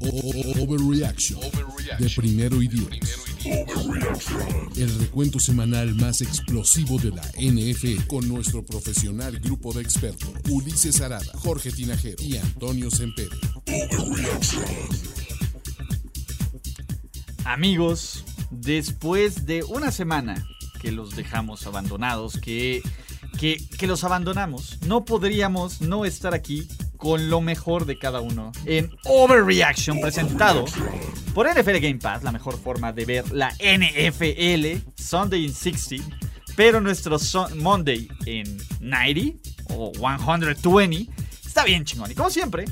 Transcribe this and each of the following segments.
O- o- Overreaction de primero y diez. El recuento semanal más explosivo de la NFL con nuestro profesional grupo de expertos Ulises Arada, Jorge Tinajero y Antonio Sempere. Amigos, después de una semana que los dejamos abandonados, que, que, que los abandonamos, no podríamos no estar aquí con lo mejor de cada uno en Overreaction presentado por NFL Game Pass, la mejor forma de ver la NFL, Sunday in 60, pero nuestro Monday en 90 o 120 está bien chingón. Y como siempre,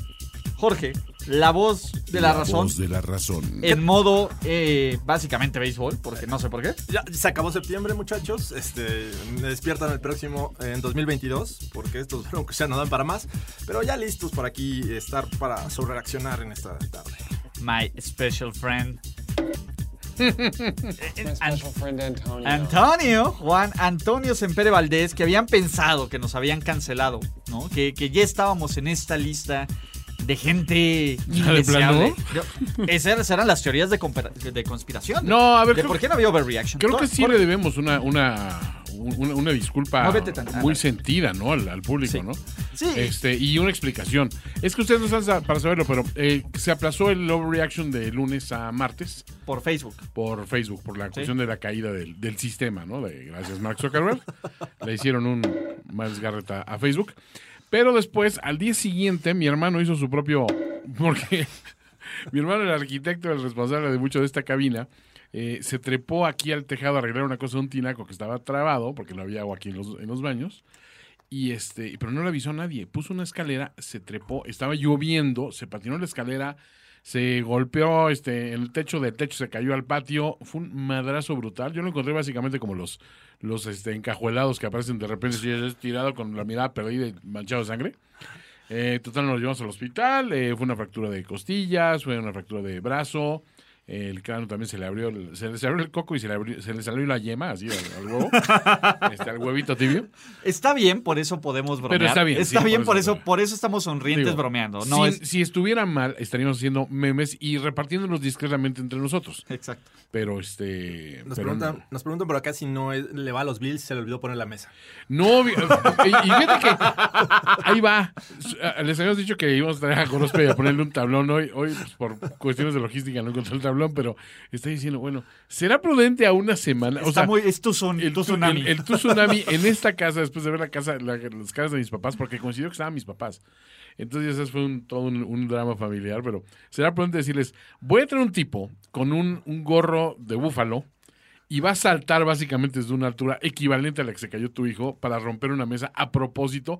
Jorge, la voz de la, razón voz de la razón. en modo eh, básicamente béisbol, porque no sé por qué. Ya se acabó septiembre, muchachos. Este, me despiertan el próximo en 2022, porque estos broncos ya no dan para más. Pero ya listos por aquí estar para sobrereaccionar en esta tarde. My special friend. My special friend Antonio. Antonio, Juan Antonio Sempere Valdés, que habían pensado que nos habían cancelado, ¿no? Que, que ya estábamos en esta lista de gente indeseable. Yo- Esas eran las teorías de, compara- de conspiración. No, a ver, ¿De creo- ¿Por qué no había overreaction? Creo que sí le debemos una, una, una, una disculpa muy sentida, ¿no? Al, al público, Sí. ¿no? Sí. Este, y una explicación. Es que ustedes no están sa- para saberlo, pero eh, se aplazó el overreaction de lunes a martes por Facebook. por Facebook, por la cuestión de la caída del, del sistema, ¿no? De, gracias, Mark Zuckerberg. Le hicieron un Miles Garrett a, a Facebook. Pero después, al día siguiente, mi hermano hizo su propio. Porque mi hermano, el arquitecto, el responsable de mucho de esta cabina, eh, se trepó aquí al tejado a arreglar una cosa de un tinaco que estaba trabado, porque no había agua aquí en los, en los baños. Y este, pero no le avisó a nadie. Puso una escalera, se trepó, estaba lloviendo, se patinó la escalera, se golpeó este, el techo del techo, se cayó al patio. Fue un madrazo brutal. Yo lo encontré básicamente como los, los este, encajuelados que aparecen de repente así, tirado con la mirada perdida y manchado de sangre. Eh, total, nos llevamos al hospital. eh, fue una fractura de costillas, fue una fractura de brazo. El cráneo también se le abrió, el- se le abrió el coco y se le, abrió- se le salió la yema, así al, al huevo, este, al huevito tibio. Está bien, por eso podemos bromear. está bien, Está sí, bien, por por eso- por eso estamos sonrientes Digo, bromeando. No si, es... si estuviera mal, estaríamos haciendo memes y repartiéndolos discretamente entre nosotros. Exacto. Pero este. Nos, pero preguntan, nos preguntan por acá si no es- le va a los Bills, se le olvidó poner la mesa. No, y, y fíjate que ahí va. Les habíamos dicho que íbamos a traer a Gorospe y a ponerle un tablón hoy. Hoy, pues, por cuestiones de logística, no encontré el tablón, pero está diciendo, bueno, ¿será prudente a una semana? Está muy, es tu, son- el, tu tsunami. el- el tu tsunami en esta casa, después de ver la casa, la- las casas de mis papás, porque coincidió que estaban mis papás. Entonces, ese fue un, todo un, un drama familiar, pero será prudente decirles, voy a traer un tipo con un, un gorro de búfalo y va a saltar básicamente desde una altura equivalente a la que se cayó tu hijo para romper una mesa a propósito.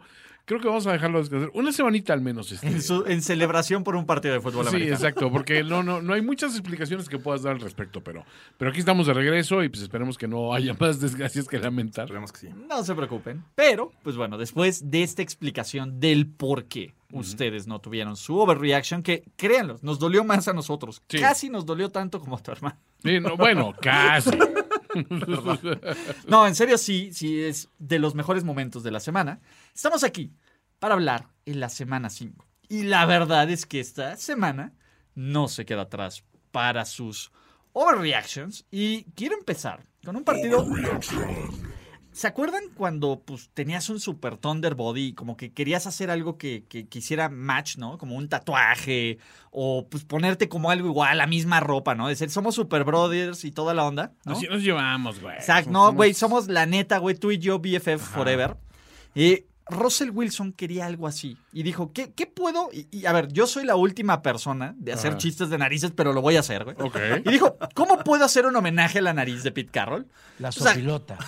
Creo que vamos a dejarlo descansar. Una semanita al menos. Este. en, su- en celebración por un partido de fútbol Sí, americano. exacto, porque no, no, no hay muchas explicaciones que puedas dar al respecto, pero, pero aquí estamos de regreso y pues esperemos que no haya más desgracias que lamentar. Esperemos que sí. No se preocupen. Pero, pues bueno, después de esta explicación del por qué ustedes no tuvieron su overreaction, que créanlo, nos dolió más a nosotros. Sí. Casi nos dolió tanto como a tu hermano. Sí, no, bueno, casi. No, en serio, sí, sí, es de los mejores momentos de la semana. Estamos aquí para hablar en la semana 5. Y la verdad es que esta semana no se queda atrás para sus overreactions. Y quiero empezar con un partido. ¿Se acuerdan cuando pues, tenías un Super Thunder Body y como que querías hacer algo que, que, que hiciera match, ¿no? Como un tatuaje o pues ponerte como algo igual, la misma ropa, ¿no? Decir, somos Super Brothers y toda la onda, ¿no? Nos llevamos, güey. Exacto, no, güey, somos la neta, güey, tú y yo BFF forever. Y Russell Wilson quería algo así. Y dijo, ¿qué, qué puedo? Y, y, a ver, yo soy la última persona de hacer Ajá. chistes de narices, pero lo voy a hacer, güey. Ok. Y dijo, ¿cómo puedo hacer un homenaje a la nariz de Pete Carroll? La sea, sopilota.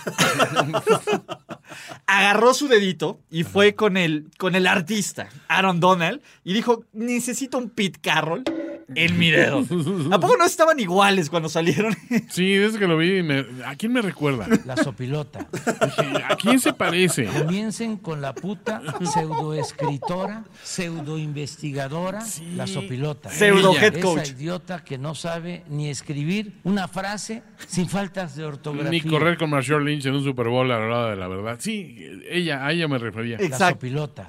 Agarró su dedito y fue con el, con el artista, Aaron Donald, y dijo, necesito un Pete Carroll en mi dedo. ¿A poco no estaban iguales cuando salieron? Sí, desde que lo vi, me- ¿a quién me recuerda? La sopilota. Dije, ¿A quién se parece? Comiencen con la puta pseudoescritora, pseudoinvestigadora, la sopilota. Pseudo head Esa coach. idiota que no sabe ni escribir una frase sin faltas de ortografía. Ni correr con Marshall Lynch en un Super Bowl a la hora de la verdad. Sí, ella, a ella me refería. La Exacto. sopilota.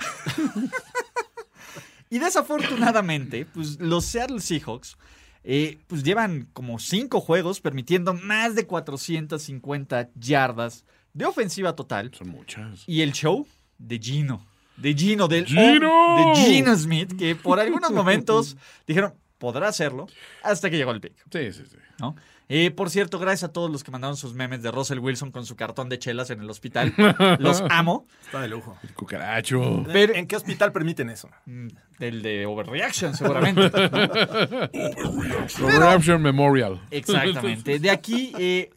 Y desafortunadamente, pues los Seattle Seahawks eh, pues llevan como cinco juegos permitiendo más de 450 yardas de ofensiva total. Son muchas. Y el show de Gino. De Gino, del ¡Gino! de Gino Smith, que por algunos momentos dijeron, podrá hacerlo, hasta que llegó el pick. Sí, sí, sí. ¿no? Eh, por cierto, gracias a todos los que mandaron sus memes de Russell Wilson con su cartón de chelas en el hospital. Los amo. Está de lujo. El cucaracho. Pero- ¿En qué hospital permiten eso? Mm, El de Overreaction, seguramente. Corruption Memorial. Exactamente. De aquí eh,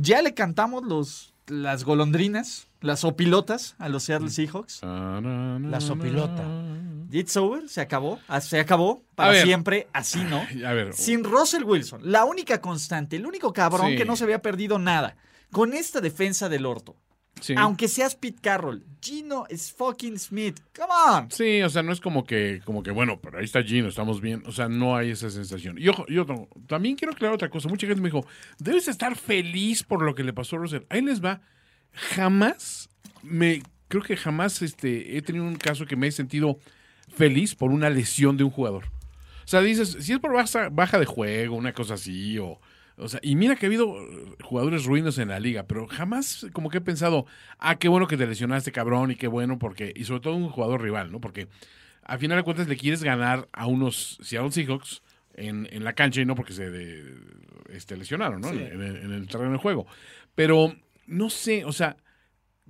ya le cantamos los, las golondrinas, las opilotas a los Seattle Seahawks. Ah, na, na, La sopilota. It's over, se acabó. ah, Se acabó para ver. siempre, así no. A ver, Sin Russell Wilson, la única constante, el único cabrón Sí. que no se había perdido nada. Con esta defensa del orto. sí. Aunque seas Pete Carroll, Gino es fucking Smith. Come on. Sí, o sea, no es como que, como que, bueno, pero ahí está Gino, estamos bien. O sea, no hay esa sensación. Yo no- también quiero aclarar otra cosa. Mucha gente me dijo, debes estar feliz por lo que le pasó a Russell. Ahí les va. Jamás me, creo que jamás este, he tenido un caso que me he sentido feliz por una lesión de un jugador. O sea, dices, si es por baja, baja de juego, una cosa así, o, o sea, y mira que ha habido eh, jugadores ruinos en la liga, pero jamás como que he pensado, ah, qué bueno que te lesionaste, cabrón, y qué bueno, porque, y sobre todo un jugador rival, ¿no? Porque al final de cuentas le quieres ganar a unos Seattle Seahawks en, en la cancha y no porque se de- este, lesionaron, ¿no? Sí. En, el, en el terreno de juego. Pero, no sé, o sea,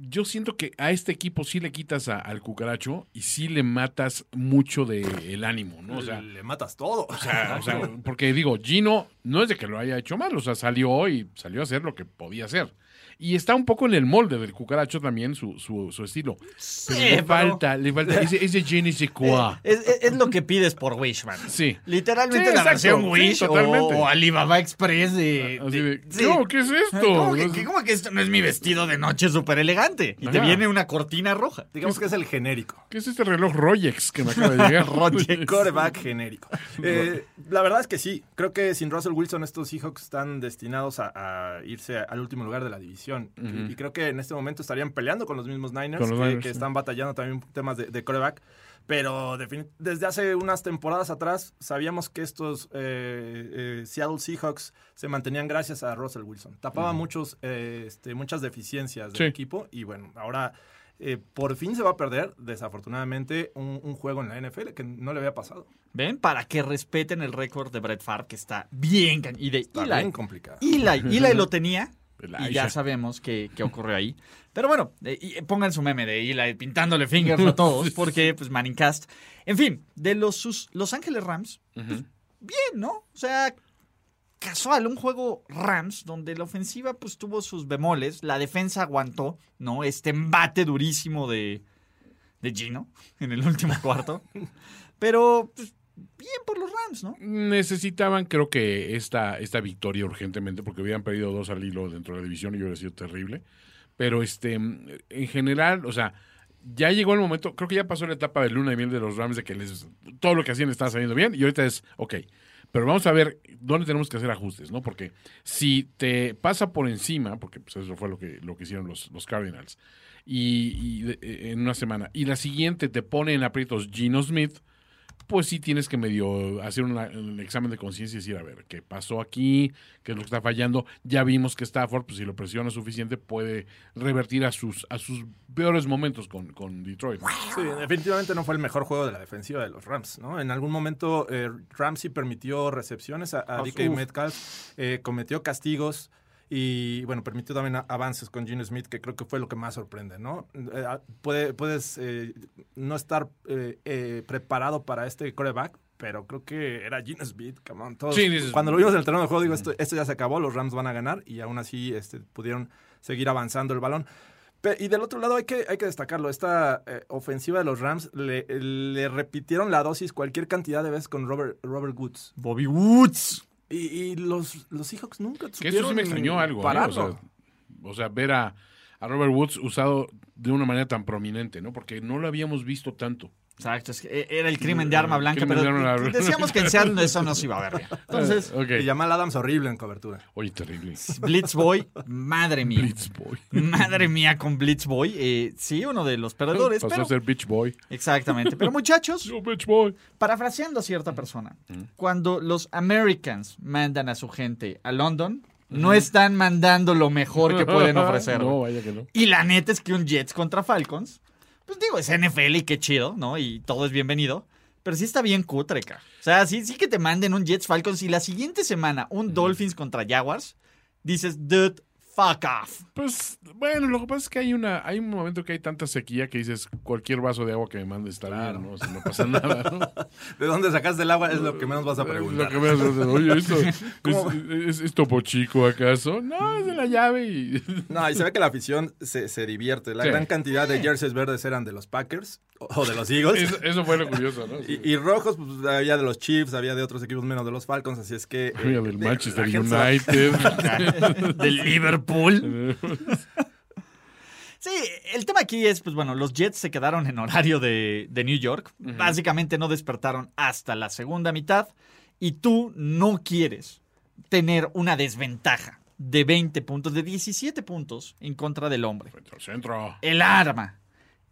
yo siento que a este equipo sí le quitas a- al cucaracho y sí le matas mucho del ánimo, ¿no? O sea, le matas todo. o sea, o sea, porque digo, Gino no es de que lo haya hecho mal, o sea, salió y salió a hacer lo que podía hacer. Y está un poco en el molde del cucaracho también su, su, su estilo. Pero le pero- falta, le falta ese, ese je ne sais quoi. Es, es- es lo que pides por Wish, man. Sí. Literalmente Sí, la exacto. versión Sí, Wish o, totalmente. o Alibaba Express de... Así de- de, sí. no, ¿qué es esto? ¿Cómo que, cómo que esto no es mi vestido de noche súper elegante? Y te Ajá. viene una cortina roja. Digamos que es el genérico. ¿Qué es este reloj Rolex que me acaba de llegar? Rolex. Coreback genérico. Eh, la verdad es que sí. Creo que sin Russell Wilson estos Seahawks están destinados a, a irse al último lugar de la división. Y, y creo que en este momento estarían peleando con los mismos Niners, los que, Niners, que sí. están batallando también temas de, de coreback. Pero desde hace unas temporadas atrás sabíamos que estos eh, eh, Seattle Seahawks se mantenían gracias a Russell Wilson. Tapaba muchos, eh, este, muchas deficiencias del Sí. equipo y bueno, ahora eh, por fin se va a perder, desafortunadamente, un, un juego en la NFL que no le había pasado. ¿Ven? Para que respeten el récord de Brett Favre, que está bien... Y de Está Eli. bien complicado. Eli. Eli lo tenía. Y ya sabemos qué, qué ocurrió ahí. Pero bueno, eh, y pongan su meme de Eli pintándole fingers a todos, porque, pues, Manning Cast. En fin, de los sus, Los Ángeles Rams, pues, bien, ¿no? O sea, casual, un juego Rams donde la ofensiva, pues, tuvo sus bemoles, la defensa aguantó, ¿no? Este embate durísimo de, de Gino en el último cuarto. Pero, pues, bien por los Rams, ¿no? Necesitaban, creo que, esta, esta victoria urgentemente, porque habían perdido dos al hilo dentro de la división y hubiera sido terrible. Pero este, en general, o sea, ya llegó el momento, creo que ya pasó la etapa de luna de miel de los Rams, de que les, todo lo que hacían estaba saliendo bien, y ahorita es, ok, pero vamos a ver dónde tenemos que hacer ajustes, ¿no? Porque si te pasa por encima, porque pues eso fue lo que, lo que hicieron los, los Cardinals, y, y de- en una semana, y la siguiente te pone en aprietos Gino Smith, pues sí tienes que medio hacer una- un examen de conciencia y decir, a ver, ¿qué pasó aquí? ¿Qué es lo que está fallando? Ya vimos que Stafford, pues si lo presiona suficiente, puede revertir a sus, a sus peores momentos con, con Detroit. Sí, definitivamente no fue el mejor juego de la defensiva de los Rams, ¿no? En algún momento eh, Ramsey permitió recepciones a, a Ah, DK. Metcalf, eh, cometió castigos y, bueno, permitió también avances con Gene Smith, que creo que fue lo que más sorprende, ¿no? Eh, ah, puede- puedes eh, no estar eh, preparado para este coreback, pero creo que era Gene Smith, come on, todos- Sí, Cuando lo vimos en el terreno de juego, digo, esto, esto ya se acabó, los Rams van a ganar y aún así este, pudieron seguir avanzando el balón. Y del otro lado hay que, hay que destacarlo, esta eh, ofensiva de los Rams le, le repitieron la dosis cualquier cantidad de veces con Robert, Robert Woods. Bobby Woods. Y, y los, los Seahawks nunca Que eso sí me supieron extrañó algo. ¿eh? O, pararlo. sea, o sea, ver a, a Robert Woods usado de una manera tan prominente, ¿no? Porque no lo habíamos visto tanto. Exacto, es que e, era el crimen de arma blanca, pero de arma blanca. decíamos que en Seattle eso no se iba a ver bien. Entonces, Ok. Y Jamal Adams horrible en cobertura. Oye, terrible. Blitz Boy, madre mía. Blitz Boy. Madre mía con Blitz Boy. Eh, sí, uno de los perdedores, Pasó pero... a ser Beach Boy. Exactamente. Pero muchachos, Yo, Beach Boy. parafraseando a cierta persona, cuando los Americans mandan a su gente a London, no están mandando lo mejor que pueden ofrecer. No, vaya que no. Y la neta es que un Jets contra Falcons, pues digo, es NFL y qué chido, ¿no? Y todo es bienvenido. Pero sí está bien cutre, ca. O sea, sí, sí que te manden un Jets Falcons y la siguiente semana un Dolphins contra Jaguars, dices, dude, fuck off. Pues, bueno, lo que pasa es que hay una, hay un momento que hay tanta sequía que dices, cualquier vaso de agua que me mande está bien, ¿no? O sea, no pasa nada, ¿no? ¿De dónde sacaste el agua? Es lo que menos vas a Lo preguntar. que me haces, oye, ¿esto ¿Cómo? es, es, es Topo Chico acaso? No, es de la llave y... No, y se ve que la afición se, se divierte. La Sí. gran cantidad de jerseys verdes eran de los Packers o, de los Eagles. Eso, eso fue lo curioso, ¿no? Y, y rojos, pues había de los Chiefs, había de otros equipos menos de los Falcons, así es que... Había eh, del de- Manchester United. Del Liverpool. Sí, el tema aquí es, pues bueno, los Jets se quedaron en horario de, de New York. Básicamente no despertaron hasta la segunda mitad. Y tú no quieres tener una desventaja de 20 puntos, de 17 puntos en contra del hombre. Centro. El arma,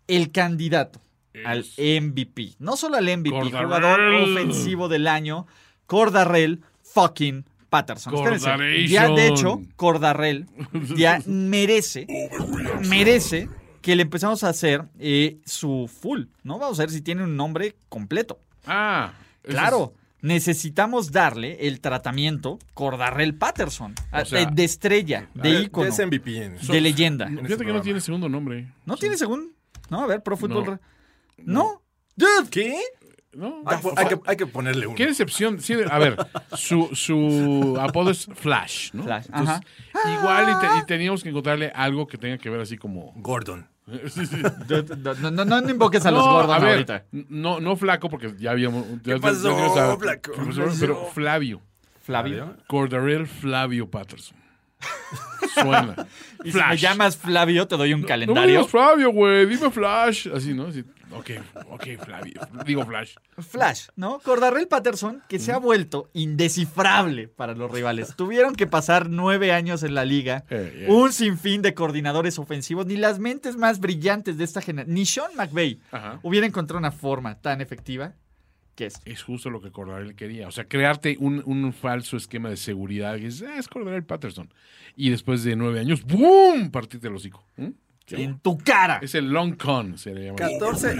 el candidato al MVP. No solo al MVP, jugador ofensivo del año, Cordarrell fucking Patterson. Ya, de hecho, Cordarrell ya merece, merece que le empezamos a hacer eh, su full, ¿no? Vamos a ver si tiene un nombre completo. Ah. Claro, necesitamos darle el tratamiento Cordarrell Patterson, a- sea, de, de estrella, de ícono, es MVP en de leyenda. en este Fíjate que no tiene segundo nombre. ¿No tiene según? No, a ver, Pro Football. No. ¿No? Dude, ¿Qué? ¿No? Hay, hay que, hay que ponerle uno. Qué decepción. Sí, a ver, su, su apodo es Flash, ¿no? Flash, Entonces, Igual y, te- y teníamos que encontrarle algo que tenga que ver así como... Gordon. Sí, sí. dude, no, no, invoques a los No, Gordon a ver, ahorita. No, no flaco, porque ya habíamos... ya- pasó, ya- ya- ya- flaco? ¿Qué pasó? Pero Flavio. Flavio. Cordarel Flavio Patterson. Suena. Y si me llamas Flavio, te doy un No me calendario. digas Flavio, güey. Dime Flash. Así, ¿no? Así, ok, ok, Flavio. Digo Flash. Flash, ¿no? Cordarrell Patterson, que se ha vuelto indescifrable para los rivales. Tuvieron que pasar nueve años en la liga, Eh, eh. un sinfín de coordinadores ofensivos, ni las mentes más brillantes de esta generación, ni Sean McVay Ajá. hubiera encontrado una forma tan efectiva que es. Es justo lo que Cordarel quería. O sea, crearte un, un falso esquema de seguridad. Que es, "Ah, es Cordarel Patterson. Y después de nueve años, ¡boom! Partirte el hocico. ¿Mm? Qué En tu cara. Es el long con, se le llama. 14,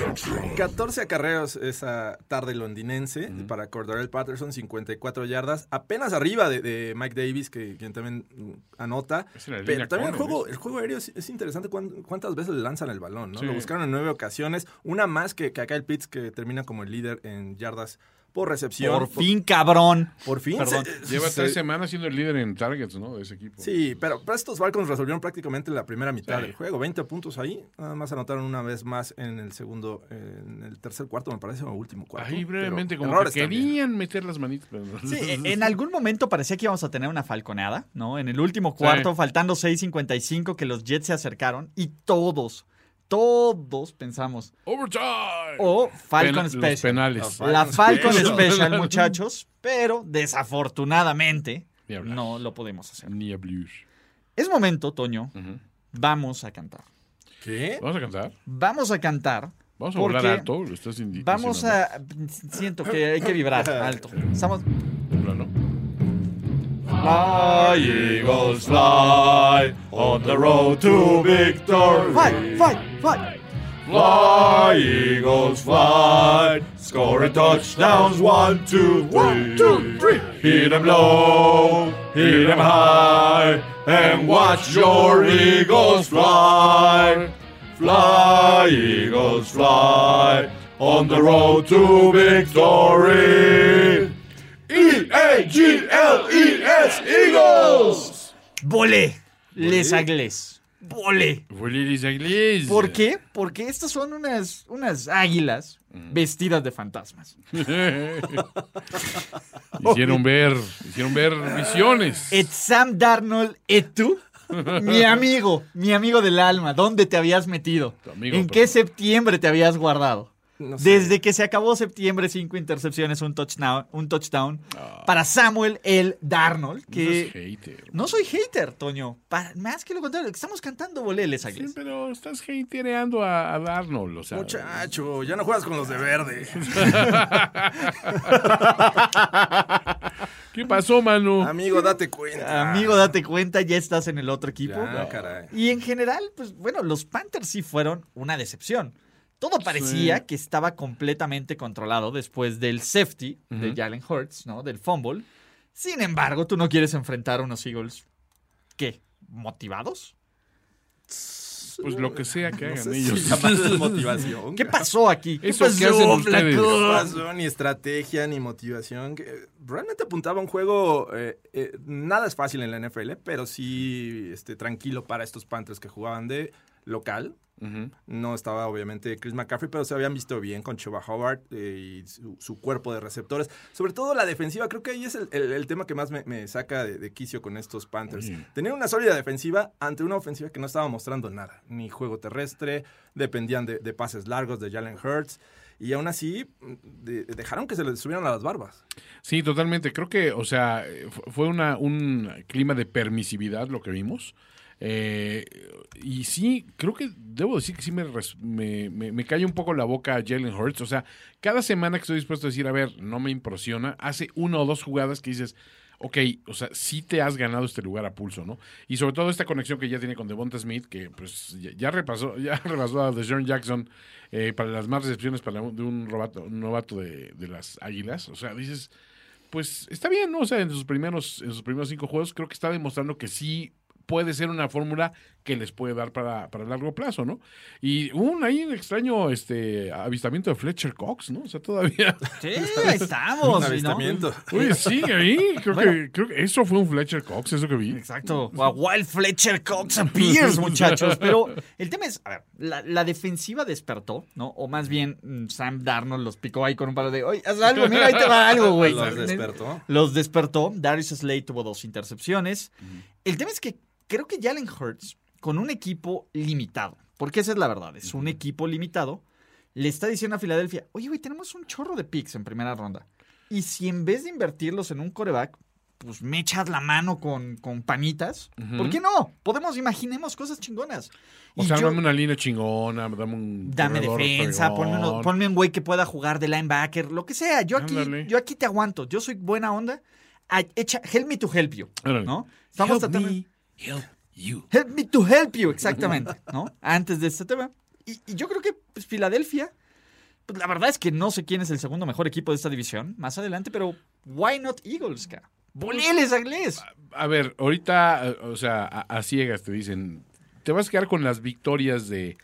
14 acarreos esa tarde londinense para Cordarel Patterson, 54 yardas, apenas arriba de, de Mike Davis, que quien también mm, anota. Pero también el juego, el juego aéreo es, es interesante cuán- cuántas veces le lanzan el balón, ¿no? Sí. Lo buscaron en nueve ocasiones, una más que, que acá el Pitts, que termina como el líder en yardas por recepción. Por fin, cabrón. Por fin. Perdón. se- Lleva se- tres semanas siendo el líder en targets, ¿no? De ese equipo. Sí, pero, pero estos Falcons resolvieron prácticamente la primera mitad Sí. del juego. 20 puntos ahí. Nada más anotaron una vez más en el segundo, en el tercer cuarto, me parece, o último cuarto. Ahí brevemente, Pero como que también. querían meter las manitas. pero. Sí, en algún momento parecía que íbamos a tener una falconeada, ¿no? En el último cuarto, Sí. faltando 6.55, que los Jets se acercaron y todos, todos pensamos, Overtime. o Falcon Los Special. penales. Los La Falcon Special. Special, muchachos, pero desafortunadamente hablar. no lo podemos hacer. Ni a blues. Es momento, Toño, vamos a cantar. ¿Qué? ¿Vamos a cantar? Vamos a cantar. Vamos a volar alto. Lo estás Vamos a... Siento que hay que vibrar alto. Estamos... Plano. Fly, Eagles, fly on the road to victory. Fly, fly, fly. Fly, Eagles, fly. Scoring touchdowns, one, two, three. One, two, three. Hit them low, hit them high, and watch your Eagles fly. Fly, Eagles, fly on the road to victory. E-A-G-L-E-S, Eagles. Volé, les agles. Aigles. ¿Por qué? Porque estas son unas, unas águilas vestidas de fantasmas. hicieron ver, hicieron ver visiones. Et Sam Darnold, et tú, mi amigo, mi amigo del alma, ¿dónde te habías metido? Amigo, ¿En pero- qué septiembre te habías guardado? No sé. Desde que se acabó septiembre, cinco intercepciones, un touchdown, un touchdown Ah. para Samuel el Darnold, No que seas hater. no soy hater, Toño. Para- más que lo contrario, estamos cantando boleles, Sí, Águilas. pero estás hatereando a, a Darnold, o sea. Muchacho, ya no juegas con los de verde. ¿Qué pasó, mano? Amigo, date cuenta. Amigo, date cuenta, ya estás en el otro equipo. Ya, caray. Y en general, pues bueno, los Panthers sí fueron una decepción. Todo parecía Sí. que estaba completamente controlado después del safety de. Jalen Hurts, ¿no? Del fumble. Sin embargo, tú no quieres enfrentar a unos Eagles, ¿qué? ¿Motivados? Pues lo que sea que No hagan si ellos. motivación. ¿Qué pasó aquí? ¿Qué Eso que pasó, hacen ustedes. No pasó ni estrategia ni motivación. Realmente apuntaba a un juego. eh, eh, nada es fácil en la NFL, pero sí este, tranquilo para estos Panthers que jugaban de local. No estaba obviamente Chris McCaffrey, pero se habían visto bien con Chuba Howard eh, y su, su cuerpo de receptores. Sobre todo la defensiva, creo que ahí es el, el- el tema que más me, me saca de, de quicio con estos Panthers. Oye. Tener una sólida defensiva ante una ofensiva que no estaba mostrando nada, ni juego terrestre, dependían de, de pases largos de Jalen Hurts. Y aún así, de- dejaron que se les subieran a las barbas. Sí, totalmente. Creo que, o sea, eh, fu- fue una, un clima de permisividad lo que vimos. Eh, y sí, creo que debo decir que sí me, me, me, cae un poco la boca a Jalen Hurts. O sea, cada semana que estoy dispuesto a decir, a ver, no me impresiona, hace una o dos jugadas que dices, ok, o sea, sí te has ganado este lugar a pulso, ¿no? Y sobre todo esta conexión que ya tiene con Devonta Smith, que pues ya, repasó, ya repasó a DeJohn Jackson eh, para las más recepciones de un, robato- un novato de, de las Águilas. O sea, dices, pues está bien, ¿no? O sea, en sus primeros, en sus primeros cinco juegos creo que está demostrando que sí puede ser una fórmula que les puede dar para, para largo plazo, ¿no? Y un ahí un extraño este avistamiento de Fletcher Cox, ¿no? O sea, todavía. Sí, ahí estamos. Un ¿no? avistamiento. Oye, sí, ahí. Creo, Bueno. que, creo que eso fue un Fletcher Cox, eso que vi. Exacto. A Wild Fletcher Cox appears, muchachos. Pero el tema es, a ver, la, la defensiva despertó, ¿no? O más bien, mm, Sam Darnold los picó ahí con un palo de, oye, haz algo, mira, ahí te va algo, güey. Los despertó. Los despertó. Darius Slade tuvo dos intercepciones. El tema es que creo que Jalen Hurts, con un equipo limitado, porque esa es la verdad, es un equipo limitado, le está diciendo a Filadelfia, oye, güey, tenemos un chorro de picks en primera ronda. Y si en vez de invertirlos en un coreback, pues me echas la mano con, con panitas, ¿por qué no? Podemos, imaginemos cosas chingonas. O Y sea, yo- dame una línea chingona, dame un. Dame defensa, ponme, uno- fregón. ponme un güey que pueda jugar de linebacker, lo que sea. Yo aquí, Ándale. yo aquí te aguanto. Yo soy buena onda. Echa, help me to help you. ¿no? Estamos Help tratando. me, help you. Help me to help you, exactamente, ¿no? Antes de este tema. Y, y yo creo que pues, Filadelfia, pues la verdad es que no sé quién es el segundo mejor equipo de esta división más adelante, pero why not Eagles, cara? ¡Boleles, Aglés! A ver, ahorita, o sea, a, a ciegas te dicen, te vas a quedar con las victorias de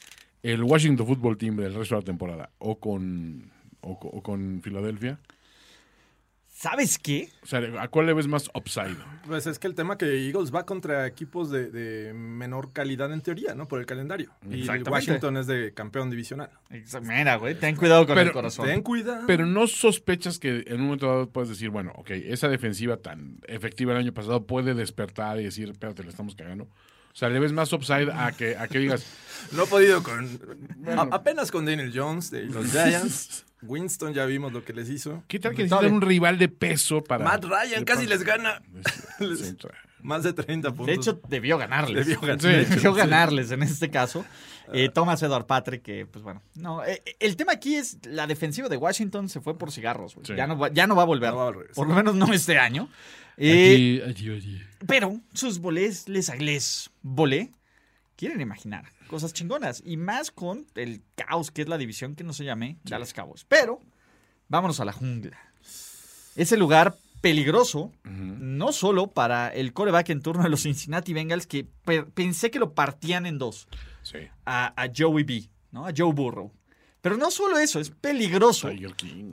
el Washington Football Team del resto de la temporada o con o, co- o con Filadelfia. ¿Sabes qué? O sea, ¿a cuál le ves más upside? Pues es que el tema que Eagles va contra equipos de, de menor calidad en teoría, ¿no? Por el calendario. Y Exactamente. Washington es de campeón divisional. Mira, güey, ten cuidado con Pero- el corazón. Ten cuidado. Pero no sospechas que en un momento dado puedes decir, bueno, ok, esa defensiva tan efectiva el año pasado puede despertar y decir, espérate, le estamos cagando. O sea, le ves más upside a que, a que digas, No ha podido con. a- apenas con Daniel Jones de los Giants. Winston ya vimos lo que les hizo. ¿qué tal que necesitan un rival de peso para... Matt Ryan casi les gana. Más de 30 puntos. De hecho, debió ganarles. Debió ganar. Sí. Debió ganarles en este caso. Eh, Thomas Edward Patrick, que pues bueno. No, eh, el tema aquí es la defensiva de Washington se fue por cigarros. Sí. Ya, no va, ya no va a volver. No va a regresar. por lo menos no este año. Eh, Aquí, allí, allí. pero sus bolés, les aglés, volé, quieren imaginar cosas chingonas. Y más con el caos que es la división que no se llame Dallas Cowboys. Pero vámonos a la jungla. Ese lugar peligroso, no solo para el coreback en turno de los Cincinnati Bengals, que pe- pensé que lo partían en dos, Sí. a, a Joey B, ¿no? A Joe Burrow. Pero no solo eso, es peligroso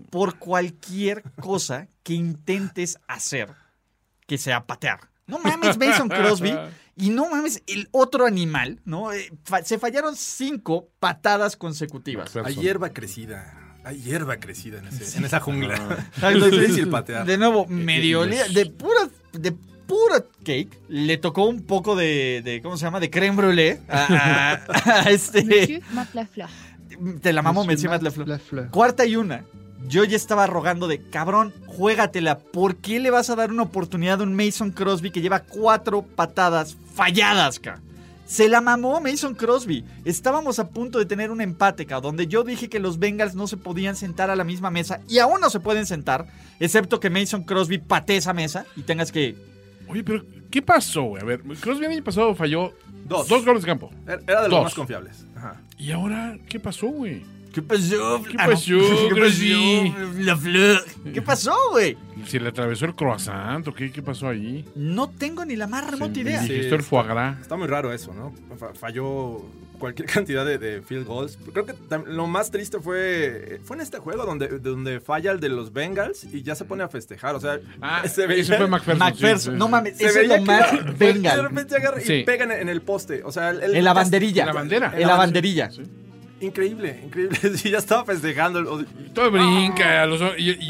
por cualquier cosa que intentes hacer que sea patear, No mames, Mason Crosby. Y no mames, el otro animal, ¿no? Eh, se fallaron cinco patadas consecutivas. Hay hierba crecida. Hay hierba crecida en, ese- en esa jungla. Ay, es difícil patear. De nuevo, medio olía- de pura, de pura cake, le tocó un poco de, de ¿cómo se llama? De creme brûlée a, a- a este... Monsieur. Te la mamo, Monsieur Messi Matt Matt Lafleur. Cuarta y una. Yo ya estaba rogando de, cabrón, juégatela. ¿Por qué le vas a dar una oportunidad a un Mason Crosby que lleva cuatro patadas falladas, ca? Se la mamó Mason Crosby. Estábamos a punto de tener un empate, ca, donde yo dije que los Bengals no se podían sentar a la misma mesa y aún no se pueden sentar, excepto que Mason Crosby patee esa mesa y tengas que... Oye, pero ¿qué pasó, güey? A ver, Crosby el año pasado falló Dos. dos goles de campo. Era de los Dos. más confiables. Ajá. ¿Y ahora qué pasó, güey? ¿Qué pasó? ¿Qué Ah, pasó, ¿Qué pasó? La Fleur. ¿Qué pasó, güey? ¿Se le atravesó el croissant o qué, qué pasó ahí? No tengo ni la más remota Se idea. indigestó el foie gras. Está muy raro eso, ¿no? Fa- Falló cualquier cantidad de, de field goals. Creo que tam- lo más triste fue fue en este juego donde, donde falla el de los Bengals y ya se pone a festejar. O sea, Ah, se veía- fue McPherson. McPherson, sí, no sí. mames, se eso es veía lo que más iba- Bengal. De repente agarra y Sí. pega en, en el poste. O sea, el, el- En la banderilla. En la bandera. En la banderilla. Sí. Increíble, increíble. Sí, ya estaba festejando. Todo brinca. a los-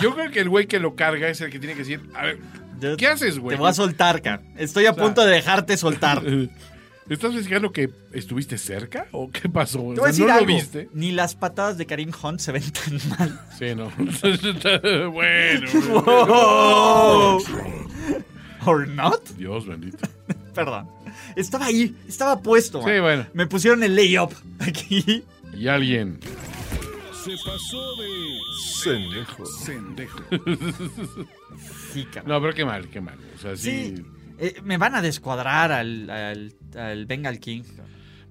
yo creo que el güey que lo carga es el que tiene que decir, a ver, Yo- ¿qué haces, güey? Te voy a soltar, Car. Estoy a punto de dejarte soltar. ¿Estás festejando que estuviste cerca o qué pasó? O sea, ¿No algo. lo viste? Ni las patadas de Karim Hunt se ven tan mal. Sí, no. bueno. ¿Or not? Dios bendito. Perdón. Estaba ahí, estaba puesto. Sí, man. bueno. Me pusieron el layup aquí. Y alguien. Se pasó de Pendejo. sendejo. Sí, cabrón. No, pero qué mal, qué mal. O sea, sí. Sí. Eh, me van a descuadrar al, al, al Bengal King.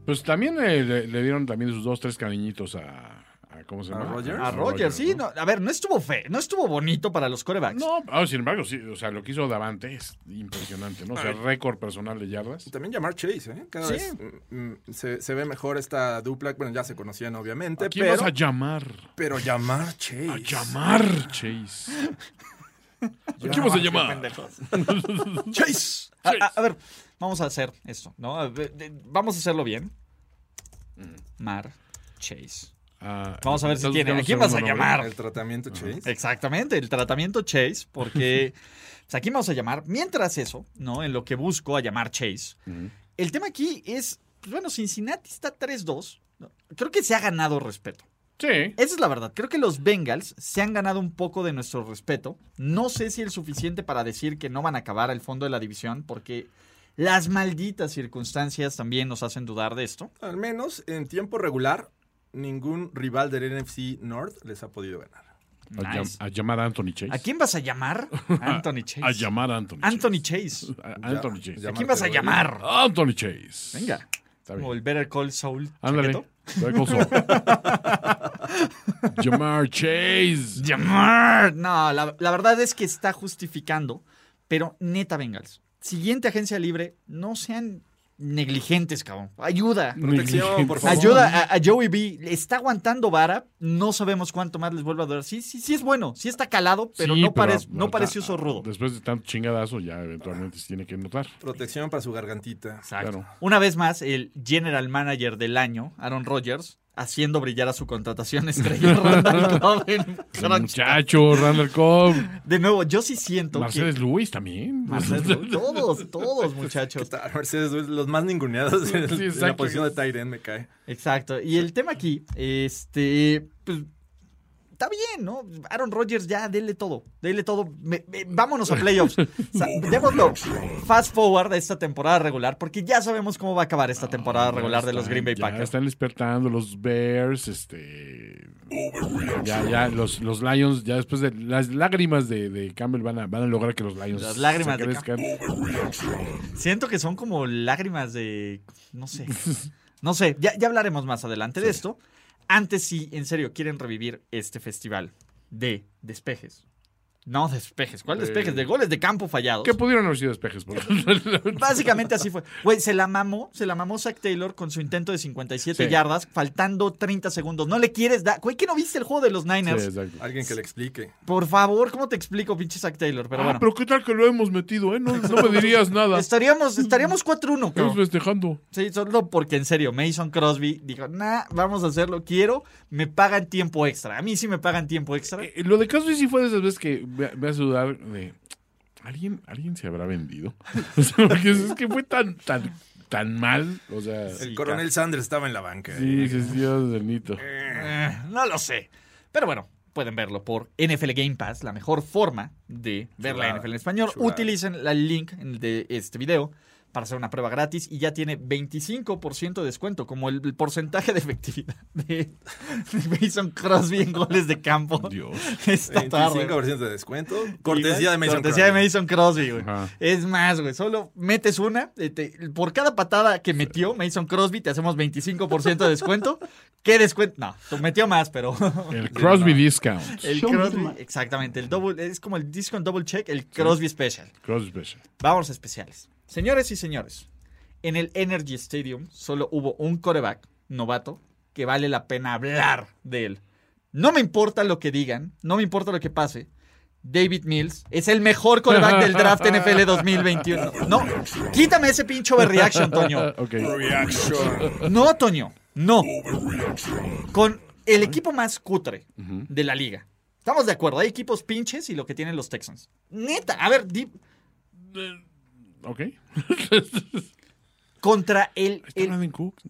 Pues también eh, le, le dieron también sus dos, tres cariñitos a. a- ¿Cómo se ¿A llama? A Roger, sí. ¿no? No, a ver, no estuvo fe, no estuvo bonito para los corebacks. No, ah, sin embargo, sí, o sea, lo que hizo Davante es impresionante, ¿no? O sea, récord personal de yardas. Y También llamar Chase, ¿eh? Cada Sí. vez mm, mm, se, se ve mejor esta dupla. Bueno, ya se conocían, obviamente. ¿A quién pero, vas a llamar? pero llamar Chase. A llamar, Chase. ¿A quién vas a llamar? Chase. A, a- a ver, vamos a hacer esto, ¿no? A ver, Vamos a hacerlo bien. Mar Chase. Ah, Vamos a ver si ¿estás tiene. ¿A quién vas a llamar? El tratamiento Chase. Exactamente, el tratamiento Chase, porque pues aquí vamos a llamar. Mientras eso, ¿no? En lo que busco a llamar Chase. El tema aquí es, pues bueno, Cincinnati está 3-2. ¿no? Creo que se ha ganado respeto. Sí. Esa es la verdad. Creo que los Bengals se han ganado un poco de nuestro respeto. No sé si es suficiente para decir que no van a acabar al fondo de la división, porque las malditas circunstancias también nos hacen dudar de esto. Al menos en tiempo regular, ningún rival del NFC North les ha podido ganar. A, llam- Nice. a llamar a Anthony Chase. ¿A quién vas a llamar? Anthony Chase. A llamar a Anthony Anthony Chase. Chase. A- Anthony Chase. ¿A quién vas a llamar? Anthony Chase. Venga. Está bien. Como el Better Call Saul. Ándale. Llamar Chase. Llamar. No, la, la verdad es que está justificando, pero neta Bengals. Siguiente agencia libre, no sean negligentes, cabrón. Ayuda. Protección, por favor. Ayuda a, a Joey B. Está aguantando vara. No sabemos cuánto más les vuelva a durar. Sí, sí, sí es bueno. Sí está calado, pero Sí, no, pero parece, no hasta- pareció zorrudo. Después de tanto chingadazo, ya eventualmente se tiene que notar. Protección para su gargantita. Exacto. Claro. Una vez más, el general manager del año, Aaron Rodgers, haciendo brillar a su contratación estrella Randall Cobb en muchacho, Randall Cobb. De nuevo, yo sí siento Mercedes que... Lewis también. Marcelo, todos, todos, muchachos. Mercedes, los más ninguneados en, Sí, en la posición de tight end, me cae. Exacto. Y el tema aquí, este, pues, está bien, ¿no? Aaron Rodgers ya, dele todo, dele todo. Me- me- vámonos a playoffs. O sea, démoslo fast forward a esta temporada regular, porque ya sabemos cómo va a acabar esta temporada regular de los Green Bay Ya Packers. están despertando los Bears, este... Ya, ya, los, los Lions, ya después de las lágrimas de, de Campbell van a, van a lograr que los Lions Las lágrimas de crezcan. Siento que son como lágrimas de. No sé. No sé. Ya, ya hablaremos más adelante de esto. Antes, si en serio quieren revivir este festival de despejes, No, despejes. ¿Cuál despejes? De goles de campo fallados. Que pudieron haber sido despejes. por- Básicamente así fue. Güey, se la mamó, se la mamó Zach Taylor con su intento de 57 Sí. yardas, faltando 30 segundos. No le quieres dar. Güey, ¿qué no viste el juego de los Niners? Sí, exacto. Alguien que le explique. Por favor, ¿cómo te explico, pinche Zach Taylor? Pero Ah, bueno. pero qué tal que lo hemos metido, ¿eh? No, no me dirías nada. Estaríamos, estaríamos 4-1, Estamos festejando. Sí, solo porque en serio, Mason Crosby dijo, nah, vamos a hacerlo, quiero, me pagan tiempo extra. A mí sí me pagan tiempo extra. Eh, lo de Crosby sí fue de esas veces que me hace dudar de... ¿Alguien, ¿Alguien se habrá vendido? O sea, porque es que fue tan, tan, tan mal. O sea... El coronel Sanders estaba en la banca. Sí, sí, sí, Dios. Eh, no lo sé. Pero bueno, pueden verlo por NFL Game Pass, la mejor forma de ver la NFL en español. chulada. Utilicen el link en el de este video para hacer una prueba gratis y ya tiene 25% de descuento, como el, el porcentaje de efectividad de, de Mason Crosby en goles de campo. Dios. Esta tarde. 25% de descuento. Cortesía de Mason Cortesía de. Mason Crosby, güey. Ajá. Es más, güey. Solo metes una. eh, te- por cada patada que metió Mason Crosby, te hacemos 25% de descuento. ¿Qué descuento? No, tú metió más, pero. El Crosby Discount. El Crosby, exactamente. El double, es como el discount double check, el Crosby Special. Crosby Special. Vamos a especiales. Señores y señores, en el Energy Stadium solo hubo un coreback novato que vale la pena hablar de él. No me importa lo que digan, no me importa lo que pase. David Mills es el mejor coreback del draft NFL 2021. No, quítame ese pincho overreaction, Toño. Ok. No, Toño, no. Con el equipo más cutre de la liga. Estamos de acuerdo, hay equipos pinches y lo que tienen los Texans. Neta, a ver, di- Ok. contra el, Cook.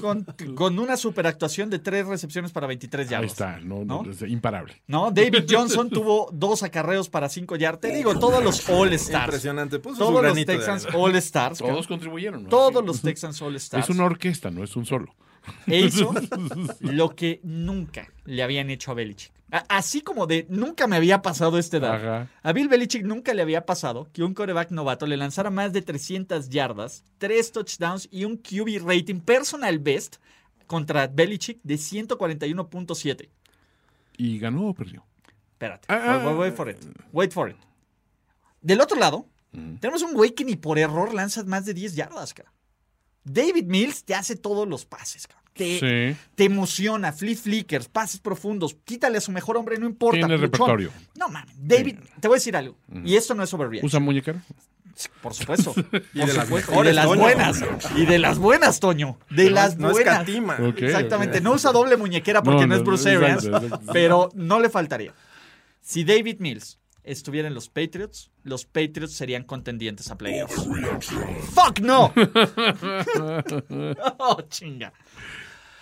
con, con una superactuación de tres recepciones para 23 Ahí yardas. está. No, no, ¿No? es imparable. ¿No? David Johnson tuvo dos acarreos para 5 yardas. Te digo, todos los All Stars. Impresionante. Puso Todos los Texans. All Stars. Todos contribuyeron. ¿no? Todos los Texans All Stars. Es una orquesta, no es un solo. E hizo lo que nunca le habían hecho a Belichick. Así como de nunca me había pasado este edad. Ajá. A Bill Belichick nunca le había pasado que un coreback novato le lanzara más de 300 yardas, 3 touchdowns y un QB rating personal best contra Belichick de 141.7. ¿Y ganó o perdió? Espérate. Ah, ah, wait, wait for it. Wait for it. Del otro lado, tenemos un güey que ni por error lanza más de 10 yardas, cara. David Mills te hace todos los pases, cara. Te, Sí. te emociona, flip flickers, pases profundos. Quítale a su mejor hombre, no importa. Tiene repertorio. No mames, David, te voy a decir algo. Y esto no es overreaction. ¿Usa muñecara? Por supuesto. Y Por de las supuesto. mejores, Y de las Toño. buenas. Y de las buenas, Toño. De No las es- no buenas. Ok, Exactamente. No usa doble muñequera porque No, no, es Bruce Arians. Pero no le faltaría. Si David Mills estuviera en los Patriots, los Patriots serían contendientes a playoffs. ¡Fuck no! oh, chinga.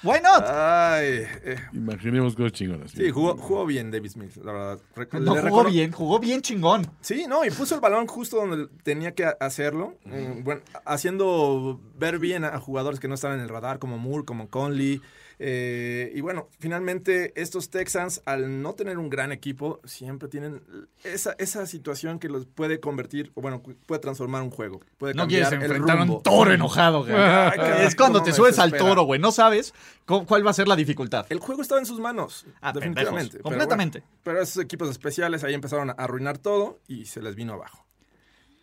Why not? Ay, eh, Imaginemos cosas chingonas. sí, jugó, jugó bien David Smith, la verdad. Re- No le jugó recono- bien, jugó bien chingón. Sí, no, y puso el balón justo donde tenía que hacerlo. bueno, haciendo ver bien a jugadores que no estaban en el radar, como Moore, como Conley. Eh, y bueno, finalmente estos Texans, al no tener un gran equipo, siempre tienen esa, esa situación que los puede convertir, o bueno, puede transformar un juego. Puede No quieres enfrentar a un toro enojado, güey. Ay, es cuando te subes al toro, güey. No sabes cu- cuál va a ser la dificultad. El juego estaba en sus manos, Ah, definitivamente. pendejos, Pero completamente. bueno, Pero, esos equipos especiales ahí empezaron a arruinar todo y se les vino abajo.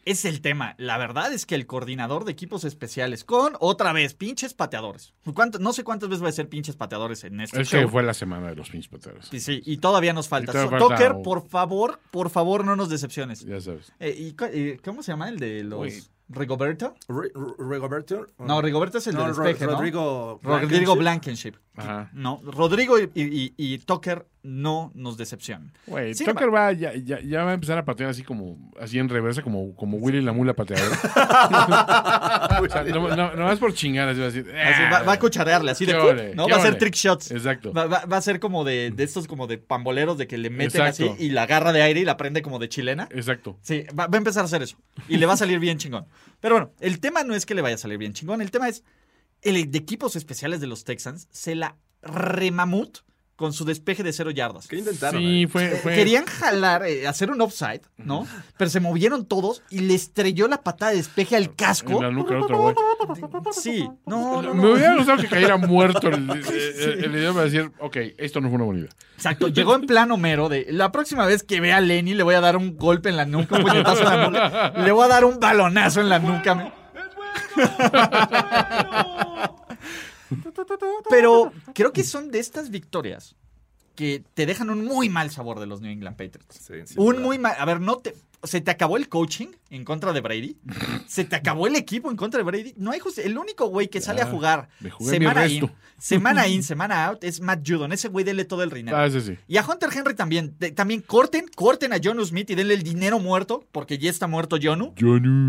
Es el tema. La verdad es que el coordinador de equipos especiales, con otra vez, pinches pateadores. ¿Cuánto- no sé cuántas veces va a ser pinches pateadores en este Es show. que fue la semana de los pinches pateros. Sí, sí, y todavía nos falta. So- falta- Tucker, por favor, por favor, no nos decepciones. Ya sabes. Eh, ¿y eh, ¿Cómo se llama el de los Uy. Rigoberto? Rigoberto. No, Rigoberto es el No, del despeje, ¿no? Rodrigo Rodrigo Blankenship. Blankenship. Ajá. No, Rodrigo y, y- y Tucker no nos decepcionan. Güey, Tucker va, ya, ya, ya va a empezar a patear así como, así en reversa, como, como Willy la mula pateadora. o sea, no, no, no más por chingar, así va a decir. Así, va, va a cucharearle, así de ole, Va a hacer ole. trick shots. Exacto. Va, va- va a ser como de, de estos como de pamboleros de que le meten Exacto. así y la agarra de aire y la prende como de chilena. Exacto. Sí, va, va a empezar a hacer eso. Y le va a salir bien chingón. Pero bueno, el tema no es que le vaya a salir bien chingón. El tema es el de equipos especiales de los Texans se la remamut con su despeje de cero yardas. ¿Qué intentaron? Sí, eh? fue, fue- Querían jalar, eh, hacer un offside, ¿no? Pero se movieron todos y le estrelló la patada de despeje al casco. en la nuca otro güey. Sí, no, no, Me hubiera gustado que cayera muerto el, el, el idioma para decir, ok, esto no fue una buena idea. Exacto, llegó en plan Homero de la próxima vez que vea a Lenny le voy a dar un golpe en la nuca, un puñetazo en la nuca, le voy a dar un balonazo en la nuca. Pero creo que son de estas victorias que te dejan un muy mal sabor de los New England Patriots. Sí, un muy mal. A ver, no te. Se te acabó el coaching en contra de Brady. Se te acabó el equipo en contra de Brady. No hay justi- El único güey que sale a jugar semana in, semana in, semana out es Matt Judon. Ese güey dele todo el dinero. Ah, sí. Y a Hunter Henry también. De- también corten, corten a Jonu Smith y denle el dinero muerto, porque ya está muerto Jonu,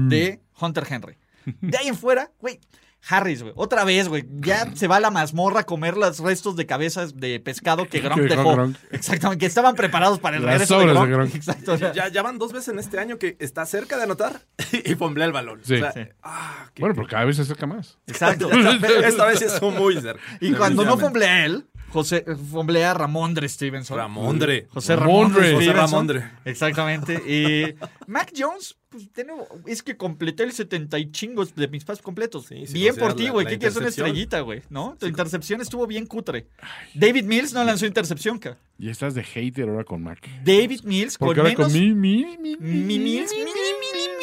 de Hunter Henry. De ahí en fuera, güey. Harris, güey. Otra vez, güey. Ya se va a la mazmorra a comer los restos de cabezas de pescado que Gronk dejó. Gronk. Exactamente, que estaban preparados para el Las regreso de sobras de Gronk. Gronk. Exacto. o sea, Ya, ya van dos veces en este año que está cerca de anotar y fomblea el balón. Sí. O sea, Sí. ah, qué- Bueno, pero cada vez se acerca más. Exacto. Esta vez sí estuvo muy cerca. Y cuando no fomblea él, José fomblea a Ramondre Stevenson. Ramondre. José Ramondre. Ramondre. José. Ramondre. Exactamente. Y Mac Jones, pues de nuevo, es que completé el 70 y chingos de mis pasos completos. Sí, sí, bien por ti, güey. ¿Qué quieres una estrellita, güey? ¿No? Tu intercepción estuvo bien cutre. David Mills no lanzó intercepción, ca. Y estás de hater ahora con Mac. David Mills con ahora menos... con mi, mi, mi, Mi Mills, mi, mi, mi, mi,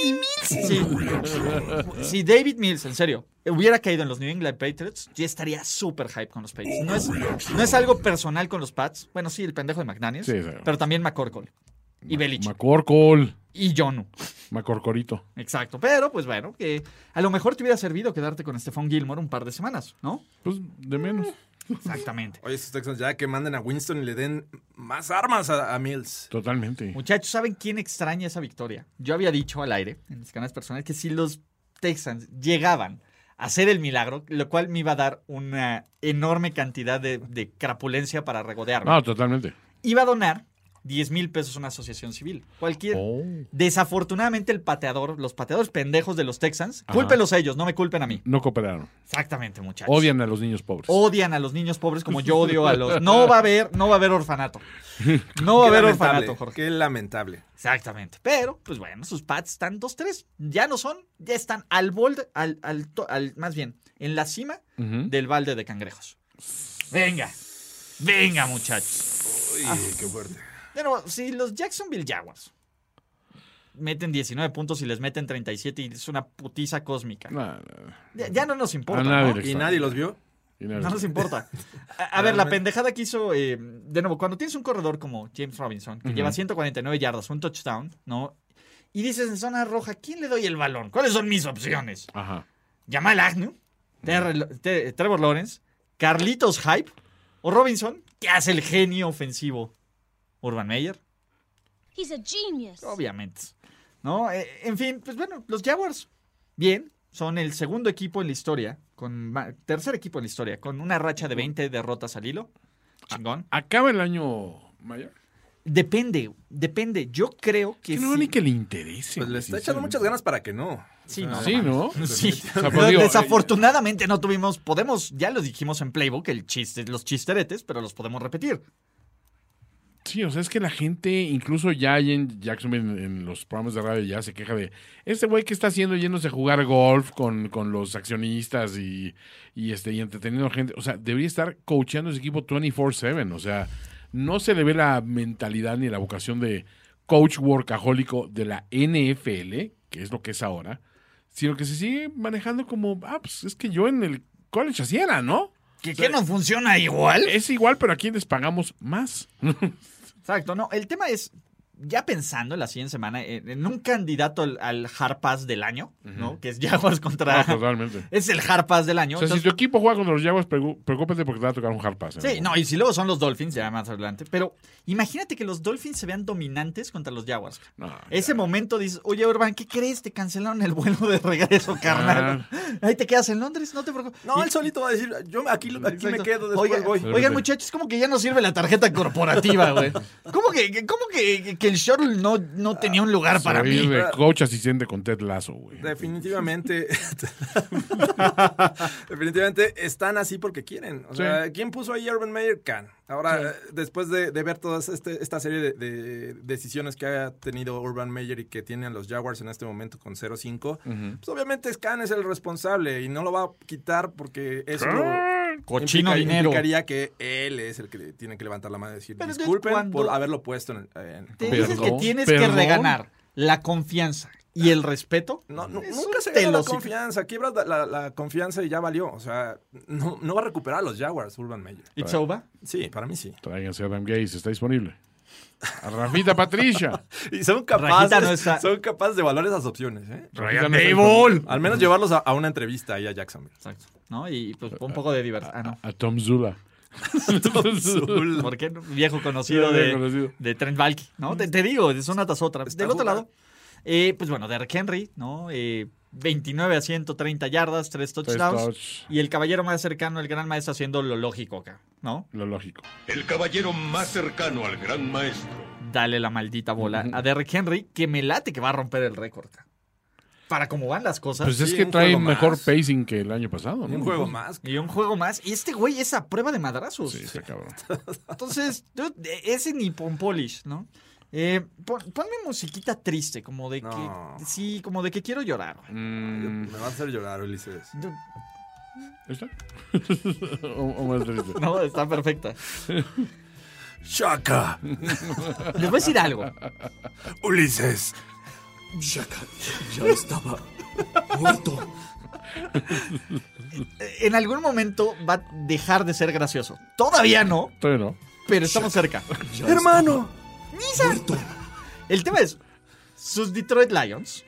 mi Mills. Sí. Si David Mills, en serio, hubiera caído en los New England Patriots, ya estaría súper hype con los Patriots. No es, no es algo personal con los Pats. Bueno, sí, el pendejo de McDaniels, Sí, sí. pero también McCorkle y Belich Macorcol. y Jonu. Macorcorito. Exacto. Pero, pues bueno, que a lo mejor te hubiera servido quedarte con Stephon Gilmore un par de semanas, ¿no? Pues de menos. Exactamente. Oye, estos Texans ya que manden a Winston y le den más armas a, a Mills. Totalmente. Muchachos, ¿saben quién extraña esa victoria? Yo había dicho al aire, en mis canales personales, que si los Texans llegaban a hacer el milagro, lo cual me iba a dar una enorme cantidad de, de crapulencia para regodearme, No, totalmente. iba a donar 10 mil pesos una asociación civil. Cualquier. Oh. Desafortunadamente, el pateador, los pateadores pendejos de los Texans, Ajá. cúlpenlos a ellos, no me culpen a mí. No cooperaron. Exactamente, muchachos. Odian a los niños pobres. Odian a los niños pobres como yo odio a los. No va a haber, no va a haber orfanato. No va a haber orfanato, Jorge. Qué lamentable. Exactamente. Pero, pues bueno, sus pads están 2-3. Ya no son, ya están al borde, al, al, to- al- más bien, en la cima del balde de cangrejos. Venga. Venga, muchachos. Uy, qué fuerte. De nuevo, si los Jacksonville Jaguars meten 19 puntos y les meten 37 y es una putiza cósmica. No, no, Ya, ya no nos importa. Nadie ¿no? ¿Y nadie los vio? y. No nos importa. A, a ver, la pendejada que hizo, eh, de nuevo, cuando tienes un corredor como James Robinson, que lleva 149 yardas, un touchdown, ¿no? Y dices en zona roja, ¿quién le doy el balón? ¿Cuáles son mis opciones? Ajá. Jamal Agnew, Trevor Lawrence, Carlitos Hype o Robinson, que hace el genio ofensivo. Urban Meyer, He's a genius. obviamente. ¿No? Eh, en fin, pues bueno, los Jaguars, bien, son el segundo equipo en la historia, con tercer equipo en la historia, con una racha de 20 derrotas al hilo. Chingón. Acaba el año mayor. Depende, depende. Yo creo que Que no sí. ni que le interese. Pues le está echando muchas ganas para que no. Sí, no. Sí, ¿no? Sí. O sea, pues Pero digo, Desafortunadamente no tuvimos, podemos, ya lo dijimos en Playbook, el chiste, los chisteretes, pero los podemos repetir. Sí, o sea, es que la gente, incluso ya en Jacksonville, en, los programas de radio, ya se queja de este güey que está haciendo yéndose a jugar golf con, con los accionistas y, y, este, y entreteniendo gente. O sea, debería estar coacheando ese equipo 24-7. O sea, no se le ve la mentalidad ni la vocación de coach workahólico de la NFL, que es lo que es ahora, sino que se sigue manejando como, ah, pues es que yo en el college así era, ¿no? ¿Que, que no funciona igual? Es igual, pero aquí les pagamos más. Exacto, no, el tema es, ya pensando en la siguiente semana, en, en un candidato al, al Hard Pass del año, ¿no? Que es Jaguars contra... No, totalmente. es el Hard Pass del año. O sea, si entonces- tu equipo juega contra los Jaguars, preocúpate porque te va a tocar un hard pass. Sí, no, y si luego son los Dolphins, ya más adelante. Pero imagínate que los Dolphins se vean dominantes contra los Jaguars. No, Ese momento dices, oye, Urban, ¿qué crees? Te cancelaron el vuelo de regreso, carnal. Ahí te quedas en Londres, no te preocupes. No, Y- él solito va a decir, yo aquí, aquí me quedo, después Oiga- voy. Oigan, muchachos, como que ya no sirve la tarjeta corporativa, güey. ¿Cómo que, que- cómo que, que el shuttle no, no tenía un lugar para Soy mí. de coach asistente con Ted Lasso, güey. Definitivamente. definitivamente están así porque quieren. O Sí. sea, ¿quién puso ahí Urban Meyer? Can. Ahora, eh, después de, de ver toda este, esta serie de, de decisiones que ha tenido Urban Meyer y que tienen los Jaguars en este momento con 0-5, pues obviamente Can es el responsable y no lo va a quitar porque eso Cochino implica- dinero. implicaría que él es el que tiene que levantar la mano y decir Pero disculpen cuando- por haberlo puesto en... en- Te Perdón, dices que tienes que reganar la confianza y el respeto. No, nunca un se gana la confianza. Quiebras la, la- la confianza y ya valió. O sea, no, no va a recuperar a los Jaguars, Urban Meyer. It's over. Sí, para mí sí. Tráiganse a Adam Gaze, está disponible. A Rafita Patricia. Y son capaces, no está- son capaces de valorar esas opciones, ¿eh? Está Al menos llevarlos a, a una entrevista ahí a Jacksonville. Exacto. ¿No? Y pues un poco de diversión. Ah, no. A Tom Zula. ¿Por qué? no? Viejo conocido, Viejo de, conocido. de Trent Valky, ¿no? Te, te digo, es una tras otra. Está Del otro lado, eh, pues bueno, Derrick Henry, ¿no? Eh, 29 a 130 yardas, 3 Tres touchdowns. touch, Y el caballero más cercano, el gran maestro, haciendo lo lógico acá, ¿no? lo lógico. El caballero más cercano al gran maestro. Dale la maldita bola a Derrick Henry, que me late que va a romper el récord. Para cómo van las cosas. Pues es sí, que trae mejor más. pacing que el año pasado, ¿no? Un juego más. Y un juego más. Y este güey es a prueba de madrazos. Sí, está cabrón. Entonces, dude, ese ni pon polish, ¿no? Eh, pon- ponme musiquita triste, como de No. que. Sí, como de que quiero llorar. güey. Mm, Me va a hacer llorar, Ulises. Dude, ¿ahí ¿Está? o, o más triste. No, está perfecta. ¡Shaka! Les voy a decir algo. ¡Ulises! En algún momento va a dejar de ser gracioso. Todavía no, Todavía no. pero estamos cerca. ¡Hermano! El tema es, sus Detroit Lions,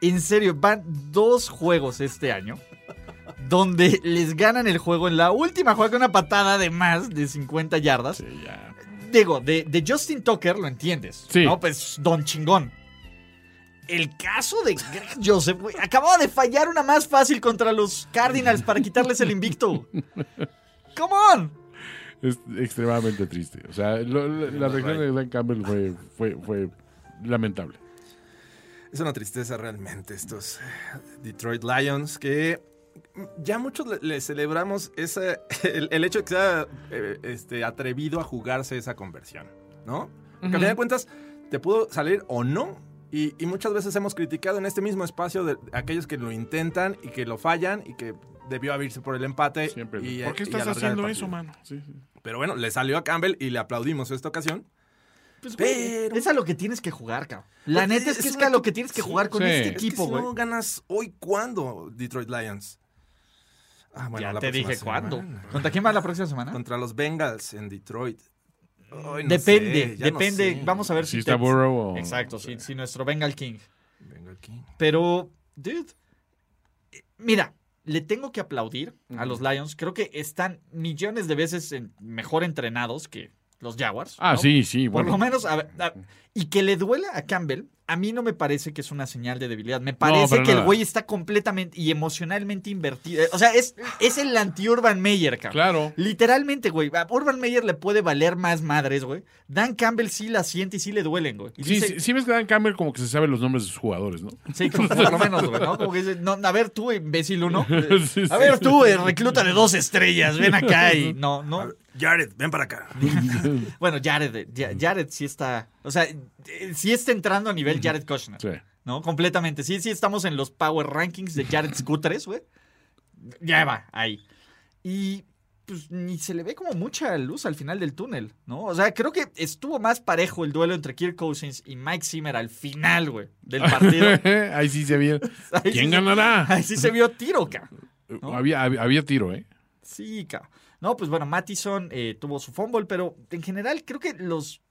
en serio, van dos juegos este año donde les ganan el juego en la última juega con una patada de más de 50 yardas. Sí, ya. Digo, de, de Justin Tucker lo entiendes. Sí. No, pues don chingón. El caso de Greg Joseph, güey, acababa de fallar una más fácil contra los Cardinals para quitarles el invicto. Come on. Es extremadamente triste. O sea, lo- la, la reacción de Dan Campbell fue, fue, fue lamentable. Es una tristeza realmente estos Detroit Lions que ya muchos le, le celebramos ese, el, el hecho de que se haya eh, este, atrevido a jugarse esa conversión, ¿no? Que al final de cuentas te pudo salir o no. Y, y muchas veces hemos criticado en este mismo espacio de aquellos que lo intentan y que lo fallan y que debió abrirse por el empate. Siempre. y, ¿Por qué estás haciendo eso, mano? Sí, sí. Pero bueno, le salió a Campbell y le aplaudimos esta ocasión. Pues, güey, Pero- es a lo que tienes que jugar, cabrón. La Pues, neta es es que es una a lo que tienes que sí, jugar con sí. este Es que equipo, si güey. no ganas hoy, ¿cuándo, Detroit Lions? Ah, bueno, ya la te próxima dije cuándo. ¿Contra quién va la próxima semana? Contra los Bengals en Detroit. Ay, no depende, sé, ya no depende. sé. Vamos a ver Si si, está te- Burrow o- Exacto, si, si nuestro Bengal King. Venga aquí. Pero, dude, mira, le tengo que aplaudir a los Lions. Creo que están millones de veces en- mejor entrenados que los Jaguars. Ah, ¿no? sí, sí. Por Bueno, lo menos, a ver, a- y que le duela a Campbell, a mí no me parece que es una señal de debilidad. Me parece que el güey está completamente y emocionalmente invertido. Eh, O sea, es, es el anti-Urban Meyer, cabrón. Claro. Literalmente, güey. A Urban Meyer le puede valer más madres, güey. Dan Campbell sí la siente y sí le duelen, güey. Y Sí, dice- sí, sí ves que Dan Campbell como que se sabe los nombres de sus jugadores, ¿no? Sí, como por lo menos, güey, ¿no? Como que dice, no, a ver tú, imbécil uno. Sí, A ver tú, eh, recluta de dos estrellas, ven acá y no, no. Jared, ven para acá. Bueno, Jared, eh, Ja- Jared sí está, o sea, eh, sí está entrando a nivel Jared Kushner, Sí. ¿no? Completamente. Sí, sí estamos en los power rankings de Jared Scooters, güey. Ya va, ahí. Y pues ni se le ve como mucha luz al final del túnel, ¿no? O sea, creo que estuvo más parejo el duelo entre Kirk Cousins y Mike Zimmer al final, güey, del partido. Ahí sí se. Ahí ¿Quién sí- ganará? Ahí sí se vio tiro, cabrón. ¿no? Había, había, había tiro, ¿eh? Sí, cabrón. No, pues bueno, Mattison eh, tuvo su fumble, pero en general creo que los,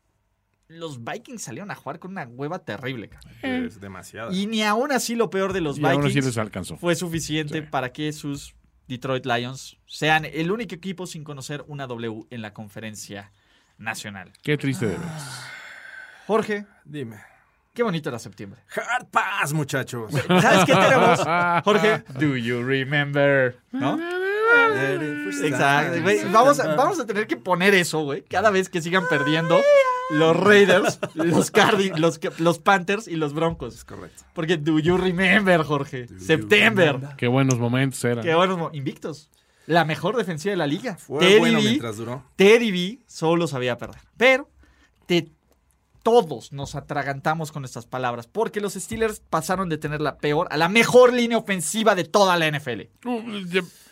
los Vikings salieron a jugar con una hueva terrible, cabrón. Es demasiado. Y ni aún así lo peor de los Y aún así Vikings les alcanzó. fue suficiente Sí. para que sus Detroit Lions sean el único equipo sin conocer una W en la conferencia nacional. Qué triste de veras. Jorge, Dime. qué bonito era septiembre. Hard pass, muchachos. ¿Sabes qué tenemos? Jorge, do you remember? ¿No? Exacto, güey. Vamos a, vamos a tener que poner eso, güey. Cada vez que sigan perdiendo. los Raiders, los Cardi, los, los Panthers y los Broncos. Es correcto. Porque do you remember, Jorge? September. Qué buenos momentos eran. Qué buenos mo- invictos. La mejor defensiva de la liga. Fue Teddy bueno B, mientras duró. Teddy B solo sabía perder. Pero te- todos nos atragantamos con estas palabras porque los Steelers pasaron de tener la peor a la mejor línea ofensiva de toda la NFL.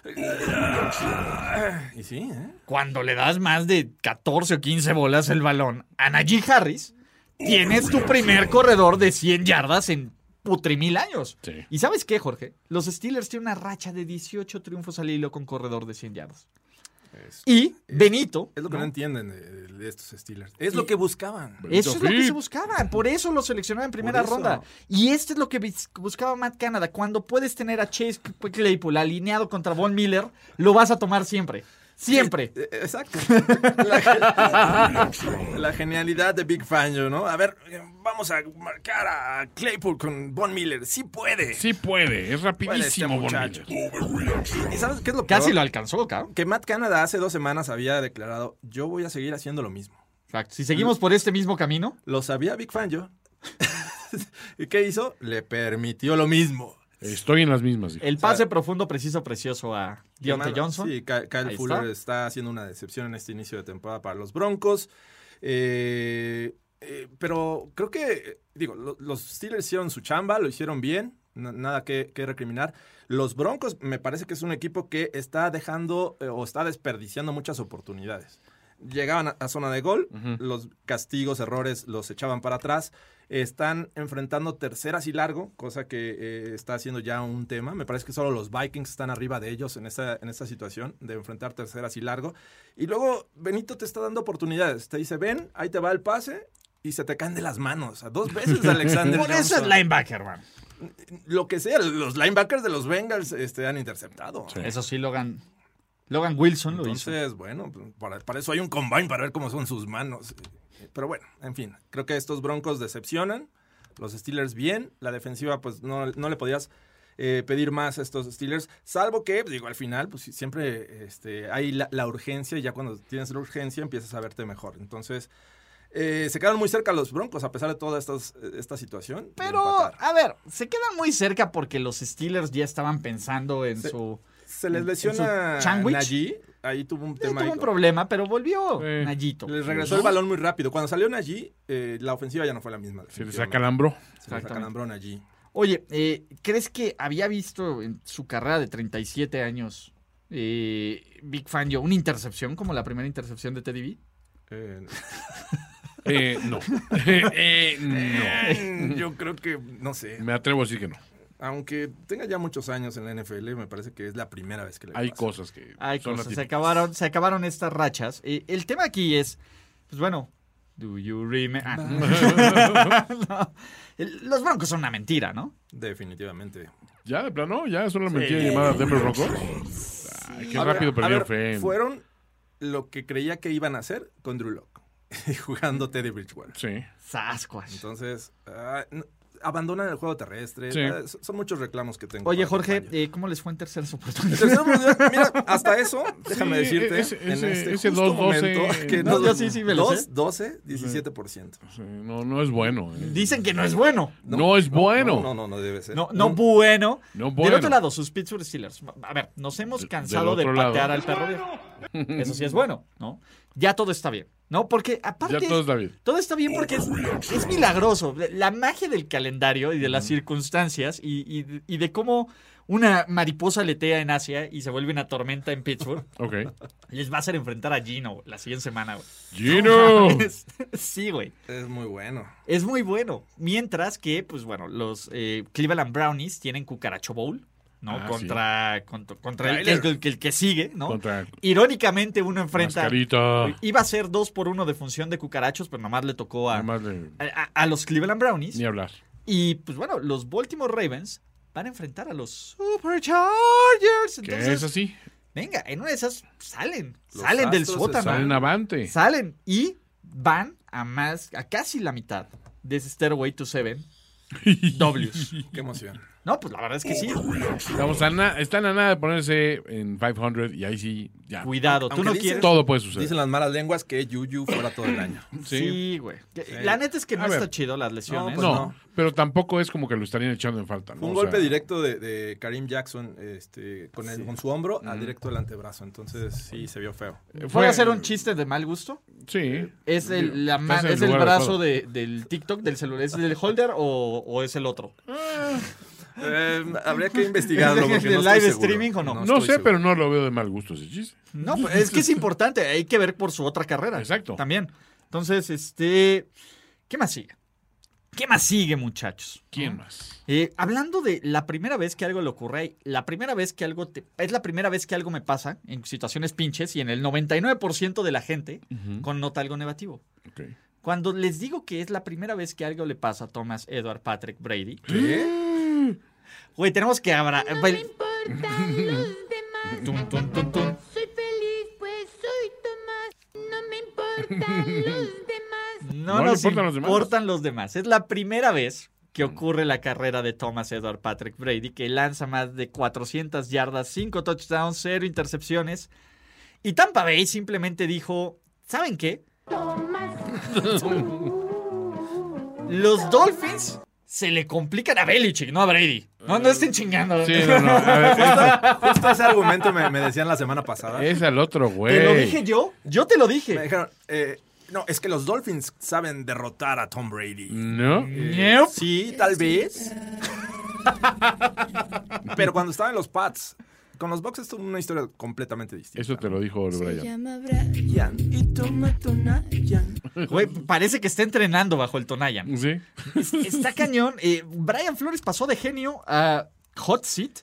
Ya- Y sí, ¿eh? Cuando le das más de 14 o 15 bolas el balón a Najee Harris, tienes tu primer corredor de 100 yardas en putrimil años. Sí. ¿Y sabes qué, Jorge? Los Steelers tienen una racha de 18 triunfos al hilo con corredor de 100 yardas. Es, Y Benito. es lo que no, ¿no? entienden de, de estos Steelers. Es lo que buscaban. Eso es lo que se buscaba. Por eso lo seleccionaba en primera ronda. Y este es lo que buscaba Matt Canada. Cuando puedes tener a Chase Claypool alineado contra Von Miller, lo vas a tomar siempre. Siempre. Eh, Exacto. La, la genialidad de Big Fangio, ¿no? A ver, vamos a marcar a Claypool con Von Miller. Sí puede. Sí puede, es Puede este rapidísimo. Von muchacho. Miller. ¿Y sabes qué es lo Casi peor? lo alcanzó, cabrón. Que Matt Canada hace dos semanas había declarado, yo voy a seguir haciendo lo mismo. Exacto. Si seguimos por este mismo camino, Lo sabía Big Fangio. ¿Y qué hizo? Le permitió lo mismo. Estoy en las mismas. hijo. el pase profundo, preciso, precioso a Deontay Johnson. Sí, Ky- Kyle Ahí Fuller está. está. haciendo una decepción en este inicio de temporada para los Broncos. Eh, eh, pero creo que, digo, lo- los Steelers hicieron su chamba, lo hicieron bien, na- nada que, que recriminar. Los Broncos me parece que es un equipo que está dejando eh, o está desperdiciando muchas oportunidades. Llegaban a, zona de gol, los castigos, errores los echaban para atrás. Están enfrentando terceras y largo, cosa que eh, está haciendo ya un tema. Me parece que solo los Vikings están arriba de ellos en esta, en esta situación de enfrentar terceras y largo. Y luego Benito te está dando oportunidades. Te dice, ven, ahí te va el pase y se te caen de las manos. A dos veces Alexander Por eso es linebacker, man. Lo que sea, los linebackers de los Bengals este, han interceptado. Eso sí, Logan. Logan Wilson lo hizo. Entonces, bueno, pues, para, para eso hay un combine para ver cómo son sus manos. Pero bueno, en fin, creo que estos Broncos decepcionan. Los Steelers bien. La defensiva, pues no, no le podías eh, pedir más a estos Steelers. Salvo que, digo, al final, pues siempre este, hay la, la urgencia y ya cuando tienes la urgencia empiezas a verte mejor. Entonces, eh, se quedaron muy cerca los Broncos a pesar de toda estas, esta situación. Pero, a ver, se quedan muy cerca porque los Steelers ya estaban pensando en Se- su. Se les lesiona. Najee. Ahí tuvo un tema. tuvo ahí un problema, pero volvió Eh. Nayito. Les regresó el balón muy rápido. Cuando salió Najee, eh, la ofensiva ya no fue la misma. Se les acalambró. Se les acalambró Najee. Oye, eh, ¿crees que había visto en su carrera de 37 años eh, Big Fangio una intercepción como la primera intercepción de Teddy B? Eh, Eh, no. Eh, no. yo creo que, no sé, Me atrevo a decir que no. Aunque tenga ya muchos años en la NFL, me parece que es la primera vez que le Hay pasa. cosas que Hay son cosas, se acabaron, se acabaron estas rachas. Eh, el tema aquí es, pues bueno, do you remember? Ah. No. Los Broncos son una mentira, ¿no? Definitivamente. Ya, de plano, ya es una mentira llamada Denver Broncos. Ay, qué A rápido ver, fe. Fueron lo que creía que iban a hacer con Drew Lock, jugando Teddy Bridgewater. Sí. Sasquatch. Entonces, ah, abandonan el juego terrestre. Sí. Son muchos reclamos que tengo. Oye, Jorge, eh, ¿cómo les fue en terceras oportunidades? mira, hasta eso, déjame Sí, decirte, ese- en este ese justo 2-12, momento, que no, no, yo sí, sí me lo sé. 12, 17%. Sí, no, no es bueno. eh. Dicen que no es bueno. No, es bueno. No, no, no debe ser. No, no bueno. No Del bueno. otro lado, sus Pittsburgh Steelers. A ver, nos hemos Del- cansado del de patear lado. al perro viejo. Eso sí es bueno, ¿no? Ya todo está bien, ¿no? Porque aparte... Ya todo está bien. Todo está bien porque es, es milagroso. La magia del calendario y de las circunstancias y, y- y de cómo una mariposa letea en Asia y se vuelve una tormenta en Pittsburgh Ok. les va a hacer enfrentar a Gino la siguiente semana, güey. Gino. sí, güey. Es muy bueno. Es muy bueno. Mientras que, pues bueno, los eh, Cleveland Brownies tienen Cucaracho Bowl, ¿no? Ah, contra, contra, contra el, el que- el que sigue, ¿no? Contra Irónicamente, uno enfrenta. Mascarita. Iba a ser dos por uno de función de cucarachos, pero nomás le tocó a, Además de a, a- a los Cleveland Brownies. ni hablar. Y pues bueno, los Baltimore Ravens van a enfrentar a los Superchargers. Que Entonces, es así. venga, en una de esas salen. Los salen del sótano. Salen avante. Salen y van a más, a casi la mitad de ese Stairway to Seven Ws. Qué emoción. No, pues la verdad es que sí. Estamos a na- están a nada de ponerse en 500 y ahí sí, ya. Cuidado, tú no quieres. Todo puede suceder. Dicen las malas lenguas que Yuyu fuera todo el año. Sí, güey. Que- La neta es que no A ver. está chido las lesiones. pues no, no. pero tampoco es como que lo estarían echando en falta. ¿no? Fue un O sea, golpe directo de, de Karim Jackson este, con, el- con su hombro al directo del antebrazo. Entonces sí se vio feo. ¿Puede fue- hacer un chiste de mal gusto? Sí. ¿Es el, la Estás ma- en el ¿es el lugar brazo adecuado. de- del TikTok, del celular? ¿Es el holder o, o es el otro? Eh, habría que investigarlo. ¿De no live seguro. streaming o no? No, sé, seguro. pero no lo veo de mal gusto ese chiste. No, pues, es que es importante. Hay que ver por su otra carrera. Exacto. También. Entonces, este. ¿Qué más sigue? ¿Qué más sigue, muchachos? ¿Quién más? Eh, hablando de la primera vez que algo le ocurre, la primera vez que algo te, es la primera vez que algo me pasa en situaciones pinches y en el 99% de la gente connota algo negativo. Ok. Cuando les digo que es la primera vez que algo le pasa a Thomas Edward Patrick Brady, ¿Qué? Güey, tenemos que abra No me importan los demás. Tum, tum, tum, tum. Soy feliz, pues soy Tomás. No me importan los demás. No, No nos importan los demás. importan los demás. Es la primera vez que ocurre la carrera de Thomas Edward Patrick Brady, que lanza más de 400 yardas, 5 touchdowns, 0 intercepciones. Y Tampa Bay simplemente dijo, ¿saben qué? Tomás. Los Dolphins se le complican a Belichick, no a Brady. No, no estén chingando. Sí, no, no. A ver, Justo ese argumento me, me decían la semana pasada. es, al otro, güey. ¿Te lo dije yo? Yo te lo Me dije. dijeron, eh, no, es que los Dolphins saben derrotar a Tom Brady. ¿No? Eh, Nope. Sí, tal vez. Pero cuando estaban en los Pats, con los Bucks es una historia completamente distinta. Eso te lo dijo Brian. llama Brian y toma Tonayan. Güey, parece que está entrenando bajo el Tonayan. Sí. Está cañón. Eh, Brian Flores pasó de genio a hot seat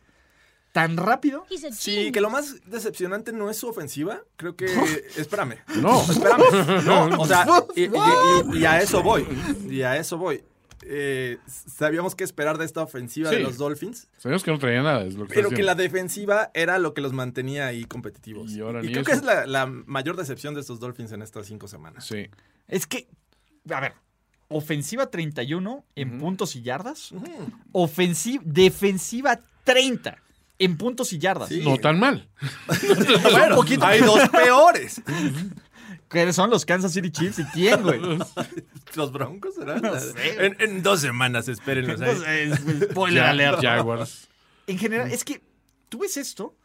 tan rápido. Sí, que lo más decepcionante no es su ofensiva. Creo que. espérame. No. Espérame. No, o sea, y, y- y- y a eso voy. Y a eso voy. Eh, sabíamos qué esperar de esta ofensiva de los Dolphins. Sabíamos que no traía nada. Es lo que Pero que la defensiva era lo que los mantenía ahí competitivos. Y ahora ni creo eso. que es la, la mayor decepción de estos Dolphins en estas cinco semanas. Sí. Es que, a ver, ofensiva 31 en puntos y yardas. Ofensiva, defensiva 30 en puntos y yardas. Sí. No tan mal. Bueno, hay dos peores. ¿Qué son los Kansas City Chiefs y quién, güey? ¿Los Broncos serán? No sé. En, en dos semanas, espérenlos ahí. Entonces, spoiler alert. Jaguars. En general, es que tú ves esto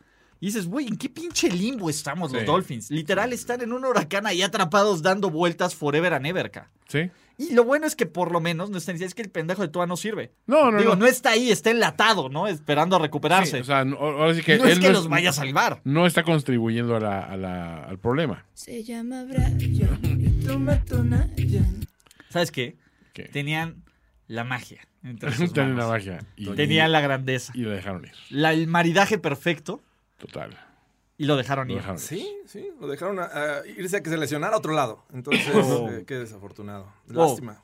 y dices, güey, ¿en qué pinche limbo estamos los. Dolphins? Literal, están en un huracán ahí atrapados dando vueltas forever and ever, ca. Sí. Y lo bueno es que por lo menos no están es que el pendejo de Tua no sirve. No, no, Digo, no. no está ahí, está enlatado, ¿no? Esperando a recuperarse. Sí, o sea, no- ahora sí que no es que no los vaya a salvar. No está contribuyendo a la- a la- al problema. Se llama Brian y toma Tonayan. ¿Sabes qué? ¿Qué? Tenían la magia Tenían la magia. Y, Tenían la grandeza. y la dejaron ir. La- el maridaje perfecto Total. y lo dejaron Lo ir. dejaron. Sí, sí, lo dejaron a- a irse a que se lesionara a otro lado. Entonces, Oh. eh, qué desafortunado. Oh. Lástima.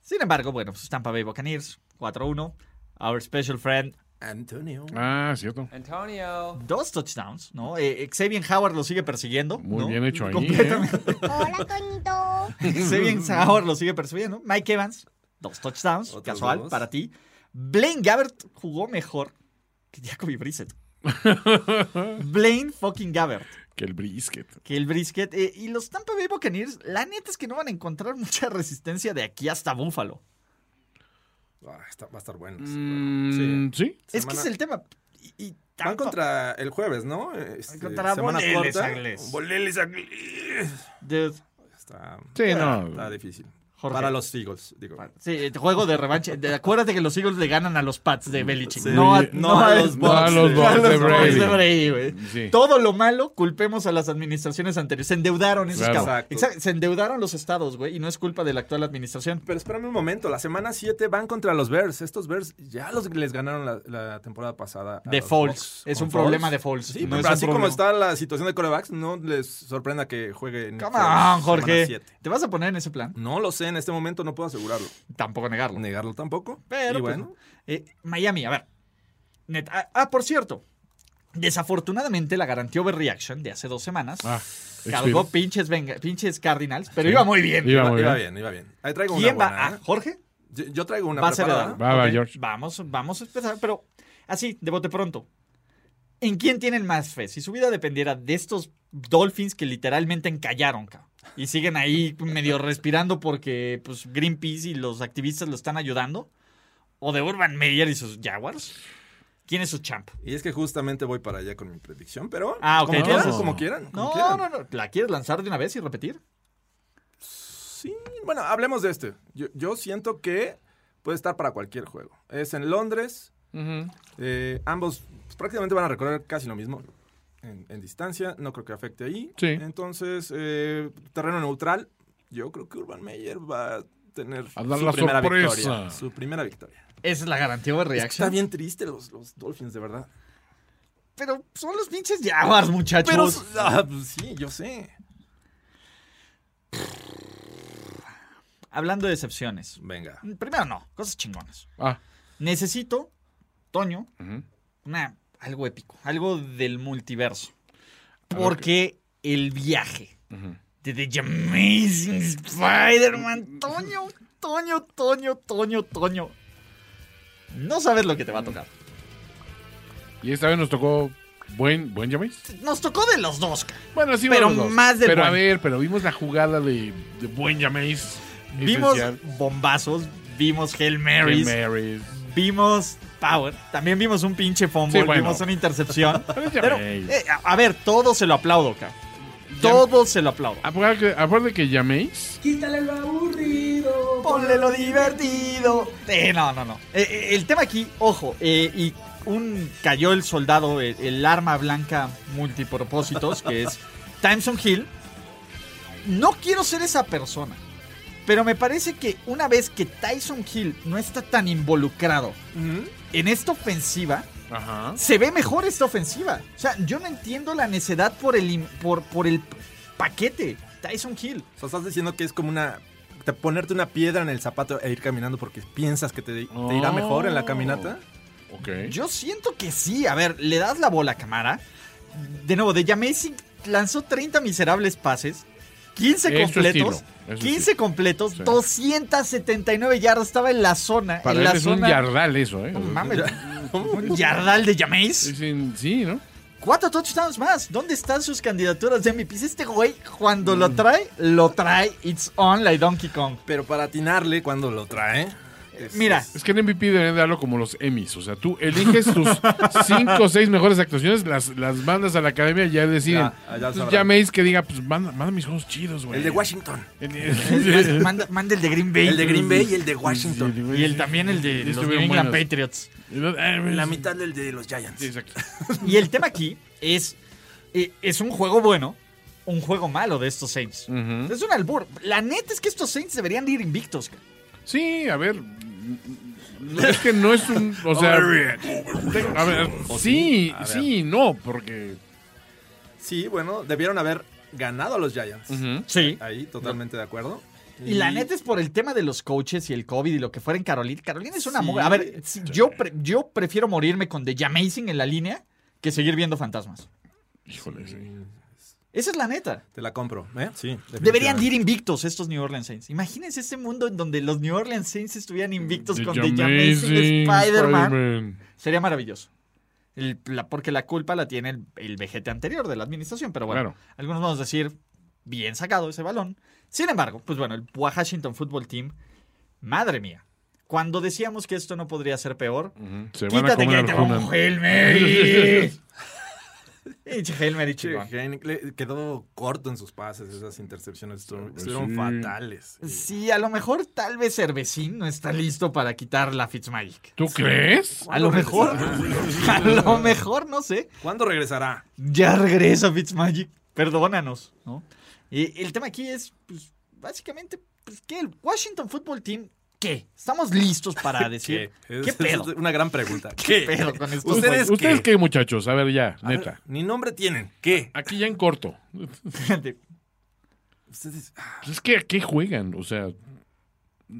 Sin embargo, bueno, pues Tampa Bay Buccaneers 4-1. Our special friend, Antonio. Ah, cierto. Antonio. dos touchdowns, ¿no? Eh, Xavier Howard lo sigue persiguiendo. Muy ¿no? bien hecho ahí. ¿eh? Completamente. Hola, Toñito. Xavier Howard lo sigue persiguiendo. Mike Evans, dos touchdowns, Otros casual dos. para ti. Blaine Gabbert jugó mejor que Jacoby Brissett. Blaine fucking Gabbert. Que el brisket. que el brisket. eh, y los Tampa Bay Buccaneers, la neta es que no van a encontrar mucha resistencia de aquí hasta Buffalo. Ah, está- va a estar bueno. Mm, sí. Es que es el tema. Y, y Van contra el jueves, ¿no? Este, Contra semana Boleles corta. Angles. Boleles Angles. Dude, Está, Sí, no. Está difícil. Jorge. Para los Eagles, digo. Sí, el juego de revancha. De- acuérdate que los Eagles le ganan a los Pats de Belichick. Sí. no, a, No a los No a Bucks los Bucks a los de Brady. de Brady. Sí. Todo lo malo culpemos a las administraciones anteriores. Se endeudaron esos Claro. Exacto. Se endeudaron los estados, güey. Y no es culpa de la actual administración. Pero espérame un momento, la semana 7 van contra los Bears. Estos Bears ya los les ganaron la, la temporada pasada. a De. Bucks. Es ¿Con un problema de Foles. Sí, No pero así como está la situación de corebacks, no les sorprenda que juegue en Come on, Jorge. 7. ¿Te vas a poner en ese plan? No lo sé, en este momento no puedo asegurarlo. Tampoco negarlo. Negarlo tampoco. Pero, y pues, bueno, eh, Miami, a ver. Net- ah, ah, por cierto. Desafortunadamente, la garantía overreaction de hace dos semanas Ah, cargó pinches, venga- pinches Cardinals, pero Sí. iba muy bien. Iba iba, muy iba bien. bien, iba bien. Ahí traigo ¿Quién una va? buena, Ah, ¿eh? ¿Jorge? Yo, yo traigo una Va a ser preparada. Edad. Va, va, Ok, George. Vamos, vamos a empezar, pero así, de bote pronto. ¿En quién tienen más fe? Si su vida dependiera de estos Dolphins que literalmente encallaron, cabrón, y siguen ahí medio respirando porque pues, Greenpeace y los activistas lo están ayudando, o de Urban Meyer y sus Jaguars, ¿quién es su champ? Y es que justamente voy para allá con mi predicción, pero Ah, ok, como, quieran, entonces- como quieran. como No, quieran. no, no. ¿La quieres lanzar de una vez y repetir? Sí, bueno, hablemos de este. Yo, yo siento que puede estar para cualquier juego. Es en Londres. Eh, ambos pues, prácticamente van a recorrer casi lo mismo en, en distancia. No creo que afecte ahí. Sí. Entonces, eh, terreno neutral. Yo creo que Urban Meyer va a tener A dar su la primera sorpresa. victoria. Su primera victoria. Esa es la garantía de reacción. Está bien triste los, los Dolphins, de verdad. Pero son los pinches Jaguars, muchachos. Pero, ah, pues sí, yo sé. Hablando de decepciones. Venga. Primero no, cosas chingonas. Ah. Necesito, Toño, una, algo épico, algo del multiverso. Porque el viaje de The Amazing Spider-Man, Toño, Toño, Toño, Toño, Toño. No sabes lo que te va a tocar. Y esta vez nos tocó buen, buen Jameis. Nos tocó de los dos. Bueno, sí, Pero los dos. más del Pero a ver, pero vimos la jugada de, de buen Jameis. Vimos Esencial. bombazos, vimos Hail Marys, Hail Marys. vimos Power, también vimos un pinche fumble, Sí, bueno. vimos una intercepción. Pero eh, a, a ver, todo se lo aplaudo, ca. Todo se lo aplaudo. Aparte que, Jameis. Quítale lo aburrido, ponle lo divertido. Eh, no, no, no. Eh, eh, el tema aquí, ojo, eh, y un cayó el soldado, el, el arma blanca multipropósitos, que es Timeson Hill. No quiero ser esa persona. Pero me parece que una vez que Tyson Hill no está tan involucrado en esta ofensiva, Ajá. se ve mejor esta ofensiva. O sea, yo no entiendo la necedad por el, por, por el paquete. Tyson Hill. O sea, estás diciendo que es como una... te- ponerte una piedra en el zapato e ir caminando porque piensas que te, te irá mejor en la caminata. Ok. Yo siento que sí. A ver, le das la bola a cámara. De nuevo, de Amazing lanzó 30 miserables pases. 15 Es su completos. estilo, es su 15 estilo. completos. Sí. 279 yardas. Estaba en la zona. Para en él la es un yardal eso, ¿eh? No mames. un yardal de Jameis. Sí, sí, ¿no? Cuatro touchdowns más. ¿Dónde están sus candidaturas de MVPs? Este güey, cuando lo trae, lo trae. It's on like Donkey Kong. Pero para atinarle cuando lo trae... Mira, Es que en MVP deberían darlo como los Emmys. O sea, tú eliges tus cinco o seis mejores actuaciones, las, las mandas a la academia y ya deciden. Ya, ya Entonces, ya Mace que diga, pues manda, manda mis juegos chidos, güey. El de Washington. El- manda, manda el de Green Bay. El de Green Bay y el de Washington. Y el, también el de los New Estuvieron England buenos. Patriots. La mitad del de los Giants. Sí, exacto. Y el tema aquí es, eh, es un juego bueno, un juego malo de estos Saints. Es un albur. La neta es que estos Saints deberían ir invictos. ca. Sí, a ver. no, Es que no es un. O sea. A ver, ¿O sí, sí? A ver. sí, no, porque. Sí, bueno, debieron haber ganado a los Giants. Sí. Ahí, totalmente de acuerdo. Y la neta es por el tema de los coaches y el COVID y lo que fuera en Carolina. Carolina es una... Sí. A ver, si yo, pre- yo prefiero morirme con The Amazing en la línea que seguir viendo fantasmas. Híjole, sí. Esa es la neta. Te la compro, ¿eh? Sí. Deberían de ir invictos estos New Orleans Saints. Imagínense ese mundo en donde los New Orleans Saints estuvieran invictos The con The Spider-Man. Spider-Man. Sería maravilloso. El- la- porque la culpa la tiene el, el vejete anterior de la administración. Pero bueno, Claro. algunos vamos a decir, bien sacado ese balón. Sin embargo, pues bueno, el Washington Football Team, madre mía. Cuando decíamos que esto no podría ser peor, Se van a quítate comer que te Hunan. un Hail Mary. Pinche Hail Mary chingón. Quedó corto en sus pases, esas intercepciones estuvieron, Pues estuvieron sí. fatales. Sí, a lo mejor tal vez Cervecín no está listo para quitar la Fitzmagic. ¿Tú crees? A lo mejor, a lo mejor, no sé. ¿Cuándo regresará? Ya regresa Fitzmagic. Perdónanos, ¿no? Y el tema aquí es, pues, básicamente, pues, ¿qué? El Washington Football Team, ¿qué? ¿Estamos listos para decir ¿Qué? qué, pedo? es una gran pregunta. ¿Qué ¿Qué? pedo con esto? ¿Ustedes, ¿Ustedes qué? qué, muchachos? A ver, ya, A ver, neta. Ni nombre tienen. ¿Qué? Aquí ya en corto. Ustedes, ah, Pues es que ¿a qué juegan? O sea,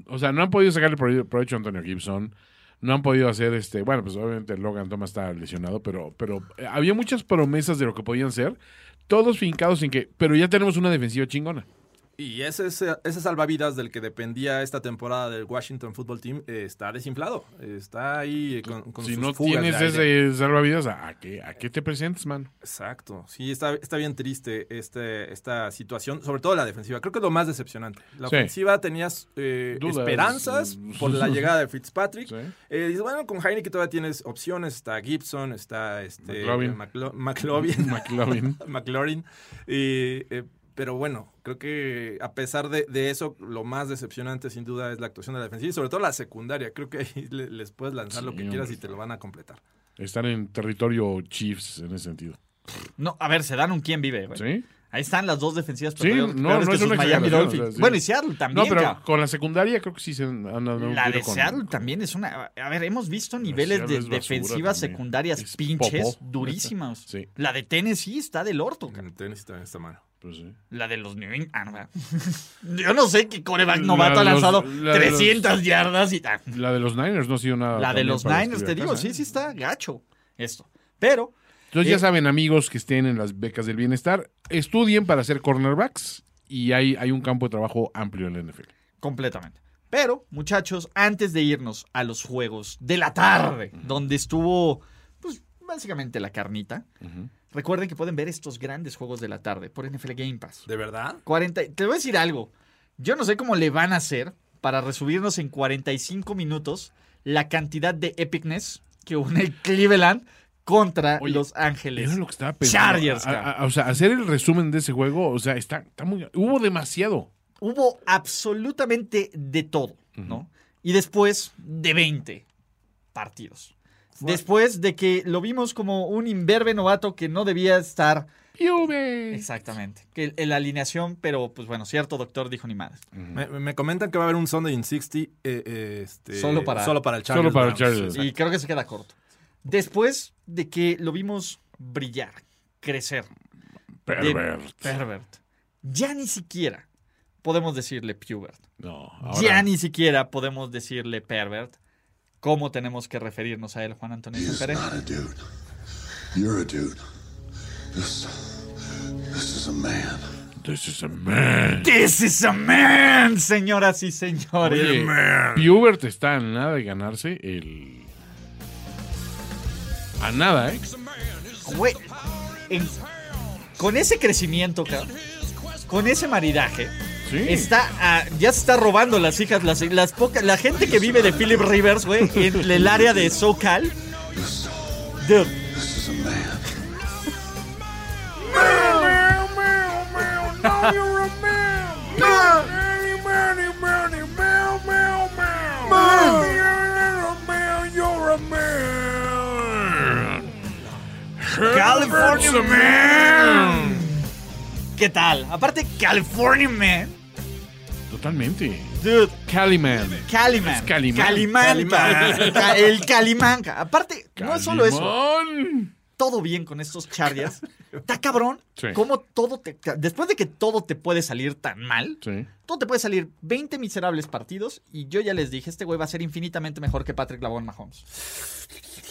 o sea, no han podido sacarle prove- provecho a Antonio Gibson. No han podido hacer este. Bueno, pues obviamente Logan Thomas está lesionado, pero, pero eh, había muchas promesas de lo que podían ser. Todos fincados en que. Pero ya tenemos una defensiva chingona. Y ese, ese, ese salvavidas del que dependía esta temporada del Washington Football Team eh, está desinflado. Está ahí con, con Si sus no tienes ese salvavidas, ¿a qué, ¿a qué te presentes, mano? Exacto. Sí, está, está bien triste este, esta situación, sobre todo la defensiva. Creo que es lo más decepcionante. La Sí. ofensiva tenías eh, esperanzas por la llegada de Fitzpatrick. Sí. Eh, dices, bueno, con Heineken todavía tienes opciones. Está Gibson, está este, McLovin. McLovin. McLovin. McLaurin. Pero bueno, creo que a pesar de, de eso, lo más decepcionante sin duda es la actuación de la defensiva y sobre todo la secundaria. Creo que ahí le- les puedes lanzar lo que quieras y te lo van a completar. Están en territorio Chiefs en ese sentido. No, a ver, se dan un quién vive, güey. ¿Sí? Ahí están las dos defensivas Sí, no, no que es una Miami Dolphins. o sea, sí. Bueno, y Seattle también, No, pero cabrón. con la secundaria creo que sí se han dado un La de con- Seattle también es una. A ver, hemos visto niveles de defensivas también. secundarias Es pinches popó. durísimas. Sí. La de Tennessee está del orto. cabrón. En tenis también está malo. Pues sí. La de los New England. ah. Yo no sé qué coreback novato ha lanzado la de los- 300 yardas y tal. La de los Niners no ha sido nada. La de los Niners, te escribir digo, sí, ¿eh? sí está gacho esto. Pero, Entonces Eh, ya saben, amigos que estén en las becas del bienestar, estudien para ser cornerbacks y hay, hay un campo de trabajo amplio en la NFL. completamente. Pero, muchachos, antes de irnos a los juegos de la tarde, donde estuvo, pues, básicamente la carnita, recuerden que pueden ver estos grandes juegos de la tarde por NFL Game Pass. ¿De verdad? 40, te voy a decir algo. Yo no sé cómo le van a hacer para resumirnos en 45 minutos la cantidad de epicness que une Cleveland contra Oye, Los Ángeles. Era lo que estaba pensando. Chargers, A- o sea, hacer el resumen de ese juego, o sea, está, está muy. Hubo demasiado. Hubo absolutamente de todo, ¿no? Y después de 20 partidos. Después de que lo vimos como un imberbe novato que no debía estar Juve. exactamente. Que en la alineación, pero pues bueno, cierto doctor dijo ni madre. Me, me comentan que va a haber un Sunday in 60 eh, eh, este, Solo para- solo para el. Solo para el. Chargers. Y creo que se queda corto. Después de que lo vimos brillar, crecer. de- Pervert. pervert. Ya ni siquiera podemos decirle pubert. No, Ya ni siquiera podemos decirle pervert. ¿Cómo tenemos que referirnos a él, Juan Antonio Pérez? not a dude. You're a dude. This, this is a man. This is a man. This is a man, señoras y señores. Pubert está a nada de ganarse el. A nada, ¿eh? Güey, en- con ese crecimiento, cabrón, con ese maridaje, Sí. está a- ya se está robando las hijas, las, las pocas, la gente que vive de Philip Rivers, güey, en el área de SoCal. Dude, This is a man. California Man. ¿Qué tal? Aparte, California Man. Totalmente. Dude, Caliman. Caliman. Es Calimán. Calimán. ca- El Calimán. ca- Aparte, no es solo eso. Todo bien con estos Chargers. Está cabrón. Sí. Cómo todo te. Después de que todo te puede salir tan mal, Sí. todo te puede salir 20 miserables partidos. Y yo ya les dije, este güey va a ser infinitamente mejor que Patrick Lavon Mahomes.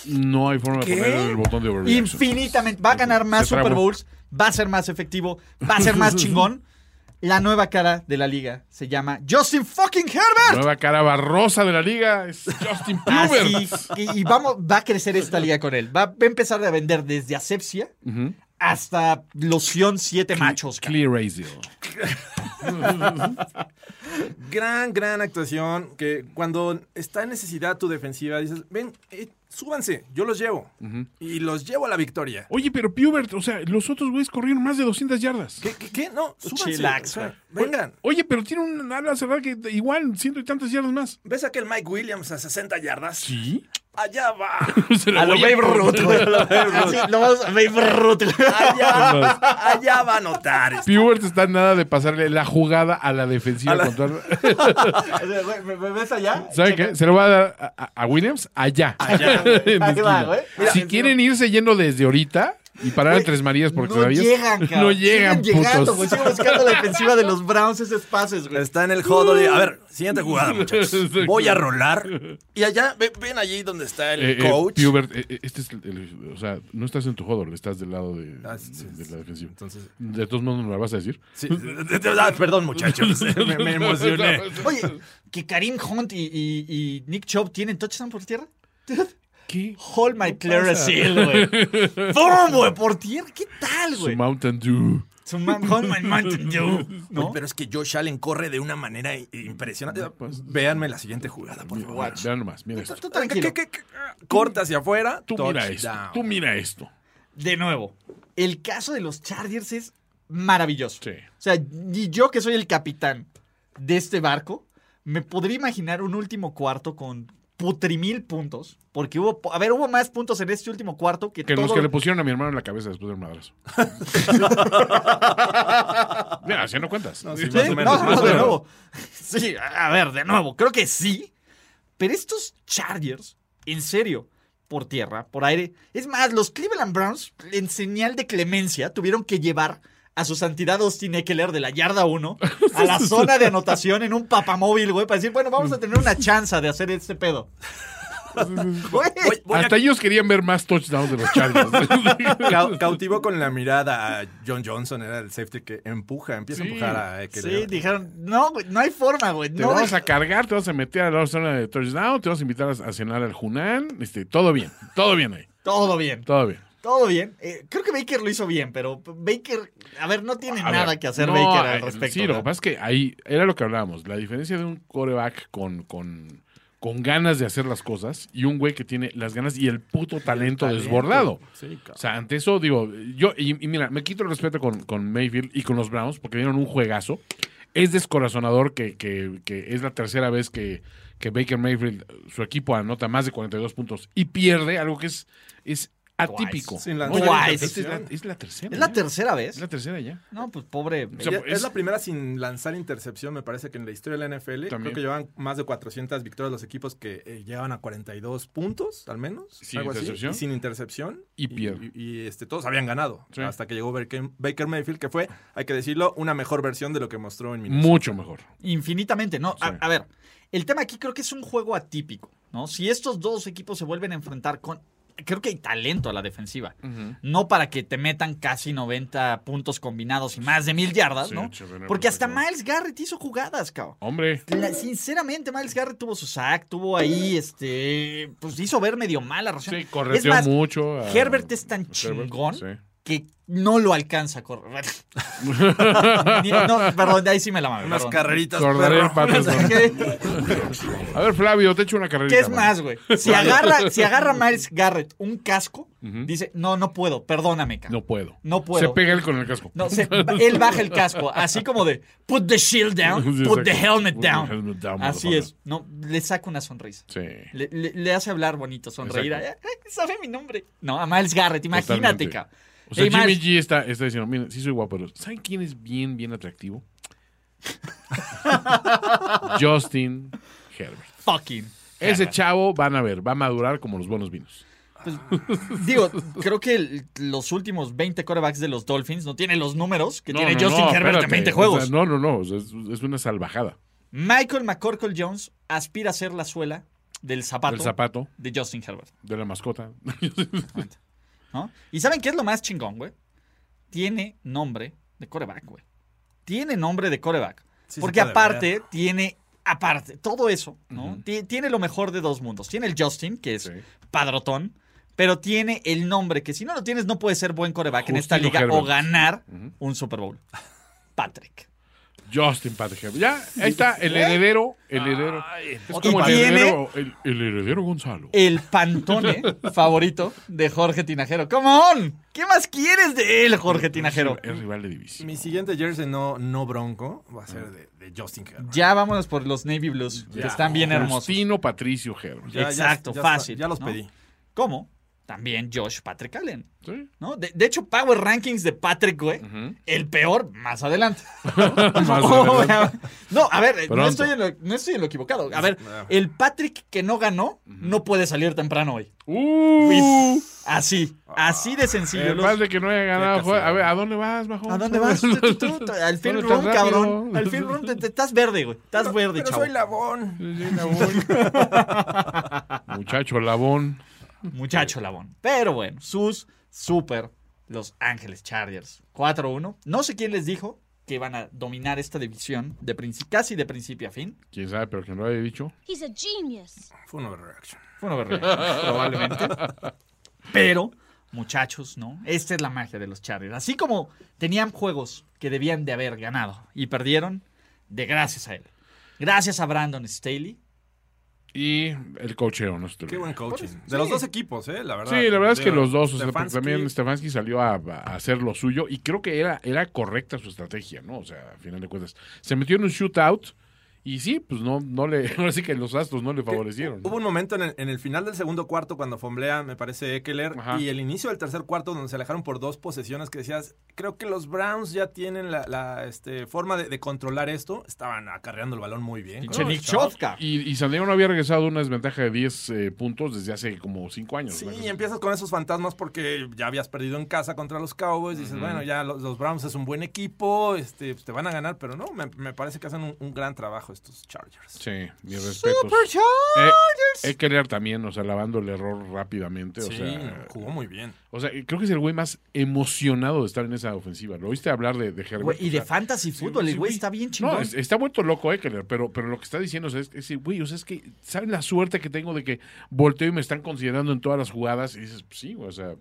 No hay forma de poner el botón de overreaction. Infinitamente. Va a ganar más. Super Bowls. Va a ser más efectivo. Va a ser más chingón. La nueva cara de la liga se llama Justin fucking Herbert. Nueva cara barrosa de la liga es Justin Pubert. y, y vamos, va a crecer esta liga con él. Va, va a empezar a vender desde asepsia. Hasta loción siete machos. Clear Azil. Gran, gran actuación. Que cuando está en necesidad tu defensiva, dices, ven, eh, súbanse, yo los llevo. Y los llevo a la victoria. Oye, pero Pubert, o sea, los otros güeyes corrieron más de 200 yardas. ¿Qué, qué, qué? No, súbanse. Chillax, o sea, güey. vengan. Oye, pero tiene un ala cerrada que igual ciento y tantas yardas más. ¿Ves aquel Mike Williams a 60 yardas? Sí. Allá va. A lo Babe Ruth. Allá, allá va a notar. Pubert está en nada de pasarle la jugada a la defensiva. A la- contra- ¿Me, me ves allá? ¿Saben qué? Se lo va a dar a, Williams allá. Ahí va, güey. si quieren irse yendo desde ahorita, Y parar en Tres Marías porque no todavía llegan, cabrón. no llegan, Siguen llegando, güey. Siguen buscando la defensiva de los Browns esos pases, güey. Está en el huddle y, a ver, siguiente jugada, muchachos. Voy a rolar. Y allá, ve- ven allí donde está el Eh, eh, coach. Pubert, eh, eh, este es el, el- o sea, no estás en tu hodor, estás del lado de, Ah, sí, sí, de la defensiva. Entonces, De todos modos, ¿no la vas a decir? sí. Ah, perdón, muchachos. me, me emocioné. Oye, que Karim Hunt y, y- y Nick Chubb tienen touchdown por tierra. ¿Qué? Hold my Clearasil, güey. ¡Pum, güey! Por tierra. ¿Qué tal, Su güey? Mountain Dew. Su Hold my Mountain Dew. ¿No? Oye, pero es que Josh Allen corre de una manera impresionante. Véanme la siguiente jugada, por favor. Vean nomás, mira esto. Tú tranquilo. ¿Qué, qué, qué? Corta hacia afuera. Tú mira esto. Tú mira esto. De nuevo, el caso de los Chargers es maravilloso. Sí. O sea, y yo que soy el capitán de este barco, me podría imaginar un último cuarto con putrimil puntos. Porque hubo, a ver, hubo más puntos en este último cuarto que, Que todo... los que le pusieron a mi hermano en la cabeza después del madrazo. Mira, haciendo cuentas. No, sí, Sí, más o menos, no, más no, o de nuevo. Sí, a ver, de nuevo, creo que sí. Pero estos Chargers, en serio, por tierra, por aire. Es más, los Cleveland Browns, en señal de clemencia, tuvieron que llevar a su santidad Austin Eckler de la yarda 1 a la zona de anotación en un papamóvil, güey, para decir, bueno, vamos a tener una chance de hacer este pedo. Güey. Voy a- Hasta ellos querían ver más touchdowns de los Chargers. Cau- cautivó con la mirada a John Johnson, era el safety que empuja, empieza Sí. a empujar a Eckler. Sí, dijeron, no, güey, no hay forma, güey. Te No vamos hay- a cargar, te vas a meter a la zona de touchdown, te vas a invitar a, a cenar al Hunan. Este, todo bien, todo bien ahí. Todo bien. Todo bien. Todo bien. Eh, creo que Baker lo hizo bien, pero Baker, a ver, no tiene A nada ver, que hacer no, Baker al eh, respecto. Sí, lo que pasa es que ahí era lo que hablábamos. La diferencia de un coreback con, con, con ganas de hacer las cosas y un güey que tiene las ganas y el puto talento, talento. desbordado. Sí, cabrón. O sea, ante eso, digo, yo, y, y mira, me quito el respeto con, con Mayfield y con los Browns porque dieron un juegazo. Es descorazonador que, que, que es la tercera vez que, que Baker Mayfield, su equipo anota más de 42 puntos y pierde, algo que es, es atípico. Twice. es, la, es la tercera. ¿Es la ya. tercera vez? Es la tercera ya. No, pues pobre. O sea, Ya- es- es la primera sin lanzar intercepción, me parece que en la historia de la NFL. También. Creo que llevan más de 400 victorias los equipos que eh, llegaban a 42 puntos, al menos. Sin algo así, intercepción. y sin intercepción. Y pierde. Y, y, este, todos habían ganado. Sí. Hasta que llegó Baker, Baker Mayfield, que fue, hay que decirlo, una mejor versión de lo que mostró en Minnesota. Mucho mejor. Infinitamente, ¿no? A, a ver, el tema aquí creo que es un juego atípico, ¿no? Si estos dos equipos se vuelven a enfrentar con. Creo que hay talento a la defensiva. No para que te metan casi 90 puntos combinados y más de mil yardas, Sí, ¿no? chévere, Porque hasta. Miles Garrett hizo jugadas, cabrón. Hombre. La- sinceramente, Miles Garrett tuvo su sack, tuvo ahí, este, pues hizo ver medio mal la ración. Sí, correteó mucho. a- Herbert es tan Herbert, chingón sí. Que no lo alcanza a correr. No, perdón, de ahí sí me la mame. Unas perdón. carreritas, Cordero perro. Patterson. ¿Qué, A ver, Flavio, te echo una carrerita. qué es más, güey? Si agarra, si agarra Miles Garrett un casco, dice, no, no puedo, perdóname, cabrón. No puedo. No puedo. Se pega él con el casco. No, se- él baja el casco, así como de put the shield down, Sí, put the helmet Put the down. helmet down, así es. No, le saca una sonrisa. Sí. Le, le- le hace hablar bonito, sonreír. Ay, ay, sabe mi nombre. No, a Miles Garrett, imagínate, Totalmente. cabrón. O sea, Ey, Jimmy G está, está diciendo, miren, sí soy guapo, pero ¿saben quién es bien, bien atractivo? Justin Herbert. fucking. Ese chavo, van a ver, va a madurar como los buenos vinos. Digo, creo que el- los últimos 20 corebacks de los Dolphins no tienen los números que No, tiene no, Justin no, Herbert en espérate. 20 O juegos. sea, no, no, no, o sea, es, es una salvajada. Michael McCorkle Jones aspira a ser la suela del zapato, El zapato de Justin Herbert. de la mascota. ¿No? ¿Y saben qué es lo más chingón, güey? Tiene nombre de coreback, güey. Tiene nombre de coreback. Sí Porque aparte ver. tiene, aparte, todo eso, ¿no? Ti- Tiene lo mejor de dos mundos. Tiene el Justin, que es Sí. padrotón, pero tiene el nombre que si no lo tienes no puedes ser buen coreback en esta Justino liga o ganar un Super Bowl. Patrick. Justin Patrick Herbert. Ya, ahí está, el heredero, el heredero. Es como el tiene- heredero, el, el heredero Gonzalo. El pantone favorito de Jorge Tinajero. ¡Come on! ¿Qué más quieres de él, Jorge Tinajero? Es rival de división. Mi siguiente jersey no, no bronco va a ser de, de Justin Herbert. Ya vámonos por los Navy Blues, que están bien hermosos. Justino Patricio Herbert. Ya- ya- Exacto, ya fácil. ya los ¿no? pedí. ¿Cómo? También Josh Patrick Allen. Sí. ¿no? De, de hecho, Power Rankings de Patrick, güey, el peor más adelante. Más adelante. no, a ver, no estoy, en lo, no estoy en lo equivocado. A ver, el Patrick que no ganó no puede salir temprano hoy. Uh, Así, así de sencillo. el Los- padre que no haya ganado. A ver, ¿a dónde vas, bajo? ¿A dónde vas? Tú, tú, tú, tú, al film ¿Dónde room, cabrón. Al film room, te- te- estás verde, güey. Estás verde, Pero chavo. soy Labón. Muchacho Labón. Muchacho Labón. Pero bueno, sus super Los Ángeles Chargers. 4-1. No sé quién les dijo que van a dominar esta división de princi- casi de principio a fin. Quién sabe, pero que no lo haya dicho. He's a genius. Fue una overreaction. Fue una overreaction, probablemente. Pero, muchachos, ¿no? Esta es la magia de los Chargers. Así como tenían juegos que debían de haber ganado y perdieron, de gracias a él. Gracias a Brandon Staley. Y el cocheo, no Qué buen coaching. De los dos equipos, ¿eh? La verdad. Sí, la verdad es que los dos, o sea, también Stefanski salió a, a hacer lo suyo y creo que era, era correcta su estrategia, ¿no? O sea, a final de cuentas, se metió en un shootout y sí, pues no, no le, ahora sí que los astros no le favorecieron. Hubo un momento en el, en el final del segundo cuarto cuando fomblea, me parece, Eckler, Ajá. y el inicio del tercer cuarto donde se alejaron por dos posesiones que decías, creo que los Browns ya tienen la, la, este, forma de, de controlar esto. Estaban acarreando el balón muy bien. Los Nick. Y, y San Diego no había regresado una desventaja de 10 eh, puntos desde hace como 5 años. Sí, y empiezas con esos fantasmas porque ya habías perdido en casa contra los Cowboys. Dices, bueno, ya los, los Browns es un buen equipo, este, pues, te van a ganar, pero no, me, me parece que hacen un, un gran trabajo estos Chargers. Sí, mis respetos. Super Chargers. Eh, Eckler también, o sea, lavando el error rápidamente. O Sí, sea, jugó muy bien. o sea, creo que es el güey más emocionado de estar en esa ofensiva. ¿Lo oíste hablar de, de Herbert? Güey, y O de sea, fantasy fútbol, sí, el güey está bien chingón. No, es- está vuelto loco Eckler, pero, pero lo que está diciendo es, es, es, güey, o sea, es que, ¿saben la suerte que tengo de que volteo y me están considerando en todas las jugadas? Y dices, pues sí, güey, o sea...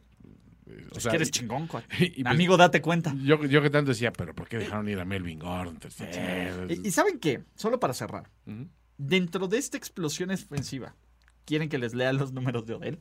o es sea, que eres y- chingón, y pues- Amigo, date cuenta. Yo, yo que tanto decía, pero ¿por qué dejaron ir a Melvin Gordon? ¿Y, y saben qué? Solo para cerrar. Dentro de esta explosión ofensiva, ¿quieren que les lea los números de Odell?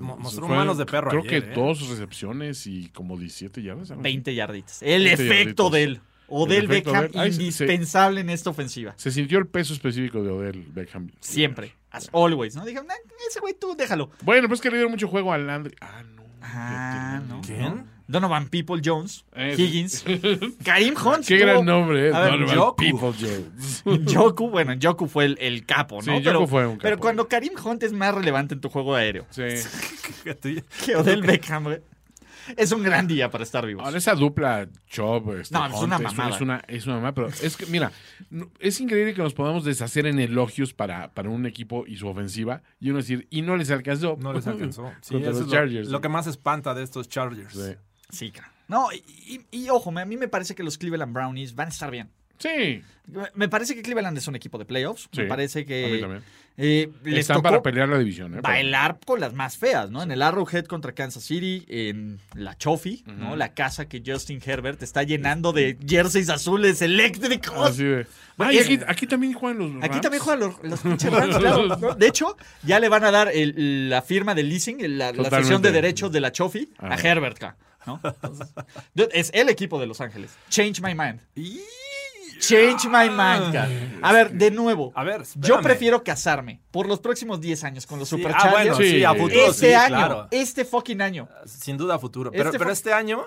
Mo- mostró Fue- manos de perro Creo ayer, que ¿eh? dos recepciones y como 17 yardas. así. 20 yarditas. El 20 efecto yarditas. de él. Odell Beckham. Ay, indispensable en esta ofensiva. Se sintió el peso específico de Odell Beckham. Siempre. As always, ¿no? Dijeron, "Nah, ese güey tú déjalo. Bueno, pues que le dieron mucho juego a Landry. Ah, no. Ah, no. ¿Quién? Donovan People Jones, Eh, Higgins, Karim Hunt. Qué gran nombre, ¿eh? A ver, Donovan Njoku. People Jones. Joku, bueno, Joku fue el, el capo, ¿no? Sí, pero, fue un capo. Pero cuando Karim Hunt es más relevante en tu juego aéreo Sí. Que Odell Beckham, güey, es un gran día para estar vivos. Ahora esa dupla Chubb, este, No, es una mamada. Es una, es una mamada, pero es que, mira, es increíble que nos podamos deshacer en elogios para, para un equipo y su ofensiva y uno decir, y no les alcanzó. No les alcanzó. Sí, Contra eso los es lo- Chargers. Lo, que más espanta de estos Chargers. Sí. Sí, cara. No, y, y- y ojo, a mí me parece que los Cleveland Brownies van a estar bien. Sí, Me- parece que Cleveland es un equipo de playoffs. Sí, me parece a mí que también. Eh, les están tocó para pelear la división. ¿eh? bailar con las más feas, ¿no? En el Arrowhead contra Kansas City, en la Chofi, ¿no? La casa que Justin Herbert está llenando de jerseys azules eléctricos. Así de. Ah, y aquí, aquí también juegan los. Aquí también juegan los, los pinches Rams, claro, ¿no? De hecho, ya le van a dar el- la firma de leasing, la, la sección de derechos de la Chofi a Ajá. Herbert, ca, ¿no? Entonces, es el equipo de Los Ángeles. Change my mind. Change my mind, ca. A ver, de nuevo. A ver, Yo prefiero casarme por los próximos 10 años con los Sí, Superchargers. ah, bueno, Sí. sí, a futuro. este sí, año, claro. este fucking año, Sin duda a futuro. Pero Este pero este año,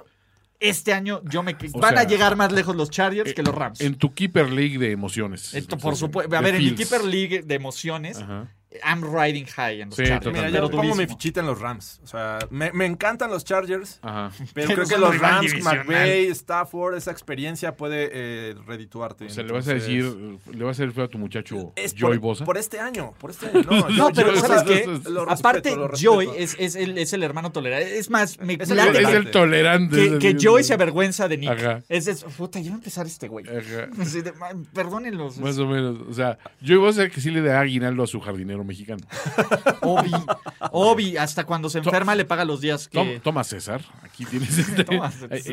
este año yo me O van a llegar más lejos los Chargers que los Rams. En tu Keeper League de emociones. Esto por supuesto. A ver, en mi. Keeper League de emociones, Ajá. I'm riding high en los Sí, Chargers. mira, yo pongo mi fichita en los Rams. O sea, me, me encantan los Chargers. Ajá. Pero creo que los Rams. McVay, Stafford, esa experiencia puede eh, redituarte. O sea, le vas a decir, le vas a decir feo a tu muchacho Es Joy por, Bosa. por este año, por este año. No, No, yo- pero yo- ¿sabes qué? respeto, Aparte. Joy es, es el, es el hermano tolerante. Es más, me Es el es tolerante. el tolerante. que, que Joy se avergüenza de Nick. Ajá. Es, es, puta, ya va a empezar este güey. Ajá. Así de, "Ma- Perdónenlos. Más o menos. O sea, Joy Bosa que sí le da aguinaldo a su jardinero mexicano. Obi, Obi, hasta cuando se enferma le paga los días que... Toma, César. Aquí tienes este. Toma,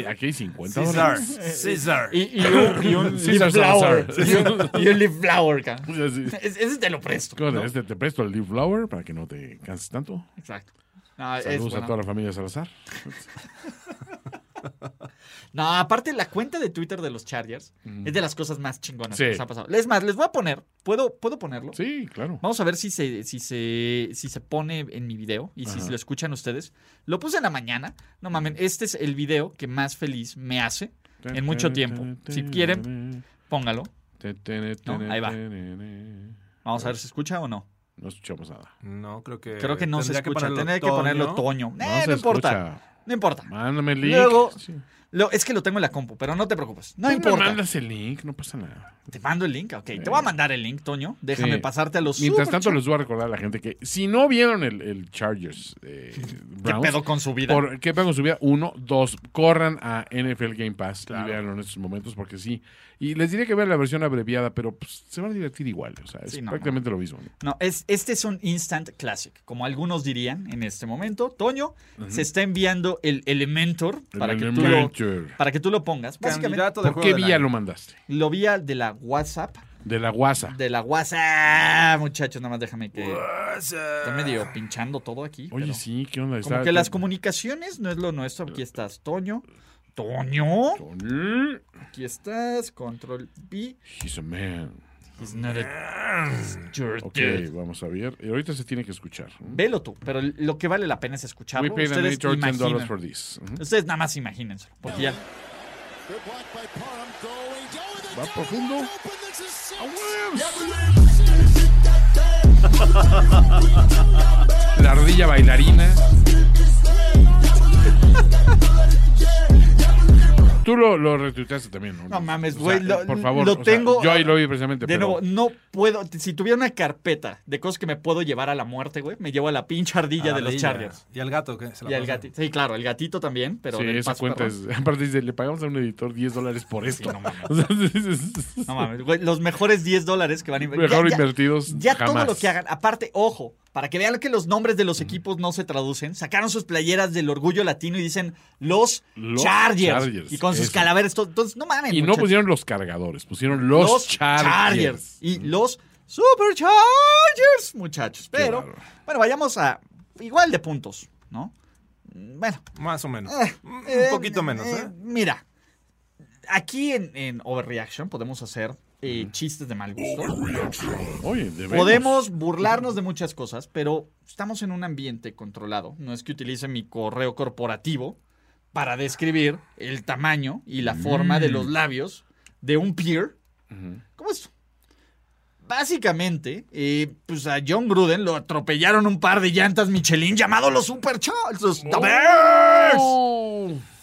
Aquí hay 50 César, dólares. César. Y, y un, y un César flower. Salazar. Y un, y un leaf flower, Ese te lo presto. ¿Cómo ¿no? te- este, te presto el Leaf Flower para que no te canses tanto. Exacto. No, es Saludos bueno. a toda la familia Salazar. No, aparte la cuenta de Twitter de los Chargers es de las cosas más chingonas Sí. que nos ha pasado. Es más, les voy a poner, ¿puedo, ¿puedo ponerlo? Sí, claro. Vamos a ver si se, si se, si se pone en mi video y si lo escuchan ustedes. Lo puse en la mañana. No mames, este es el video que más feliz me hace en mucho tiempo. Si quieren, póngalo. No, ahí va. Vamos a ver si se escucha o no. No escuchamos nada. No, creo que. Creo que no se escucha. Tendría que ponerlo Toño. Toño. No Eh, se no importa. escucha. No importa. Mándame el link. Luego, Sí. Lo- es que lo tengo en la compu, pero no te preocupes. No Tú me importa. mandas el link, no pasa nada. Te mando el link. Ok, te voy a mandar el link, Toño. Déjame Sí. pasarte a los Mientras tanto, les voy a recordar a la gente que si no vieron el, el Chargers eh, Browns, pedo con su vida? por- ¿Qué pedo con su vida? Uno, dos, corran a NFL Game Pass y veanlo en estos momentos porque sí. Y les diré que vean la versión abreviada, pero pues, se van a divertir igual. O sea, es Sí, no, prácticamente lo mismo. ¿no? No, es, este es un instant classic, como algunos dirían en este momento. Toño, se está enviando el Elementor El para, Que tú Elementor. lo, para que tú lo pongas. Básicamente, ¿Por qué vía lo mandaste? lo vi al de la WhatsApp. De la guasa. De la WhatsApp, muchachos, nada más déjame que... Está medio pinchando todo aquí. Oye, pero sí, ¿qué onda? Como Está- que las comunicaciones no es lo nuestro. Aquí estás, Toño. Toño. Tony, Aquí estás, control B. He's a man. He's not a... You're Ok, dead. vamos a ver. Y ahorita se tiene que escuchar. Velo tú, pero lo que vale la pena es escucharlo. We paid an Ustedes editor $10 imaginen. for this. Ujú. Ustedes nada más imagínenselo, porque ya... Va profundo. La ardilla bailarina. Tú lo, lo retuiteaste también, ¿no? No mames, O güey. sea, por favor. Lo o sea, tengo. yo ahí lo vi precisamente. De pero nuevo, no puedo. Si tuviera una carpeta de cosas que me puedo llevar a la muerte, güey, me llevo a la pinche ardilla de los. Chargers. Y al gato que se la Y al gatito. Sí, claro, el gatito también, pero. sí, esa cuenta perrón. es. Aparte dice, le pagamos a un editor 10 dólares por esto. no mames. No mames, güey. Los mejores 10 dólares que van a inver- Mejor Ya- invertidos Ya todo jamás. lo que hagan. Aparte, ojo, para que vean que los nombres de los equipos no se traducen, sacaron sus playeras del orgullo latino y dicen los, Los Chargers. Chargers, Y con sus eso. calaveras. todo- Entonces, no mames. Y no pusieron los cargadores, pusieron los, Chargers. Y los Super Chargers, muchachos. Pero, bueno, vayamos a igual de puntos, ¿no? Bueno, Más o menos. eh, un eh, poquito menos, eh, ¿eh? Mira, aquí en, en Overreaction podemos hacer eh, chistes de mal gusto. Oye. Podemos burlarnos de muchas cosas, pero estamos en un ambiente controlado. No es que utilice mi correo corporativo para describir el tamaño y la forma de los labios de un peer. ¿Cómo es? Básicamente, eh, pues a John Gruden lo atropellaron un par de llantas Michelin llamado los Super Charles, los.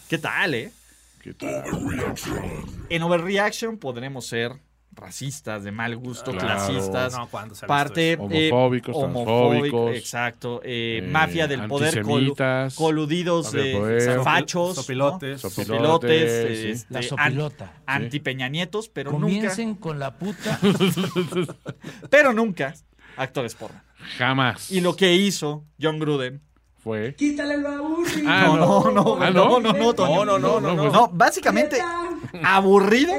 ¿Qué tal, eh? ¿Qué tal? En Overreaction podremos ser racistas, de mal gusto, Claro. clasistas, No, ¿cuándo se ha parte visto eh, Homofóbicos, homofóbico, exacto, eh, eh, mafia del poder, coludidos de poder, fachos, sopilotes. ¿no? Sopilotes, sopilotes, sí. este, La an- sopilota. anti Peñanietos, pero Comiencen con la puta. pero nunca actores porno. Jamás. Y lo que hizo John Gruden fue. Quítale el baúl. Ah, no, no, no, no, no, no, Toño. No, no, no, no, No, básicamente aburrido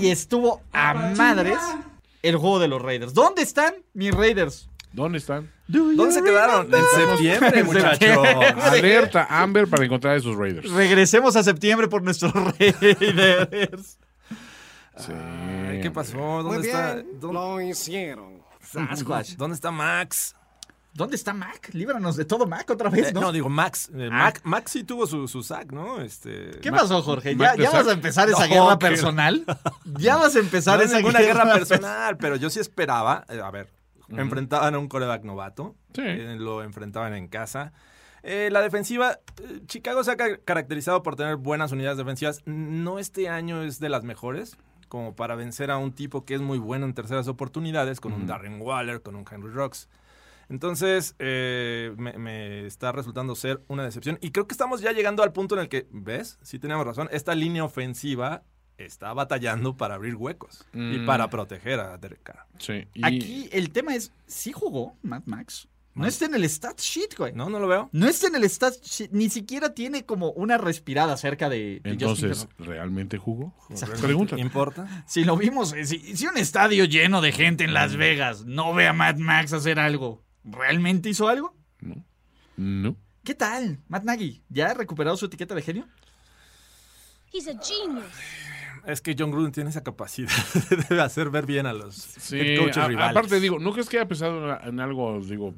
y estuvo a madres el juego de los Raiders. ¿Dónde están mis Raiders? ¿Dónde están? ¿Dónde se quedaron? En septiembre, muchachos. Alerta Amber para encontrar a esos Raiders. Regresemos a septiembre por nuestros Raiders. Sí. Ay, ¿Qué pasó? ¿Dónde está? ¿Dónde, Lo hicieron. Sasquatch. dónde está Max? ¿Dónde está Mac? Líbranos de todo Mac otra vez, Eh, ¿no? no, digo Max. Eh, Ah. Mac- Max sí tuvo su, su sack, ¿no? Este, ¿Qué Mac- pasó, Jorge? Mac ¿Ya, vas a empezar esa No, guerra que- personal? ¿Ya vas a empezar No es esa ninguna guerra guerra personal, pero yo sí esperaba. eh, a ver, enfrentaban a un coreback novato. Sí. eh, lo enfrentaban en casa. Eh, la defensiva, eh, Chicago se ha ca- caracterizado por tener buenas unidades defensivas. No este año es de las mejores, como para vencer a un tipo que es muy bueno en terceras oportunidades, con un Darren Waller, con un Henry Rocks. Entonces, eh, me, me está resultando ser una decepción. Y creo que estamos ya llegando al punto en el que, ¿ves? Sí teníamos razón. Esta línea ofensiva está batallando para abrir huecos y Mm. para proteger a Derek Carr. Sí. Y Aquí el tema es, ¿sí jugó Matt Max? No está en el stat sheet, güey. No, no lo veo. No está en el stat sheet, ni siquiera tiene como una respirada cerca de, entonces. ¿realmente jugó? ¿Realmente Pregunta. ¿Importa? Si lo vimos, eh, si, si un estadio lleno de gente en Las Vegas no ve a Matt Max hacer algo, ¿realmente hizo algo? No. ¿Qué tal, Matt Nagy? ¿Ya ha recuperado su etiqueta de genio? He's a genius. Es que John Gruden tiene esa capacidad de hacer ver bien a los Sí, head coaches a- rivales. aparte digo, ¿no crees que haya pesado en algo, digo,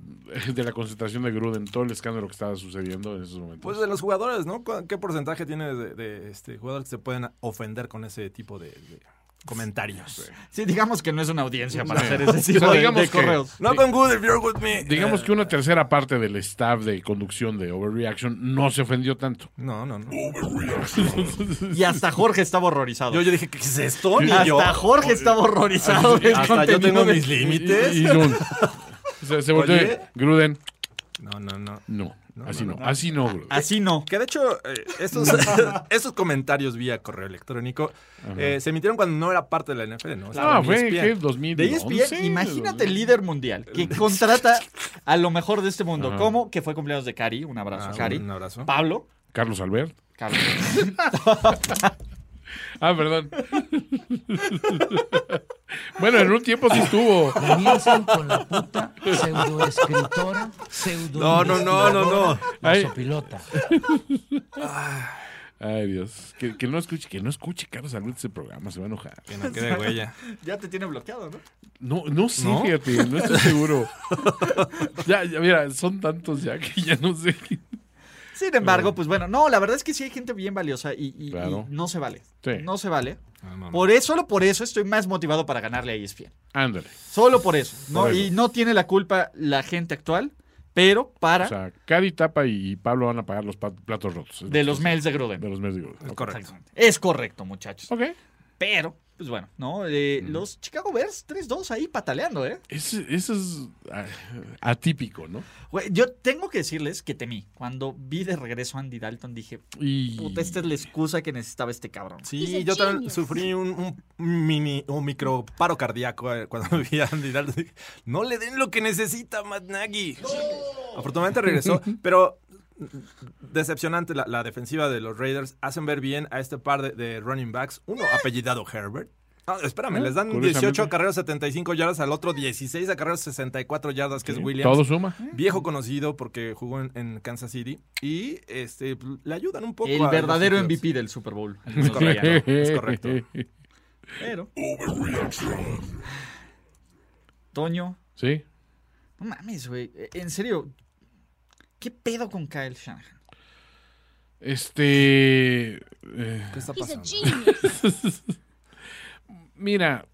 de la concentración de Gruden, todo el escándalo que estaba sucediendo en esos momentos? Pues de los jugadores, ¿no? ¿Cu- ¿Qué porcentaje tiene de, de, este, jugadores que se pueden ofender con ese tipo de, de comentarios? Sí, digamos que no es una audiencia para hacer ese O sea, tipo de, digamos de que- correos. No con good if you're with me. Digamos que una tercera parte del staff de conducción de Overreaction no se ofendió tanto. No, no, no. Y hasta Jorge estaba horrorizado. Yo, yo dije, ¿qué es esto? Ni hasta yo. Jorge estaba horrorizado. Hasta yo tengo mis límites. Y, y no. se, se de, Gruden, No, no, no. no, así no, no, así no, Gruden. Así no. Que de hecho, eh, estos, estos comentarios vía correo electrónico eh, se emitieron cuando no era parte de la NFL, ¿no? Ah, en fue ESPN. que De 2011. ESPN, imagínate el líder mundial que contrata a lo mejor de este mundo. Ajá. como Que fue cumpleaños de Cari. Un abrazo, Ah, Cari. un abrazo. Pablo. Carlos Albert. Carlos. Ah, perdón. Bueno, en un tiempo sí estuvo. Comienzan con la puta pseudoescritora, pseudo No, no, no, no, no. La Ay. sopilota. Ay, Dios. Que, que no escuche, que no escuche Carlos Albert ese programa, se va a enojar. Que no quede huella. Ya te tiene bloqueado, ¿no? No, no sé, ¿No? fíjate, no estoy seguro. ya, ya, mira, son tantos ya que ya no sé. Sin embargo, pues bueno, no, la verdad es que sí hay gente bien valiosa y, y- Claro. y no se vale. Sí. No se vale. No, no, no. Por eso, solo por eso estoy más motivado para ganarle a ESPN. Ándale. Solo por eso. ¿no? Por eso. Y no tiene la culpa la gente actual, pero para O sea, Cari Tapa y Pablo van a pagar los platos rotos. De los mails de Gruden. De los mails de Gruden. Es correcto. Exactamente. Es correcto, muchachos. Ok. Pero, pues bueno, ¿no? Eh, Los Chicago Bears 3-2 ahí pataleando, ¿eh? Eso es ah, atípico, ¿no? Güey, yo tengo que decirles que temí. Cuando vi de regreso a Andy Dalton, dije, Y puta, esta es la excusa que necesitaba este cabrón. Sí, yo también sufrí un, un mini, un micro paro cardíaco eh, cuando vi a Andy Dalton. Dije, No le den lo que necesita Matt Nagy. Afortunadamente regresó, pero decepcionante la, la defensiva de los Raiders. Hacen ver bien a este par de, de running backs. Uno apellidado Herbert. Ah, espérame, Eh, les dan curiosamente. 18 acarreos, 75 yardas, al otro 16 acarreos, 64 yardas, que es Williams. todo suma. Viejo conocido porque jugó en, en Kansas City. Y este le ayudan un poco El a verdadero. MVP del Super Bowl. Es correcto, es correcto. Pero, Toño, Sí. no mames, güey. Eh, En serio, ¿qué pedo con Kyle Shanahan? Este. eh, ¿Qué está He's a pasando? genius. mira.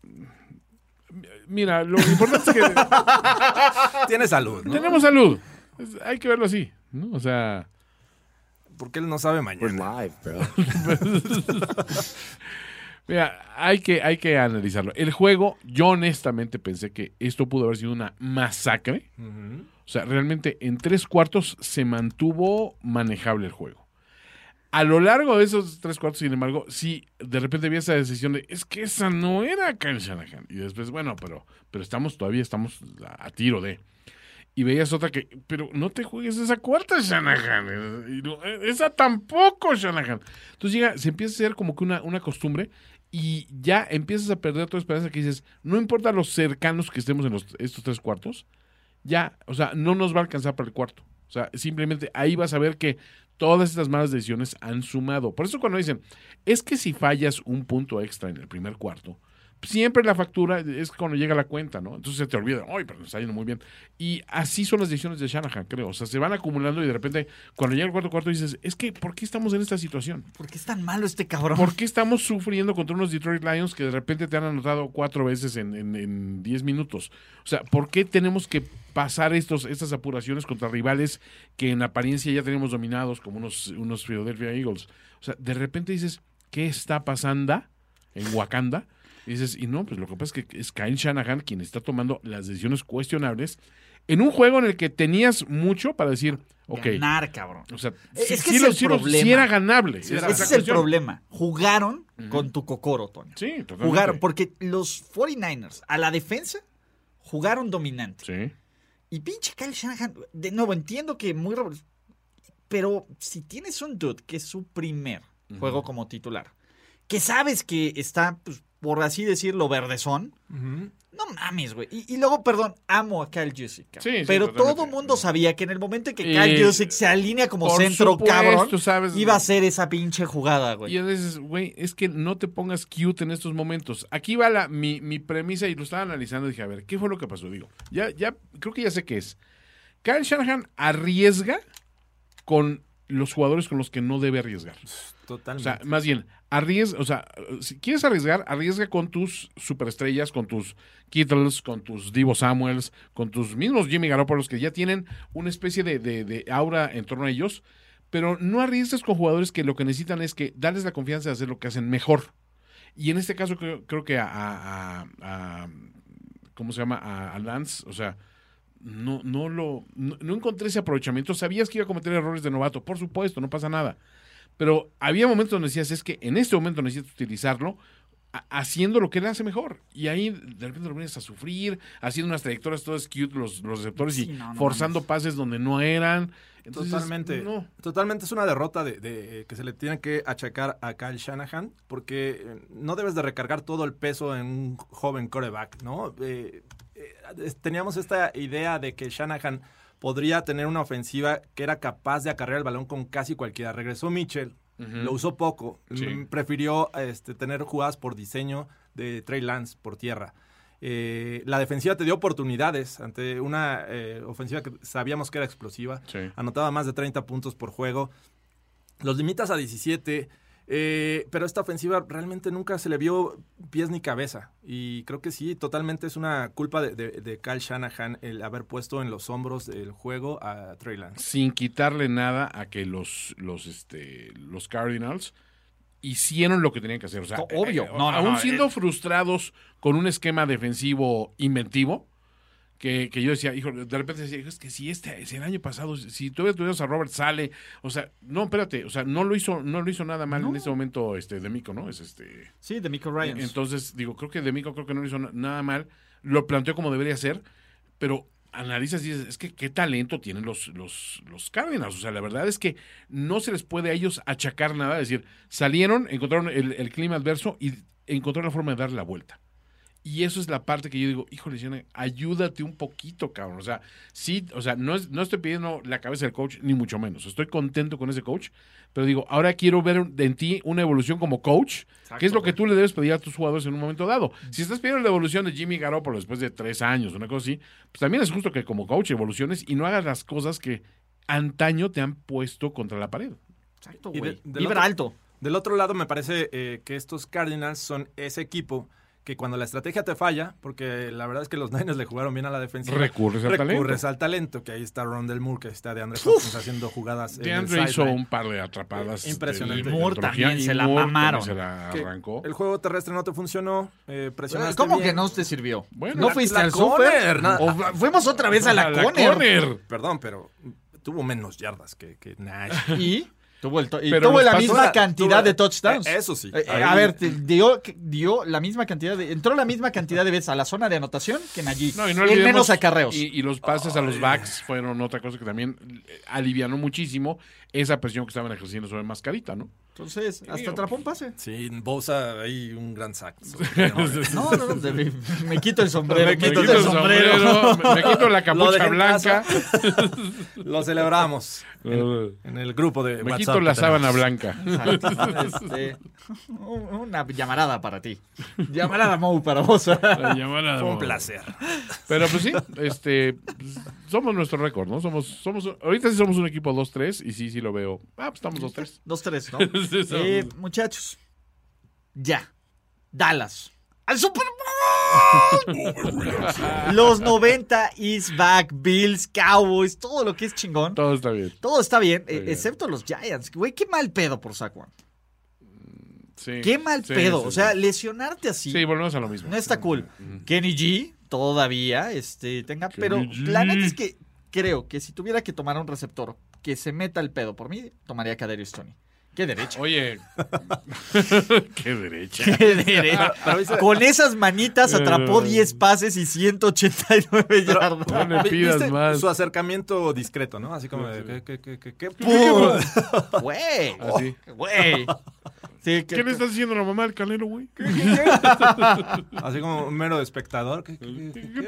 Mira, lo importante es que Tiene salud, ¿no? tenemos salud. Hay que verlo así, ¿no? O sea. Porque él no sabe mañana. Mira, hay que, hay que analizarlo. El juego, yo honestamente pensé que esto pudo haber sido una masacre. Ujú. O sea, realmente en tres cuartos se mantuvo manejable el juego. A lo largo de esos tres cuartos, sin embargo, sí, de repente había esa decisión de, es que esa no era Kyle Shanahan. Y después, bueno, pero, pero estamos, todavía estamos a, a tiro de. Y veías otra que, pero no te juegues esa cuarta, Shanahan. No, esa tampoco, Shanahan. Entonces llega, se empieza a hacer como que una, una costumbre y ya empiezas a perder toda esperanza que dices, no importa los cercanos que estemos en los, estos tres cuartos, ya, o sea, no nos va a alcanzar para el cuarto. O sea, simplemente ahí vas a ver que todas estas malas decisiones han sumado. Por eso cuando dicen, es que si fallas un punto extra en el primer cuarto, siempre la factura es cuando llega la cuenta, ¿no? Entonces se te olvida, ay, pero me está yendo muy bien. Y así son las decisiones de Shanahan, creo. O sea, se van acumulando y de repente, cuando llega el cuarto cuarto, dices, es que, ¿por qué estamos en esta situación? ¿Por qué es tan malo este cabrón? ¿Por qué estamos sufriendo contra unos Detroit Lions que de repente te han anotado cuatro veces en, en, en 10 minutos? O sea, ¿por qué tenemos que pasar estos, estas apuraciones contra rivales que en apariencia ya tenemos dominados, como unos, unos Philadelphia Eagles? O sea, de repente dices, ¿qué está pasando en Wakanda? Y dices, y no, pues lo que pasa es que es Kyle Shanahan quien está tomando las decisiones cuestionables en un juego en el que tenías mucho para decir, ok. Ganar, cabrón. O sea, Es que sí es el sí lo- sí problema. era ganable. Ese es el cuestión. problema. Jugaron con tu cocoro, Toño. Sí, totalmente. Jugaron, porque los 49ers a la defensa jugaron dominante. Sí. Y pinche Kyle Shanahan, de nuevo, entiendo que muy... ro- Pero si tienes un dude que es su primer juego como titular, que sabes que está pues, por así decirlo, verdezón. No mames, güey. Y, y luego, perdón, amo a Kyle Jusic. Sí, sí, pero todo mundo sabía que en el momento en que Y- Kyle Jusic se alinea como centro, supuesto, cabrón, sabes- iba a ser esa pinche jugada, güey. Y a veces, güey, es que no te pongas cute en estos momentos. Aquí va la, mi, mi premisa y lo estaba analizando y dije, a ver, ¿qué fue lo que pasó? Digo, ya, ya, creo que ya sé qué es. Kyle Shanahan arriesga con los jugadores con los que no debe arriesgar. O Totalmente. sea, más bien, arriesga, o sea, si quieres arriesgar, arriesga con tus superestrellas, con tus Kittles, con tus Divo Samuels, con tus mismos Jimmy Garoppolo, que ya tienen una especie de, de- de aura en torno a ellos, pero no arriesgues con jugadores que lo que necesitan es que darles la confianza de hacer lo que hacen mejor. Y en este caso creo, que a, ¿cómo se llama? A, a Lance, o sea, no, no lo, no, no encontré ese aprovechamiento. Sabías que iba a cometer errores de novato, por supuesto, no pasa nada. Pero había momentos donde decías, es que en este momento necesitas utilizarlo a- haciendo lo que él hace mejor. Y ahí de repente lo vienes a sufrir, haciendo unas trayectorias todas cute los, los receptores Sí, y no, no forzando pases donde no eran. Entonces, Totalmente. no. Totalmente es una derrota de, de- que se le tiene que achacar a Kyle Shanahan porque eh, no debes de recargar todo el peso en un joven coreback, ¿no? Eh, eh, teníamos esta idea de que Shanahan podría tener una ofensiva que era capaz de acarrear el balón con casi cualquiera. Regresó Mitchell, lo usó poco, Sí. mm, prefirió este, tener jugadas por diseño de Trey Lance por tierra. Eh, la defensiva te dio oportunidades ante una eh, ofensiva que sabíamos que era explosiva. Sí. Anotaba más de 30 puntos por juego. Los limitas a 17. Eh, pero esta ofensiva realmente nunca se le vio pies ni cabeza. Y creo que sí, totalmente es una culpa de, de, de Kyle Shanahan el haber puesto en los hombros el juego a Trey Lance. sin quitarle nada a que los, los, este, los Cardinals hicieron lo que tenían que hacer. O sea, Obvio. eh, No, no, aún no, siendo eh. frustrados con un esquema defensivo inventivo, que, que yo decía, hijo, de repente decía, es que si este, si el año pasado, si todavía tuvieras a Robert Sale, o sea, no, espérate, o sea, no lo hizo, no lo hizo nada mal en ese momento este Demico, ¿no? Es este. Sí, de Miko Ryan. Entonces, digo, creo que Demico creo que no lo hizo na- nada mal, lo planteó como debería ser, pero analizas y dices, es que qué talento tienen los, los, los Cardinals. O sea, la verdad es que no se les puede a ellos achacar nada. Es decir, salieron, encontraron el, el clima adverso y encontraron la forma de darle la vuelta. Y eso es la parte que yo digo, híjole, ayúdate un poquito, cabrón. O sea, sí, o sea, no, es- no estoy pidiendo la cabeza del coach, ni mucho menos. Estoy contento con ese coach, pero digo, ahora quiero ver en ti una evolución como coach, que es lo que tú le debes pedir a tus jugadores en un momento dado. Si estás pidiendo la evolución de Jimmy Garoppolo después de tres años, una cosa así, pues también es justo que como coach evoluciones y no hagas las cosas que antaño te han puesto contra la pared. Exacto, Y güey. Vibra otro- alto. Del otro lado, me parece eh, que estos Cardinals son ese equipo que cuando la estrategia te falla, porque la verdad es que los Niners le jugaron bien a la defensiva. Recurres al talento. Recurres al talento, que ahí está Rondell Moore, que está de Hopkins haciendo jugadas. en el DeAndre hizo un par de atrapadas. Eh, impresionante. de- Y de Moore también y se la Moore mamaron. Se la arrancó. El juego terrestre no te funcionó, eh, presionaste ¿Cómo bien. que no te sirvió? Bueno, ¿No la- fuiste la al. ¿O fu- fuimos otra vez a la, la. Conner. Perdón, pero tuvo menos yardas que, que Nash. Y tuvo, el y Pero tuvo la misma cantidad de touchdowns. eh, eso sí. Eh, eh, a ver, te- dio, dio la misma cantidad de. Entró la misma cantidad de veces a la zona de anotación que en allí. No, y no en olvidemos- menos acarreos. Y, y los pases a los backs fueron otra cosa que también alivianó muchísimo esa presión que estaban ejerciendo sobre Mascarita, ¿no? Entonces, hasta atrapó un pase. Sí, Bosa ahí un gran sack. No, no, no. de- me quito el sombrero. Me Me quito el sombrero. me, me quito la capucha en blanca, Lo celebramos en, en el grupo de me WhatsApp quito la sábana blanca. Este, una llamarada para ti. Llamarada Mou para vos. La llamada Fue un no. placer. Pero pues sí, este, pues, somos nuestro récord, ¿no? Somos, somos, ahorita sí somos un equipo 2-3 y sí, sí lo veo. Ah, pues estamos 2-3. Dos, tres, ¿no? Sí, Eh, muchachos, ya. Dallas. ¡Al Super Bowl! Los 90 is back, Bills, Cowboys, todo lo que es chingón. Todo está bien. Todo está bien, eh, bien. excepto los Giants. Güey, qué mal pedo por Saquon. Sí. Qué mal Sí, pedo. sí, o sea, lesionarte así. Sí, volvemos a lo mismo. No está cool. Kenny G todavía este tenga, Kenny pero G. la neta es que creo que si tuviera que tomar un receptor que se meta el pedo por mí, tomaría a Kadarius Tony. Qué derecha. Oye, qué derecha. Qué derecha. Con esas manitas atrapó Eh. 10 pases y 189 yardas. No Vi- pidas ¿Viste más. Su acercamiento discreto, ¿no? Así como de, ¿qué, qué, qué, qué, qué? ¡Pum! Güey. Así. Güey. Sí, que- ¿Qué le estás diciendo a la mamá del calero, güey? Así como un mero espectador. que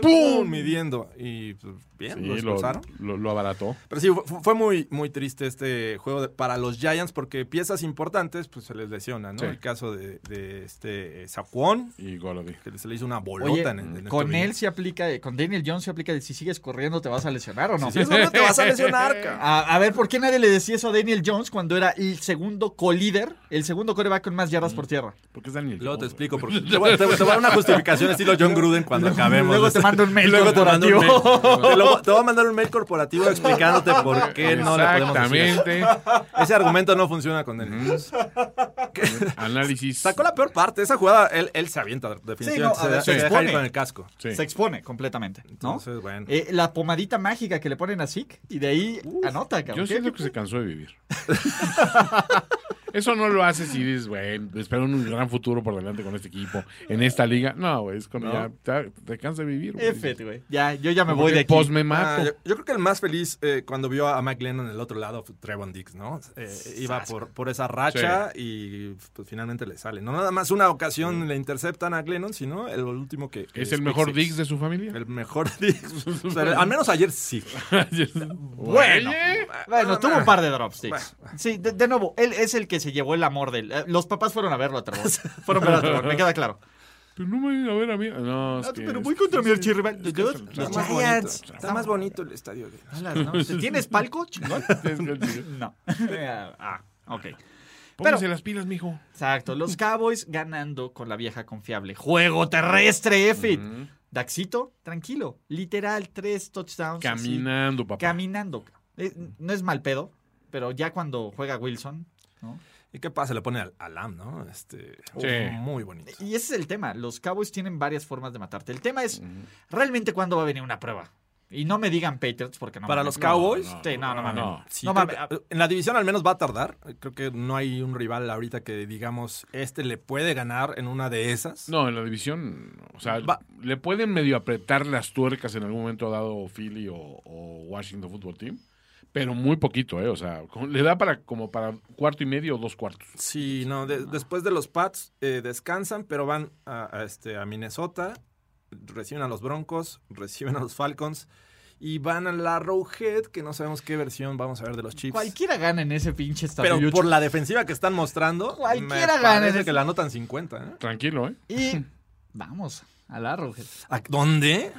¡Pum! Midiendo. Y pues, bien, Sí, lo expulsaron. lo, lo abarató. Pero sí, fue, fue muy, muy triste este juego de- para los Giants porque piezas importantes pues se les lesionan, ¿no? Sí. El caso de, de este Saquon, Y Golody. que se le hizo una bolota Oye, en el, en el con él se aplica, eh, con Daniel Jones se aplica de si sigues corriendo te vas a lesionar o no. Si sigues te vas a lesionar. A, a ver, ¿por qué nadie le decía eso a Daniel Jones cuando era el segundo co-líder, el segundo coreback con más yardas por tierra? Porque es Daniel. Luego te explico. Porque te, voy, te- te voy a dar una justificación estilo John Gruden cuando acabemos. luego te mando un mail luego te mando un corporativo. mail. Te lo- te voy a mandar un mail corporativo explicándote por qué no le podemos. Exactamente. Ese argumento no funciona con él. Análisis. Sacó la peor parte. Esa jugada, él, él se avienta definitivamente. Sí, no, a ver, se, se se deja ir expone. con el casco. Sí. Se expone completamente, ¿no? Entonces, bueno. Eh, la pomadita mágica que le ponen a Zeke y de ahí anota, cabrón. Yo ¿Qué- siento que se cansó de vivir. Eso no lo haces si dices, güey, espero un gran futuro por delante con este equipo, en esta liga. No, güey, es cuando No. ya te, te cansas de vivir. F, güey. Ya, yo ya me Como voy de aquí. Post me Ah, mato. yo, yo creo que el más feliz eh, cuando vio a Mike Lennon del otro lado fue Trevon Dix, ¿no? Eh, iba por, por esa racha y pues, finalmente le sale. No nada más una ocasión le interceptan a Glennon, sino el último que... que ¿Es el mejor. Dix de su familia? El mejor Dix. O sea, al menos ayer sí. Bueno, bueno, tuvo un par de dropsticks. Sí, de, de nuevo, él es el que se llevó el amor de él. Eh, Los papás fueron a verlo a Trevor. Fueron a ver a Trevor, me queda claro. Pero no me a ver a mí. No, es Ah, que- pero voy contra mi archirrival. es que es los Está más Giants. bonito. Está más bonito el estadio. de-. ¿Tienes palco, chingón? No. Ah, ok. Póngase Pero- las pilas, mijo. Exacto. Los Cowboys ganando con la vieja confiable. Juego terrestre, F. Daxito, tranquilo. Literal, tres touchdowns. así, Caminando, papá. caminando. Eh, no es mal pedo, pero ya cuando juega Wilson, ¿no? ¿Y qué pasa? Le pone al, al Lam, ¿no? Este, Sí. Muy bonito. Y ese es el tema. Los Cowboys tienen varias formas de matarte. El tema es, ¿realmente cuándo va a venir una prueba? Y no me digan Patriots porque no Para los Cowboys, No, sí, no, no, mames. no. Sí, No creo mames. en la división al menos va a tardar. Creo que no hay un rival ahorita que digamos, este le puede ganar en una de esas. No, en la división, o sea, Va- le pueden medio apretar las tuercas en algún momento dado Philly o, o Washington Football Team, pero muy poquito, ¿eh? O sea, le da para como para cuarto y medio o dos cuartos. Sí, no, de- después de los Pats eh, descansan, pero van a, a, este, a Minnesota, reciben a los Broncos, reciben a los Falcons y van a la Rowhead, que no sabemos qué versión vamos a ver de los Chiefs. Cualquiera gana en ese pinche estadio. Pero por la defensiva que están mostrando, Cualquiera me gana ese- que la anotan 50. ¿eh? Tranquilo, ¿eh? Y vamos a la Arrowhead. ¿A ¿Dónde?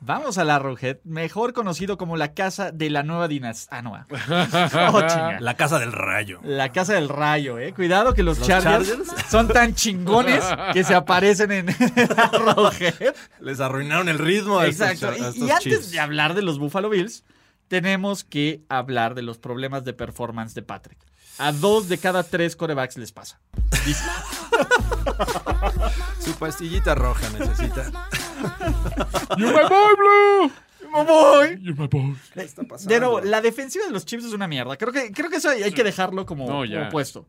Vamos a la Arrowhead, mejor conocido como la casa de la nueva dinastía. Ah, no. ah. Oh. La Casa del Rayo. La casa del rayo, eh. Cuidado que los, ¿Los Chargers, Chargers? son tan chingones que se aparecen en Arrowhead. Les arruinaron el ritmo a estos Exacto. cha- a Y, estos y antes de hablar de los Buffalo Bills, tenemos que hablar de los problemas de performance de Patrick. A dos de cada tres corebacks les pasa. Su pastillita roja necesita. ¡You're my boy, Blue! ¡Voy! ¡You're my boy! ¿Qué está pasando? De nuevo, la defensiva de los Chiefs es una mierda. Creo que, creo que eso hay que dejarlo como, No, como puesto.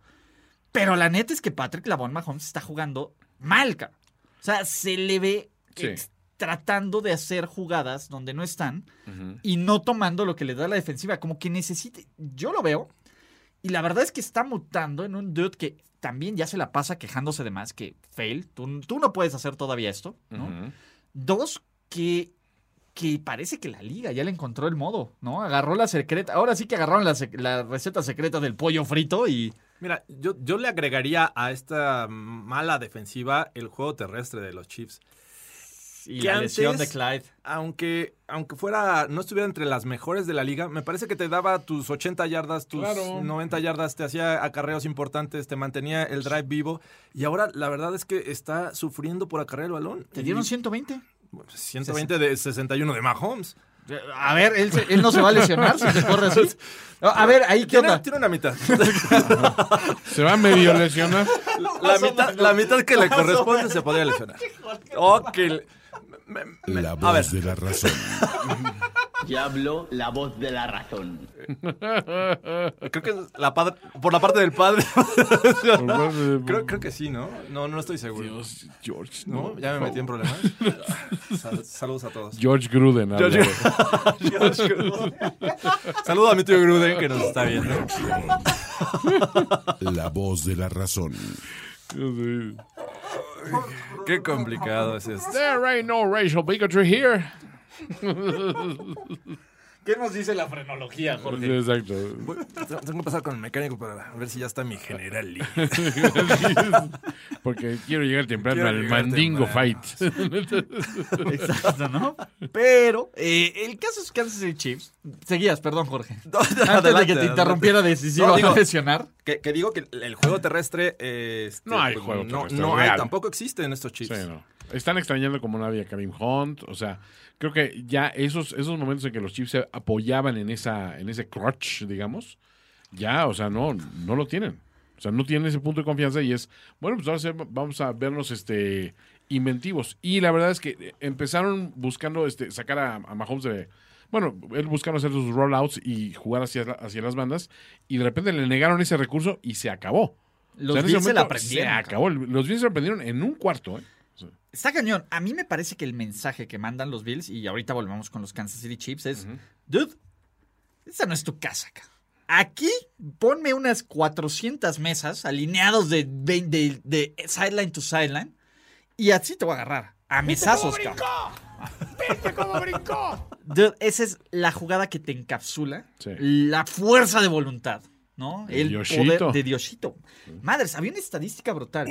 Pero la neta es que Patrick Lavon Mahomes está jugando mal, cara. O sea, se le ve Sí. tratando de hacer jugadas donde no están y no tomando lo que le da la defensiva. Como que necesite. Yo lo veo. Y la verdad es que está mutando en un dude que también ya se la pasa quejándose de más que fail. Tú, tú no puedes hacer todavía esto, ¿no? Dos, que, que parece que la liga ya le encontró el modo, ¿no? Agarró la secreta. Ahora sí que agarraron la, la receta secreta del pollo frito y. Mira, yo, yo le agregaría a esta mala defensiva el juego terrestre de los Chiefs. Y Que la lesión de Clyde. Aunque, aunque fuera, no estuviera entre las mejores de la liga, me parece que te daba tus 80 yardas, tus Claro. 90 yardas, te hacía acarreos importantes, te mantenía el drive vivo. Y ahora la verdad es que está sufriendo por acarrear el balón. ¿Te Y, dieron 120? bueno, 120 de 61 de Mahomes. A ver, él, se- él no se va a lesionar si se corre así. A ver, ahí, ¿qué Tiene, onda? tiene una mitad. Se va a medio lesionar. la, mitad la mitad que le corresponde se podría lesionar. Ok. Me- me- La a ver, voz de la razón. Diablo, la voz de la razón. creo que es la padre- por la parte del padre. creo, creo que sí, ¿no? No, no estoy seguro. Dios, George, ¿No? no. Ya me metí en problemas. Sal- saludos a todos. George Gruden. George-. George Gruden. Saludos a mi tío Gruden que nos está viendo. La voz de la razón. Qué complicado es esto. There ain't no racial bigotry here. ¿Qué nos dice la frenología, Jorge? Exacto. Voy- Tengo que pasar con el mecánico para ver si ya está mi general. Porque quiero llegar temprano Quiero al llegar mandingo temprano. fight. Exacto, ¿no? Pero eh, el caso es Kansas City Chiefs. Seguías, perdón, Jorge. Antes de que te interrumpiera decisivo No, a. Que, que digo que el juego terrestre. este, No hay pues, juego no, terrestre No hay, tampoco existe en estos chips. Sí, no. Están extrañando como no había Karim Hunt. O sea, creo que ya esos, esos momentos en que los Chiefs se apoyaban en esa, en ese crutch, digamos, ya, o sea, no, no lo tienen. O sea, no tienen ese punto de confianza y es, bueno, pues ahora vamos a vernos este inventivos. Y la verdad es que empezaron buscando este sacar a, a Mahomes de. Bueno, él buscando hacer sus rollouts y jugar hacia, la- hacia las bandas. Y de repente le negaron ese recurso y se acabó. Los en ese Bills se la aprendieron, Se acabó. Los Bills se lo aprendieron en un cuarto. ¿eh? Está cañón. A mí me parece que el mensaje que mandan los Bills, y ahorita volvemos con los Kansas City Chiefs, es: Dude, esta no es tu casa acá. Aquí ponme unas 400 mesas alineados de, de, de- de sideline to sideline y así te voy a agarrar. A mesazos, cabrón. ¿Viste cómo brincó? Dude, esa es la jugada que te encapsula. Sí. La fuerza de voluntad, ¿no? El Dioshito. poder de Dioshito. Madres, había una estadística brutal.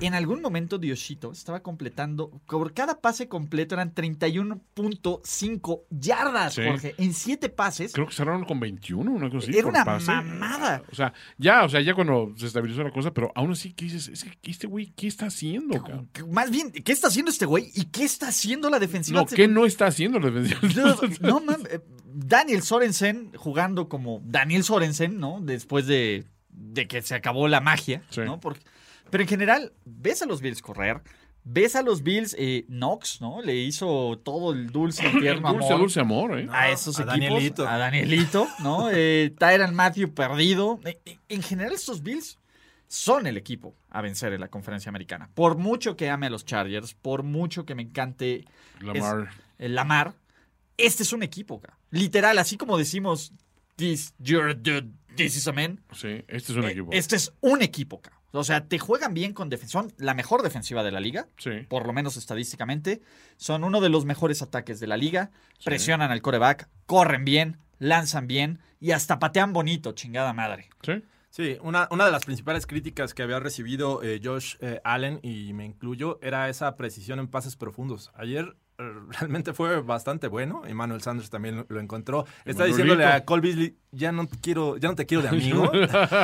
En algún momento Dioshito estaba completando, por cada pase completo eran 31.5 yardas, Sí. Jorge, en 7 pases. creo que cerraron con 21, una cosa así. Era una pase. mamada. O sea, ya, o sea, ya cuando se estabilizó la cosa, pero aún así, ¿qué dices? Este güey, ¿qué está haciendo, cabrón? Más bien, ¿qué está haciendo este güey? ¿Y qué está haciendo la defensiva? No, ¿qué no está haciendo la defensiva? Dude, no mames. Daniel Sorensen jugando como Daniel Sorensen, ¿no? Después de, de que se acabó la magia, Sí. ¿no? Porque, pero en general, ves a los Bills correr, ves a los Bills, eh, Knox, ¿no? Le hizo todo el dulce y tierno Dulce, amor dulce amor, ¿eh? a esos a equipos. Danielito. A Danielito, ¿no? Eh, Tyran Matthew perdido. Eh, eh, En general, estos Bills son el equipo a vencer en la conferencia americana. Por mucho que ame a los Chargers, por mucho que me encante Lamar. es- el Lamar, este es un equipo. Literal, así como decimos, this, you're dude, this is a man. Sí, este es un eh, equipo. Este es un equipo, ca. O sea, te juegan bien con defensa. Son la mejor defensiva de la liga, Sí. por lo menos estadísticamente. Son uno de los mejores ataques de la liga. Presionan al coreback, corren bien, lanzan bien y hasta patean bonito, chingada madre. Sí. Sí, una, una de las principales críticas que había recibido eh, Josh eh, Allen, y me incluyo, era esa precisión en pases profundos. Ayer realmente fue bastante bueno. Emmanuel Sanders también lo, encontró. Está diciéndole a Cole Beasley, ya no, te quiero, ya no te quiero de amigo,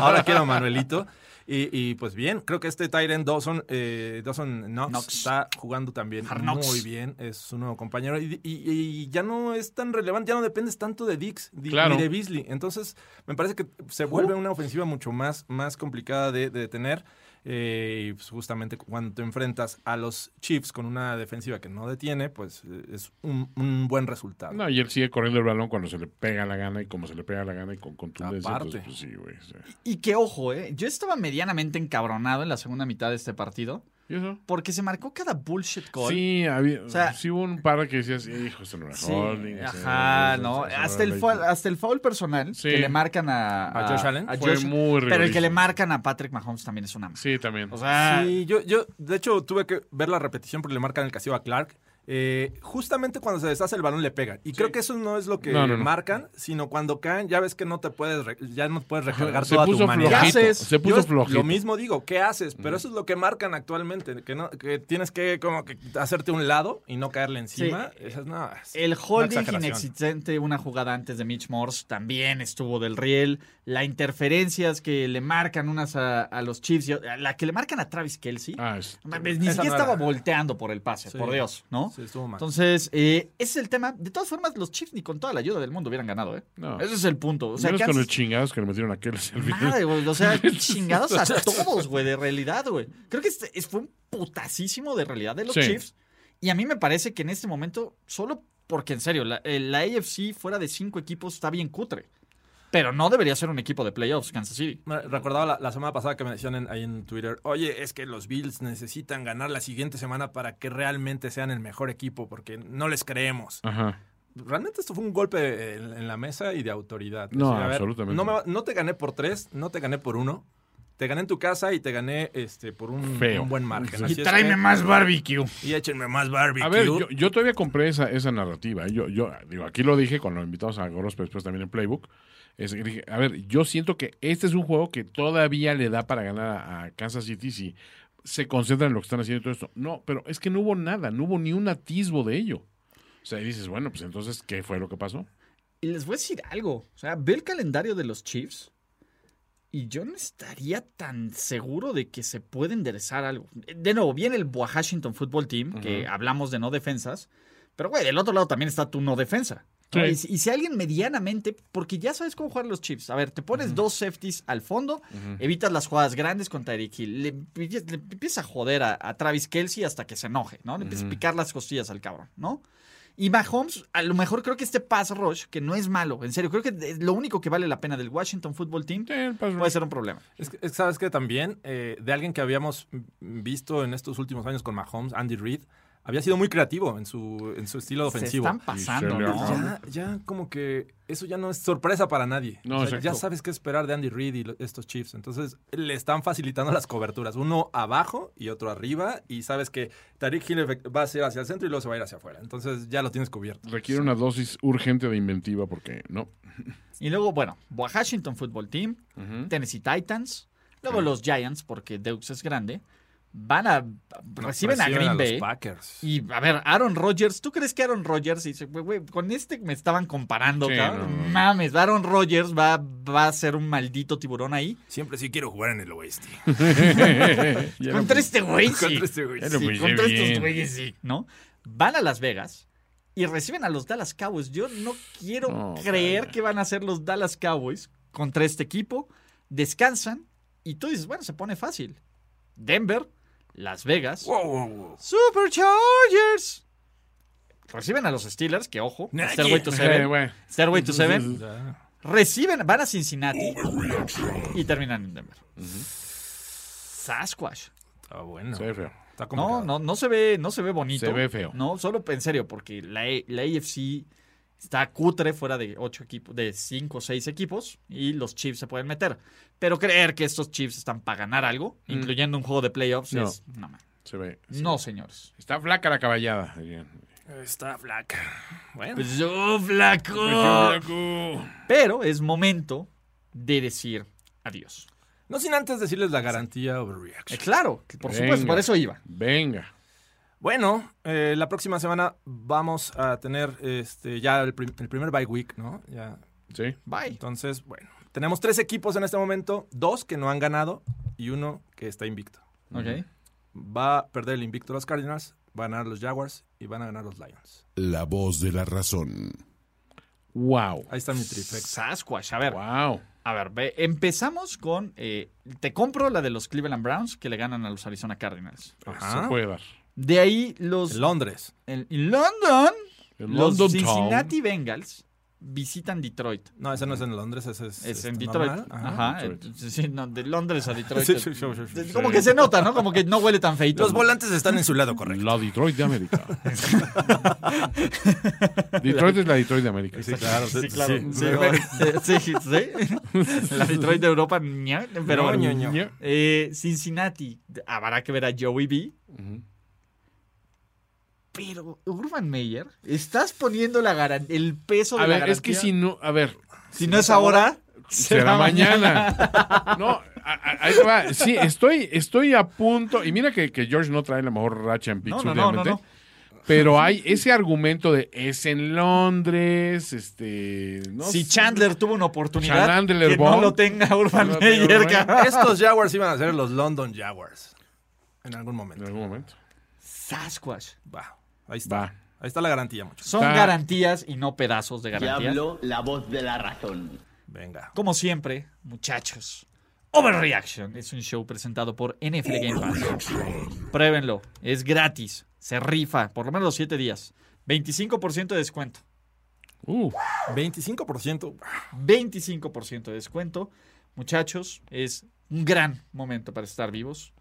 ahora quiero a Manuelito. Y, y, pues bien, creo que este Tyren Dawson, eh, Dawson Knox, Knox. está jugando también muy bien. Es su nuevo compañero. Y, y- y ya no es tan relevante, ya no dependes tanto de Dix Claro. ni de Beasley. Entonces, me parece que se vuelve una ofensiva mucho más, más complicada de, de detener. Eh, y pues justamente cuando te enfrentas a los Chiefs con una defensiva que no detiene, pues eh, es un, un buen resultado. No, y él sigue corriendo el balón cuando se le pega la gana y como se le pega la gana y con contundencia. Aparte. Pues, pues sí, güey. sí. Y que ojo, eh, yo estaba medianamente encabronado en la segunda mitad de este partido ¿Y eso? porque se marcó cada bullshit call. Sí, había, O sea- sí hubo un par que decías, hijo, esto no era Sí, holding. ajá, ese- no. ese- Hasta el, foul, hasta el foul personal Sí. que le marcan a, ¿A Josh Allen? Fue muy Pero el que le marcan a Patrick Mahomes también es una. Sí, también. O sea, Sí, yo, yo, de hecho, tuve que ver la repetición porque le marcan el castigo a Clark. Eh, justamente cuando se deshace el balón le pegan. Y creo que eso no es lo que No, no, no. marcan, sino cuando caen, ya ves que no te puedes, re- ya no puedes recargar Se toda puso tu flojito, ¿Qué haces? se puso flojito. Lo mismo digo, ¿qué haces? Pero eso es lo que marcan actualmente, que no, que tienes que como que hacerte a un lado y no caerle encima. Esa es, no, es el holding inexistente una jugada antes de Mitch Morse también estuvo del riel. La interferencias que le marcan unas a, a los Chiefs, la que le marcan a Travis Kelsey. Ah, es- Ni siquiera era. estaba volteando por el pase, Sí. por Dios, ¿no? Sí, estuvo mal. Entonces, eh, ese es el tema. De todas formas, los Chiefs ni con toda la ayuda del mundo hubieran ganado, ¿eh? No. Ese es el punto. O sea, Menos con el chingados que le metieron a. Madre, güey. O sea, chingados a todos, güey, de realidad, güey. Creo que este es- fue un putasísimo de realidad de los Sí. Chiefs. Y a mí me parece que en este momento, solo porque en serio, la, eh, la AFC fuera de cinco equipos está bien cutre. Pero no debería ser un equipo de playoffs, Kansas City. Recordaba la, la semana pasada que me decían en- ahí en Twitter, oye, es que los Bills necesitan ganar la siguiente semana para que realmente sean el mejor equipo, porque no les creemos. Ajá. realmente esto fue un golpe en, en la mesa y de autoridad. No, a ver, absolutamente. No, me no te gané por tres, no te gané por uno. Te gané en tu casa y te gané este, por un, Feo. un buen margen. Y Así es tráeme que- más barbecue. Y échenme más barbecue. A ver, yo, yo todavía compré esa, esa narrativa. ¿eh? Yo, yo digo, aquí lo dije cuando invitamos a Goros, pero después también en Playbook. Es dije, a ver, yo siento que este es un juego que todavía le da para ganar a, a Kansas City si se concentran en lo que están haciendo y todo esto. No, pero es que no hubo nada, no hubo ni un atisbo de ello. O sea, y dices, bueno, pues entonces, ¿qué fue lo que pasó? Y les voy a decir algo. O sea, ve el calendario de los Chiefs. Y yo no estaría tan seguro de que se puede enderezar algo. De nuevo, viene el Washington Football Team, que hablamos de no defensas. Pero, güey, del otro lado también está tu no defensa. Y, si- y si alguien medianamente, porque ya sabes cómo jugar los Chiefs. A ver, te pones dos safeties al fondo, evitas las jugadas grandes con Tyreek Hill, le, le empiezas a joder a, a Travis Kelsey hasta que se enoje, ¿no? Le empiezas a picar las costillas al cabrón, ¿no? Y Mahomes, a lo mejor creo que este pass rush, que no es malo, en serio, creo que es lo único que vale la pena del Washington Football Team puede ser un problema. Es que, es que sabes que también, eh, de alguien que habíamos visto en estos últimos años con Mahomes, Andy Reid, había sido muy creativo en su, en su estilo Se ofensivo. están pasando, se ¿no? Ya, ya como que eso ya no es sorpresa para nadie. No, O sea, ya sabes qué esperar de Andy Reid y lo- estos Chiefs. Entonces le están facilitando las coberturas. Uno abajo y otro arriba. Y sabes que Tariq Hill va a ser hacia el centro y luego se va a ir hacia afuera. Entonces ya lo tienes cubierto. Requiere una dosis urgente de inventiva porque no. Y luego, bueno, Washington Football Team, Tennessee Titans, luego los Giants, porque Deux es grande, van a. reciben, a Green Bay. Packers. Y a ver, Aaron Rodgers, ¿tú crees que Aaron Rodgers dice, güey, güey, con este me estaban comparando, Sí, cabrón? no, no, no. Mames, Aaron Rodgers va, va a ser un maldito tiburón ahí. Siempre sí quiero jugar en el oeste. Contra este güey, sí. Contra este güey, Sí, contra estos güeyes, sí, ¿no? Van a Las Vegas y reciben a los Dallas Cowboys. Yo no quiero creer cara. que van a ser los Dallas Cowboys contra este equipo. Descansan y tú dices, bueno, se pone fácil. Denver, Las Vegas, Wow, wow, wow. Superchargers. Reciben a los Steelers, que ojo, Nadie. Stairway to Seven. güey. Stairway to Seven. Reciben, van a Cincinnati y terminan en Denver. Sasquatch. Está bueno. Se ve feo. Está No, no, no se ve, no se ve bonito. Se ve feo. No, solo en serio, porque la, A- la AFC está cutre fuera de ocho equipos, de cinco o seis equipos, y los Chiefs se pueden meter. Pero creer que estos Chiefs están para ganar algo, incluyendo un juego de playoffs, No. es. No, man. Se ve. no, señores. Está flaca la caballada. dirían. Está flaca. Bueno. Pues yo, flaco. Pero es momento de decir adiós. No sin antes decirles la garantía Eh, Overreaction. claro, por supuesto, por eso iba. Venga. Bueno, eh, la próxima semana vamos a tener este ya el, prim- el primer bye week, ¿no? Ya. Sí. Bye. Entonces, bueno, tenemos tres equipos en este momento, dos que no han ganado y uno que está invicto. Ok. Va a perder el invicto los Cardinals, van a ganar los Jaguars y van a ganar los Lions. La voz de la razón. Wow. Ahí está mi trifecta. Sasquatch, a ver. Wow. A ver, ve, empezamos con. eh, te compro la de los Cleveland Browns que le ganan a los Arizona Cardinals. Ajá. Se puede dar. De ahí los. En Londres. En en London, los London Cincinnati Bengals visitan Detroit. No, ese no es en Londres, ese es, Es este, en Detroit. normal. Ajá. Detroit. sí, no, de Londres a Detroit. Sí, sí, sí, sí, sí, Como que se nota, ¿no? Como que no huele tan feito. Los volantes están en su lado correcto. La Detroit de América. Detroit es la Detroit de América. Sí, claro. Sí, claro. Sí, Sí, ve- sí, sí. La Detroit de Europa, ña, pero No, ño. Eh, Cincinnati, habrá que ver a Joey B. Ujú. Pero, Urban Meyer, estás poniendo la garan- el peso de A la ver, es que garantía? si no, a ver, Si no es ahora, será mañana. No, ahí va. Sí, estoy, estoy a punto. Y mira que, que George no trae la mejor racha en picks No, no, no, últimamente. no, no. Pero hay ese argumento de es en Londres, este. No si sé. Chandler tuvo una oportunidad, Chandler que no Bond. lo tenga Urban No lo tenga Meyer, Urban. Estos Jaguars iban a ser los London Jaguars. En algún En momento. algún momento. Sasquatch. Va. Ahí está. Va. Ahí está la garantía, muchachos. Son Está- garantías y no pedazos de Ya garantías. habló la voz de la razón. Venga. Como siempre, muchachos, Overreaction es un show presentado por NFL Game Pass. Pruébenlo, es gratis, se rifa, por lo menos los 7 días. 25% de descuento. Uh, 25%. 25% de descuento. Muchachos, es un gran momento para estar vivos.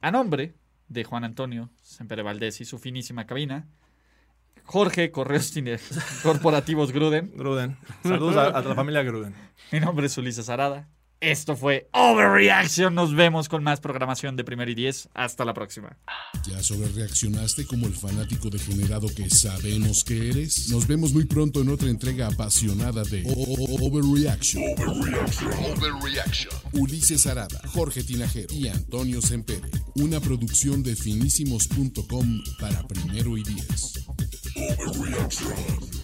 A nombre de Juan Antonio Sempere Valdés y su finísima cabina, Jorge, Correos Corporativos Gruden. Gruden. Saludos a, a la familia Gruden. Mi nombre es Ulises Arada. Esto fue Overreaction. Nos vemos con más programación de Primer y Diez. Hasta la próxima. ¿Ya sobrereaccionaste como el fanático degenerado que sabemos que eres? Nos vemos muy pronto en otra entrega apasionada de O- O- O- Overreaction. Overreaction. Ulises Arada, Jorge Tinajero y Antonio Sempere. Una producción de finísimos.com para primero y diez. Overreaction.